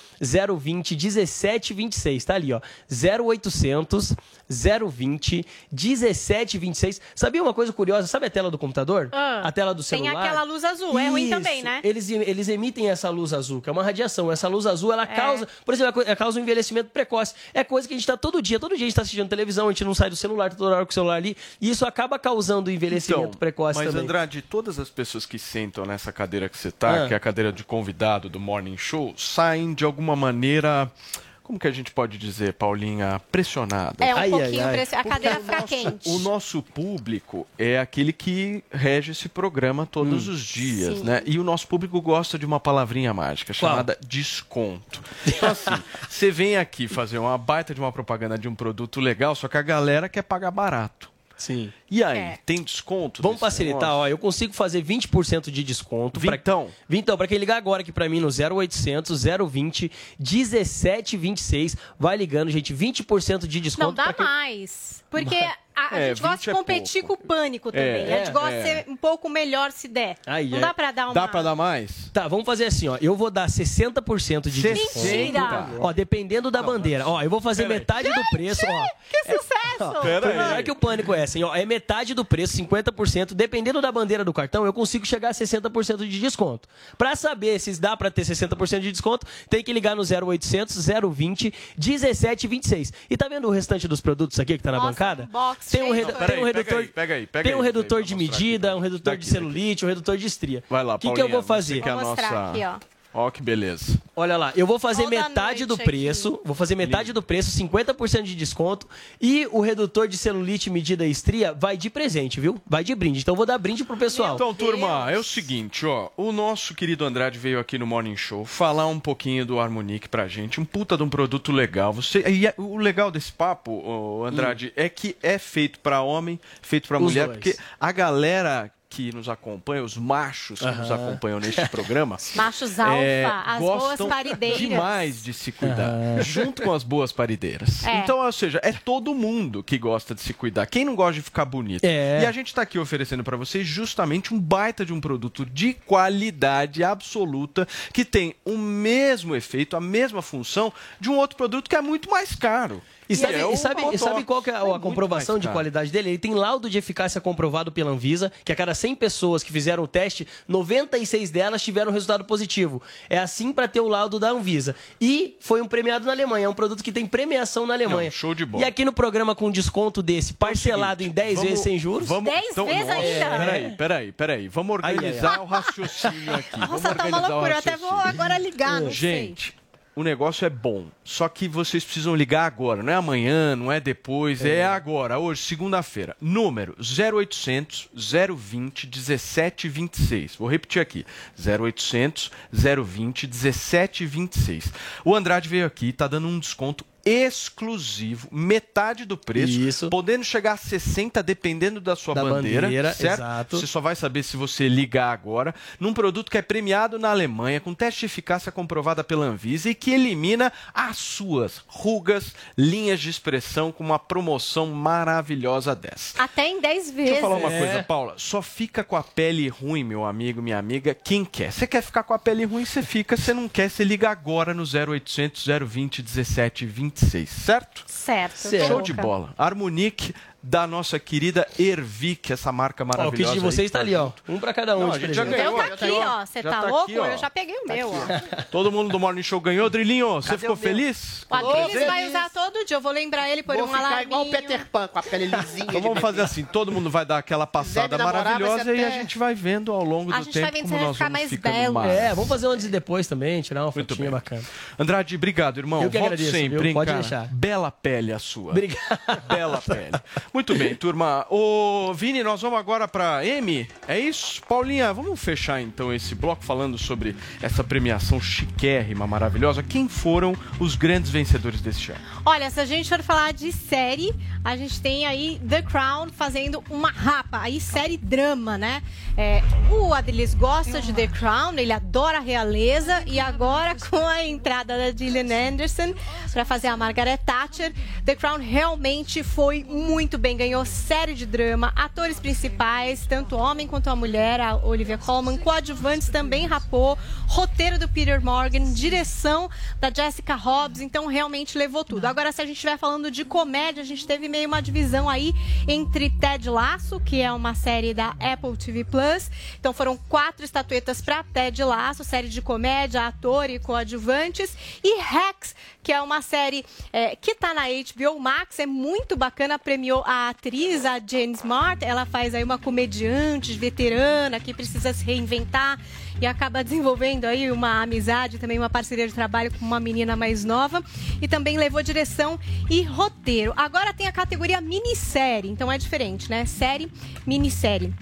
Speaker 32: 020 1726. Tá ali, ó. 0800 020 1726. Sabia uma coisa curiosa? Sabe a tela do computador?
Speaker 10: Ah,
Speaker 32: a tela do
Speaker 10: Tem
Speaker 32: celular?
Speaker 10: aquela luz azul. É ruim
Speaker 32: Isso.
Speaker 10: também, né?
Speaker 32: Eles, eles emitem essa luz azul, que é uma radiação. Essa luz azul, ela causa, por exemplo, ela causa um envelhecimento precoce. É coisa que a gente tá todo dia, todo dia a gente tá assistindo televisão, a gente não sai do celular, tá toda hora com o celular ali, e isso acaba causando envelhecimento precoce
Speaker 9: Então, mas
Speaker 32: também.
Speaker 9: Andrade, todas as pessoas que sentam nessa cadeira que você tá,
Speaker 32: Ah.
Speaker 9: que é a cadeira de convidado do Morning Show, saem de alguma maneira, como que a gente pode dizer, Paulinha, pressionada.
Speaker 10: É um
Speaker 32: Ai,
Speaker 10: pouquinho.
Speaker 32: ai, ai.
Speaker 10: preci- A cadeira fica quente.
Speaker 9: O nosso público é aquele que rege esse programa todos os dias,
Speaker 10: Sim.
Speaker 9: né? E o nosso público gosta de uma palavrinha mágica
Speaker 32: Qual?
Speaker 9: chamada desconto. Então, assim, você vem aqui fazer uma baita de uma propaganda de um produto legal, só que a galera quer pagar barato.
Speaker 32: Sim.
Speaker 9: E aí,
Speaker 10: É.
Speaker 9: tem desconto?
Speaker 32: Vamos facilitar,
Speaker 9: negócio?
Speaker 32: ó. Eu consigo fazer 20% de desconto. pra-
Speaker 9: Vintão.
Speaker 32: Vintão, pra quem ligar agora aqui pra mim no 0800 020 1726, vai ligando, gente. 20% de desconto.
Speaker 10: Não, dá
Speaker 32: quem-
Speaker 10: mais. Porque a, a
Speaker 9: É,
Speaker 10: gente gosta
Speaker 9: 20
Speaker 10: de
Speaker 9: é
Speaker 10: competir com o pânico também.
Speaker 9: É,
Speaker 10: a gente gosta
Speaker 9: é.
Speaker 10: de ser um pouco melhor se der.
Speaker 32: Ai,
Speaker 10: não dá pra dar uma...
Speaker 9: Dá pra dar mais?
Speaker 32: Tá, vamos fazer assim, ó. Eu vou dar 60% de desconto.
Speaker 10: Mentira!
Speaker 32: Ó, dependendo da bandeira. Ó, eu vou fazer metade do preço, ó.
Speaker 10: Que sucesso!
Speaker 9: Pera
Speaker 32: melhor que o pânico é assim, ó. É metade do preço, 50%. Dependendo da bandeira do cartão, eu consigo chegar a 60% de desconto. Pra saber se dá pra ter 60% de desconto, tem que ligar no 0800 020 1726. E tá vendo o restante dos produtos aqui que tá na
Speaker 10: Nossa,
Speaker 32: bancada?
Speaker 10: box
Speaker 32: tem um, redu- tem um redutor,
Speaker 9: aí, pega aí, pega
Speaker 32: tem um redutor
Speaker 9: aí,
Speaker 32: de medida,
Speaker 9: aqui.
Speaker 32: um redutor
Speaker 9: Daqui,
Speaker 32: de celulite, um redutor de estria.
Speaker 9: Vai lá,
Speaker 32: O que, que eu vou fazer?
Speaker 9: é
Speaker 10: Vou mostrar
Speaker 9: nossa...
Speaker 10: aqui, ó.
Speaker 9: Ó, que beleza.
Speaker 32: Olha lá, eu vou fazer
Speaker 10: Ó o da
Speaker 32: metade do preço, vou fazer metade do preço, 50% de desconto e o redutor de celulite medida estria vai de presente, viu? Vai de brinde. Então eu vou dar brinde pro pessoal.
Speaker 9: Então, turma, é o seguinte, ó. O nosso querido Andrade veio aqui no Morning Show falar um pouquinho do Harmonic pra gente. Um puta de um produto legal. Você, e é- o legal desse papo, Andrade, é que é feito pra homem, feito pra
Speaker 32: Hum. Os
Speaker 9: mulher,
Speaker 32: dois.
Speaker 9: porque a galera que nos acompanha, os machos que nos
Speaker 32: Aham.
Speaker 9: acompanham neste programa, [LAUGHS]
Speaker 10: Machos alfa,
Speaker 9: é,
Speaker 10: as boas parideiras.
Speaker 9: demais de se cuidar, junto com as boas parideiras.
Speaker 10: É.
Speaker 9: Então, ou seja, é todo mundo que gosta de se cuidar. Quem não gosta de ficar bonito?
Speaker 32: É.
Speaker 9: E a gente tá aqui oferecendo para vocês justamente um baita de um produto de qualidade absoluta que tem o mesmo efeito, a mesma função de um outro produto que é muito mais caro.
Speaker 32: E sabe,
Speaker 9: é
Speaker 32: e sabe, e sabe qual que é a, a comprovação
Speaker 9: mais
Speaker 32: de qualidade dele? Ele tem laudo de eficácia comprovado pela Anvisa, que a cada 100 pessoas que fizeram o teste, 96 delas tiveram resultado positivo. É assim para ter o laudo da Anvisa. E foi um premiado na Alemanha, é um produto que tem premiação na Alemanha.
Speaker 9: Não, show de bola.
Speaker 32: E aqui no programa com desconto desse, parcelado em 10
Speaker 9: Vamos-
Speaker 32: vezes sem juros.
Speaker 9: Vamos,
Speaker 10: Dez
Speaker 9: então,
Speaker 10: vezes
Speaker 9: nossa,
Speaker 10: ainda?
Speaker 9: Peraí, peraí, peraí. Vamos organizar
Speaker 32: Ai, ai, ai.
Speaker 9: o raciocínio aqui. [LAUGHS] Vamos
Speaker 10: Nossa, tá uma loucura. Eu até vou agora ligar, não sei.
Speaker 9: O negócio é bom. Só que vocês precisam ligar agora. Não é amanhã, não é depois, é, agora, hoje, segunda-feira. Número 0800 020 1726. Vou repetir aqui. 0800 020 1726. O Andrade veio aqui e está dando um desconto exclusivo, metade do preço,
Speaker 32: Isso.
Speaker 9: podendo chegar a 60 dependendo da sua
Speaker 32: Da
Speaker 9: bandeira,
Speaker 32: bandeira,
Speaker 9: certo?
Speaker 32: exato.
Speaker 9: Você só vai saber se você ligar agora, num produto que é premiado na Alemanha, com teste de eficácia comprovada pela Anvisa e que elimina as suas rugas, linhas de expressão com uma promoção maravilhosa dessa.
Speaker 10: Até em 10 vezes.
Speaker 9: Deixa eu falar uma
Speaker 32: É.
Speaker 9: coisa, Paula. Só fica com a pele ruim, meu amigo, minha amiga, quem quer. Você quer ficar com a pele ruim, você fica. Você não quer, você liga agora no 0800 020 1726, certo?
Speaker 10: Certo.
Speaker 9: Show de bola. Harmonique da nossa querida Ervic, essa marca
Speaker 32: Ó, o
Speaker 9: maravilhosa.
Speaker 32: kit de vocês
Speaker 9: aí,
Speaker 32: está ali, ó. Um para cada um.
Speaker 9: Não, a gente já
Speaker 32: presente.
Speaker 10: Então
Speaker 9: ganhou.
Speaker 10: tá aqui, ó. Você
Speaker 9: Já
Speaker 10: tá,
Speaker 9: tá
Speaker 10: louco?
Speaker 9: aqui, ó.
Speaker 10: eu já peguei o meu, ó.
Speaker 9: Todo mundo do Morning Show ganhou. Drilinho, você ficou feliz?
Speaker 10: O Adriles vai usar todo dia. Eu vou lembrar ele por
Speaker 12: Vou
Speaker 10: um
Speaker 12: ficar
Speaker 10: alarminho.
Speaker 12: igual o Peter Pan, com a pele [LAUGHS] lisinha.
Speaker 9: Então vamos fazer assim, todo mundo vai dar aquela passada
Speaker 12: namorar,
Speaker 9: maravilhosa
Speaker 12: ser
Speaker 9: e a
Speaker 12: até-
Speaker 9: gente vai vendo ao longo
Speaker 10: A
Speaker 9: do
Speaker 10: gente
Speaker 9: tempo
Speaker 10: vai vendo se
Speaker 9: como
Speaker 10: vai
Speaker 9: nós
Speaker 10: ficar
Speaker 9: vamos
Speaker 10: mais
Speaker 9: ficando
Speaker 10: belo.
Speaker 9: mais.
Speaker 32: É, vamos fazer um antes e depois também, tirar uma
Speaker 9: Muito
Speaker 32: fotinha
Speaker 9: bem.
Speaker 32: bacana.
Speaker 9: Andrade, obrigado, irmão.
Speaker 32: Eu que agradeço,
Speaker 9: sempre,
Speaker 32: Pode deixar.
Speaker 9: Bela pele a sua.
Speaker 32: Obrigado.
Speaker 9: Bela pele. [LAUGHS] Muito bem, turma. Ô, Vini, nós vamos agora para M. É isso? Paulinha, vamos fechar então esse bloco falando sobre essa premiação chiquérrima, maravilhosa. Quem foram os grandes vencedores deste ano?
Speaker 10: Olha, se a gente for falar de série, a gente tem aí The Crown fazendo uma rapa, aí série drama, né? É, o Adriles gosta de The Crown, ele adora a realeza e agora [LAUGHS] com a entrada da Gillian Anderson para fazer a Margaret Thatcher, The Crown realmente foi muito bem, ganhou série de drama, atores principais, tanto homem quanto a mulher, a Olivia Colman, coadjuvantes também rapou, roteiro do Peter Morgan, direção da Jessica Hobbs, então realmente levou tudo. Agora, se a gente estiver falando de comédia, a gente teve meio uma divisão aí entre Ted Lasso, que é uma série da Apple TV Plus. Então foram quatro estatuetas para Ted Lasso, série de comédia, ator e coadjuvantes, e Rex, que é uma série é, que tá na HBO Max, é muito bacana, premiou a atriz, a Jane Smart, ela faz aí uma comediante veterana que precisa se reinventar e acaba desenvolvendo aí uma amizade, também uma parceria de trabalho com uma menina mais nova e também levou direção e roteiro. Agora tem a categoria minissérie, então é diferente, né? Série, minissérie.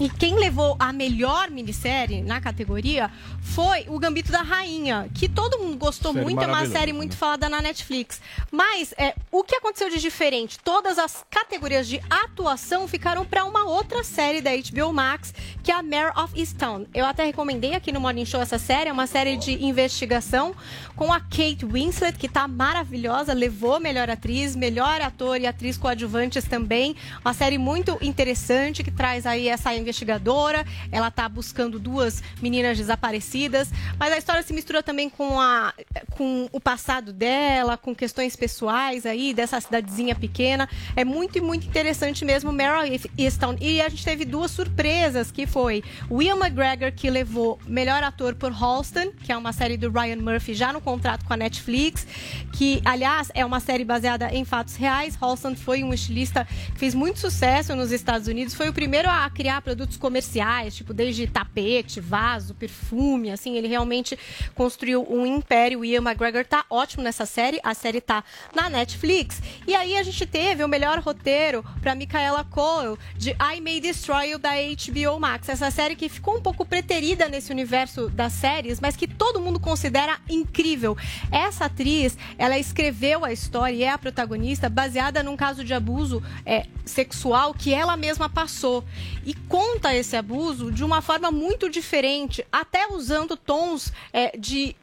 Speaker 10: E quem levou a melhor minissérie na categoria foi o Gambito da Rainha, que todo mundo gostou
Speaker 33: Série
Speaker 10: muito, é uma série muito falada na Netflix. Mas é, o que aconteceu de diferente? Todas as categorias de atuação ficaram para uma outra série da HBO Max, que é a Mare of Easttown. Eu até recomendei aqui no Morning Show essa série, é uma série de investigação com a Kate Winslet, que tá maravilhosa, levou melhor atriz, melhor ator e atriz coadjuvantes também. Uma série muito interessante que traz aí essa investigadora. Ela tá buscando duas meninas desaparecidas, mas a história se mistura também com, a, com o passado dela, com questões pessoais aí dessa cidadezinha pequena. É muito e muito interessante mesmo Meryl Easton. E a gente teve duas surpresas, que foi Ian McGregor, que levou melhor ator por Halston, que é uma série do Ryan Murphy já no contrato com a Netflix, que, aliás, é uma série baseada em fatos reais. Halston foi um estilista que fez muito sucesso nos Estados Unidos, foi o primeiro a criar produtos comerciais, tipo desde tapete, vaso, perfume, assim, ele realmente construiu um império. O Ian McGregor tá ótimo nessa série, a série tá na Netflix. E aí a gente teve o melhor roteiro para Micaela Coel de I May Destroy You da HBO Max, essa série que ficou um pouco preterida nesse universo das séries, mas que todo mundo considera incrível. Essa atriz, ela escreveu a história e é a protagonista baseada num caso de abuso é, sexual que ela mesma passou e conta esse abuso de uma forma muito diferente, até usando tons é, de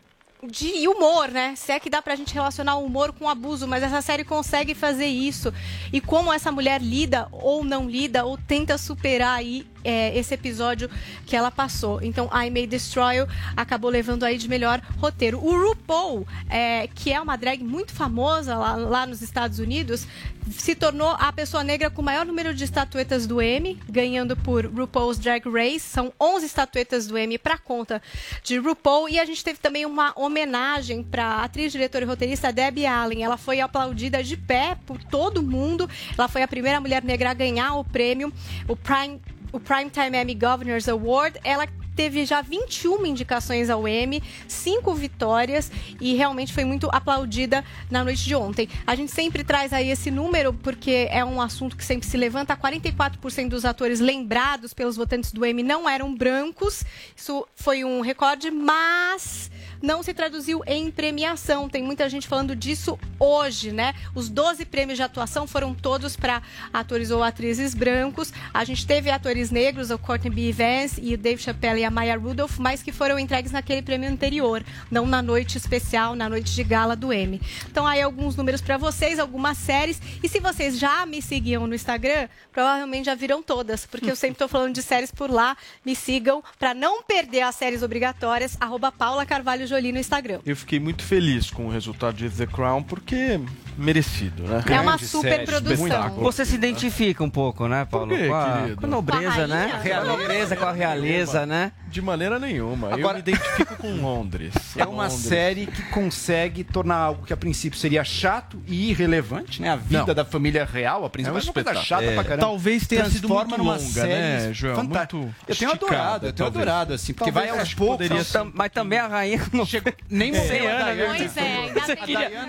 Speaker 10: de humor, né? Se é que dá pra gente relacionar o humor com o abuso, mas essa série consegue fazer isso. E como essa mulher lida ou não lida, ou tenta superar aí é, esse episódio que ela passou. Então, I May Destroy You acabou levando aí de melhor roteiro. O RuPaul, é, que é uma drag muito famosa lá, lá nos Estados Unidos, se tornou a pessoa negra com o maior número de estatuetas do Emmy, ganhando por RuPaul's Drag Race. São 11 estatuetas do Emmy para conta de RuPaul. E a gente teve também uma homenagem para atriz, diretora e roteirista Debbie Allen. Ela foi aplaudida de pé por todo mundo. Ela foi a primeira mulher negra a ganhar o prêmio, o Prime o Primetime Emmy Governors Award, ela teve já 21 indicações ao Emmy, cinco vitórias e realmente foi muito aplaudida na noite de ontem. A gente sempre traz aí esse número porque é um assunto que sempre se levanta. 44% dos atores lembrados pelos votantes do Emmy não eram brancos. Isso foi um recorde, mas não se traduziu em premiação. Tem muita gente falando disso hoje, né? Os 12 prêmios de atuação foram todos para atores ou atrizes brancos. A gente teve atores negros, o Courtney B. Vance e o Dave Chappelle a Maya Rudolph, mas que foram entregues naquele prêmio anterior, não na noite especial, na noite de gala do Emmy. Então aí alguns números para vocês, algumas séries. E se vocês já me seguiam no Instagram, provavelmente já viram todas, porque eu sempre estou falando de séries por lá. Me sigam para não perder as séries obrigatórias. Arroba Paula Carvalho Jolie no Instagram.
Speaker 9: Eu fiquei muito feliz com o resultado de The Crown, porque merecido, né?
Speaker 10: É uma super produção.
Speaker 13: Você se identifica um pouco, né, Paulo?
Speaker 9: quê,
Speaker 13: com, a,
Speaker 9: querido?
Speaker 13: com a nobreza,
Speaker 10: Com a
Speaker 13: né? A nobreza com a realeza, né?
Speaker 9: De maneira nenhuma. eu
Speaker 11: Agora-
Speaker 9: me identifico com Londres. [LAUGHS]
Speaker 11: É uma
Speaker 9: Londres.
Speaker 11: série que consegue tornar algo que a princípio seria chato e irrelevante, né? A vida
Speaker 9: Não.
Speaker 11: da família real, a princípio,
Speaker 9: É um
Speaker 11: é uma coisa chata
Speaker 9: É.
Speaker 11: pra caramba.
Speaker 9: Talvez tenha sido muito
Speaker 11: numa
Speaker 9: longa,
Speaker 11: série
Speaker 9: né, Joel?
Speaker 11: fantástica.
Speaker 9: Muito
Speaker 11: Eu tenho adorado, eu tenho
Speaker 9: talvez.
Speaker 11: adorado, assim, porque
Speaker 9: Talvez
Speaker 11: vai aos poucos.
Speaker 9: poderia
Speaker 13: Mas também a rainha [LAUGHS] não
Speaker 11: Chegou, nem
Speaker 13: É.
Speaker 11: morreu Diana.
Speaker 10: Pois é, ainda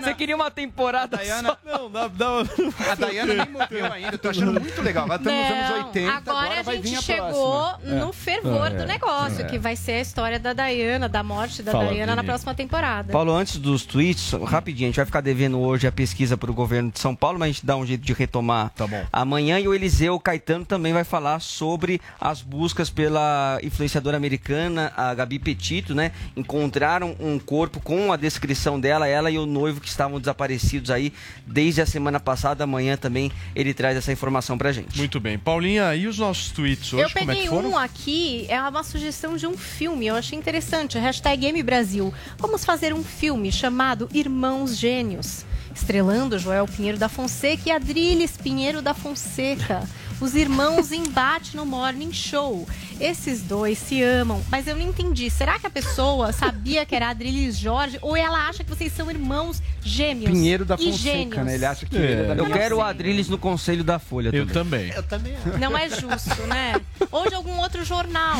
Speaker 13: você queria uma temporada
Speaker 11: A Diana-
Speaker 13: só.
Speaker 9: Não, dá, dá...
Speaker 11: A Diana nem morreu ainda, eu tô achando muito legal. Agora estamos nos anos
Speaker 10: Não,
Speaker 11: 80,
Speaker 10: agora,
Speaker 11: agora,
Speaker 10: a
Speaker 11: vai
Speaker 10: gente
Speaker 11: vir a
Speaker 10: chegou
Speaker 11: próxima.
Speaker 10: no fervor
Speaker 9: É.
Speaker 10: do negócio,
Speaker 9: É.
Speaker 10: que vai ser a história da Diana, da morte da
Speaker 9: Fala,
Speaker 10: Diana na próxima temporada.
Speaker 13: Paulo, antes dos tweets, rapidinho, a gente vai ficar devendo hoje a pesquisa para o governo de São Paulo, mas a gente dá um jeito de retomar
Speaker 9: Tá bom.
Speaker 13: amanhã. E o Eliseu Caetano também vai falar sobre as buscas pela influenciadora americana, a Gabi Petito, né? Encontraram um corpo com a descrição dela, ela e o noivo que estavam desaparecidos aí desde a semana passada. Amanhã também ele traz essa informação pra gente.
Speaker 9: Muito bem. Paulinha, e os nossos tweets hoje,
Speaker 10: eu
Speaker 9: como é
Speaker 10: peguei
Speaker 9: que foram?
Speaker 10: um aqui, é uma sugestão de um filme, eu achei interessante, hashtag M Brasil. Vamos fazer um filme chamado Irmãos Gênios, estrelando Joel Pinheiro da Fonseca e Adriles Pinheiro da Fonseca. Os irmãos embate no Morning Show. Esses dois se amam, mas eu não entendi. Será que a pessoa sabia que era Adriles Jorge ou ela acha que vocês são irmãos gêmeos?
Speaker 11: Pinheiro da
Speaker 10: e
Speaker 11: Fonseca,
Speaker 10: gênios?
Speaker 11: né? Ele acha que
Speaker 9: É.
Speaker 11: ele é da
Speaker 13: Eu quero o Adriles no conselho da Folha
Speaker 9: Eu
Speaker 13: também.
Speaker 9: também.
Speaker 12: Eu também acho.
Speaker 10: Não é justo, né? Ou de algum outro jornal.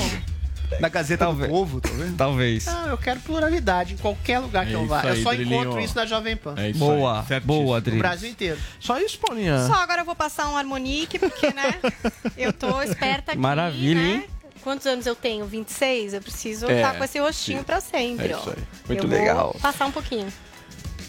Speaker 11: Da Gazeta
Speaker 13: Talvez.
Speaker 11: do Povo, tá vendo?
Speaker 13: Talvez.
Speaker 12: Não, eu quero pluralidade em qualquer lugar que
Speaker 9: É
Speaker 12: eu vá.
Speaker 9: aí,
Speaker 12: eu só
Speaker 9: Drilinho.
Speaker 12: encontro isso na Jovem Pan.
Speaker 9: É isso
Speaker 13: Boa,
Speaker 9: aí,
Speaker 13: boa,
Speaker 12: No
Speaker 13: Adriles.
Speaker 12: Brasil inteiro.
Speaker 9: Só isso, Paulinha?
Speaker 10: Só agora eu vou passar um harmonique, porque, né? [LAUGHS] Eu tô esperta aqui.
Speaker 13: Maravilha,
Speaker 10: né?
Speaker 13: hein?
Speaker 10: Quantos anos eu tenho? 26? Eu preciso
Speaker 9: É,
Speaker 10: estar com esse rostinho pra sempre,
Speaker 9: É
Speaker 10: ó.
Speaker 9: isso aí.
Speaker 13: Muito
Speaker 10: eu
Speaker 13: legal.
Speaker 10: Vou passar um pouquinho.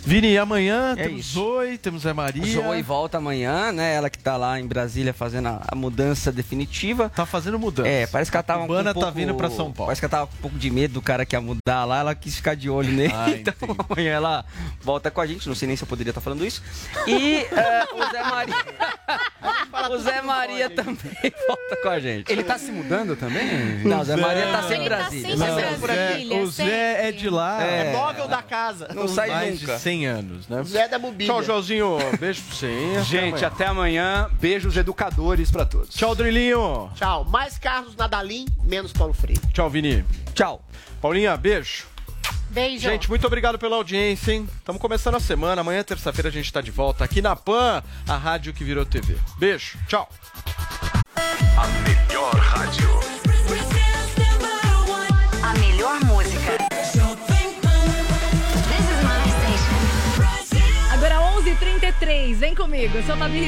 Speaker 9: Vini, e amanhã
Speaker 13: É
Speaker 9: temos
Speaker 13: isso.
Speaker 9: Zoe, temos Zé Maria.
Speaker 13: Zoe volta amanhã, né? Ela que tá lá em Brasília fazendo a, a mudança definitiva.
Speaker 9: Tá fazendo mudança.
Speaker 13: É, parece que ela tava
Speaker 9: Cubana
Speaker 13: com um
Speaker 9: tá
Speaker 13: pouco,
Speaker 9: vindo pra São Paulo.
Speaker 13: Parece que ela tava com um pouco de medo do cara que ia mudar lá, ela quis ficar de olho nele. [LAUGHS]
Speaker 9: Ah,
Speaker 13: então
Speaker 9: entendi.
Speaker 13: amanhã ela volta com a gente, não sei nem se eu poderia estar falando isso. E [LAUGHS] é, o Zé Maria. [LAUGHS] o Zé Maria também volta com a gente.
Speaker 11: Ele tá se mudando também?
Speaker 13: Não, o Zé Maria tá sempre em
Speaker 10: tá
Speaker 13: Brasília. tá sempre por aqui.
Speaker 10: Brasília.
Speaker 9: o Zé é de lá.
Speaker 13: É.
Speaker 12: É móvel da casa.
Speaker 13: Não sai
Speaker 9: mais
Speaker 13: nunca.
Speaker 9: De 100 anos, né?
Speaker 12: Zé da mobília.
Speaker 9: Tchau, Joãozinho. Beijo pra você. hein? [LAUGHS] Até
Speaker 11: Gente,
Speaker 9: amanhã.
Speaker 11: até amanhã. Beijos educadores pra todos.
Speaker 9: Tchau, Drilinho.
Speaker 12: Tchau. Mais Carlos Nadalim, menos Paulo Freire.
Speaker 9: Tchau, Vini.
Speaker 13: Tchau.
Speaker 9: Paulinha, beijo.
Speaker 10: Beijo.
Speaker 9: Gente, muito obrigado pela audiência, hein? Estamos começando a semana. Amanhã, terça-feira, a gente tá de volta aqui na PAN, a rádio que virou TV. Beijo. Tchau.
Speaker 27: A melhor rádio.
Speaker 34: 11h33, vem comigo, eu sou a Fabi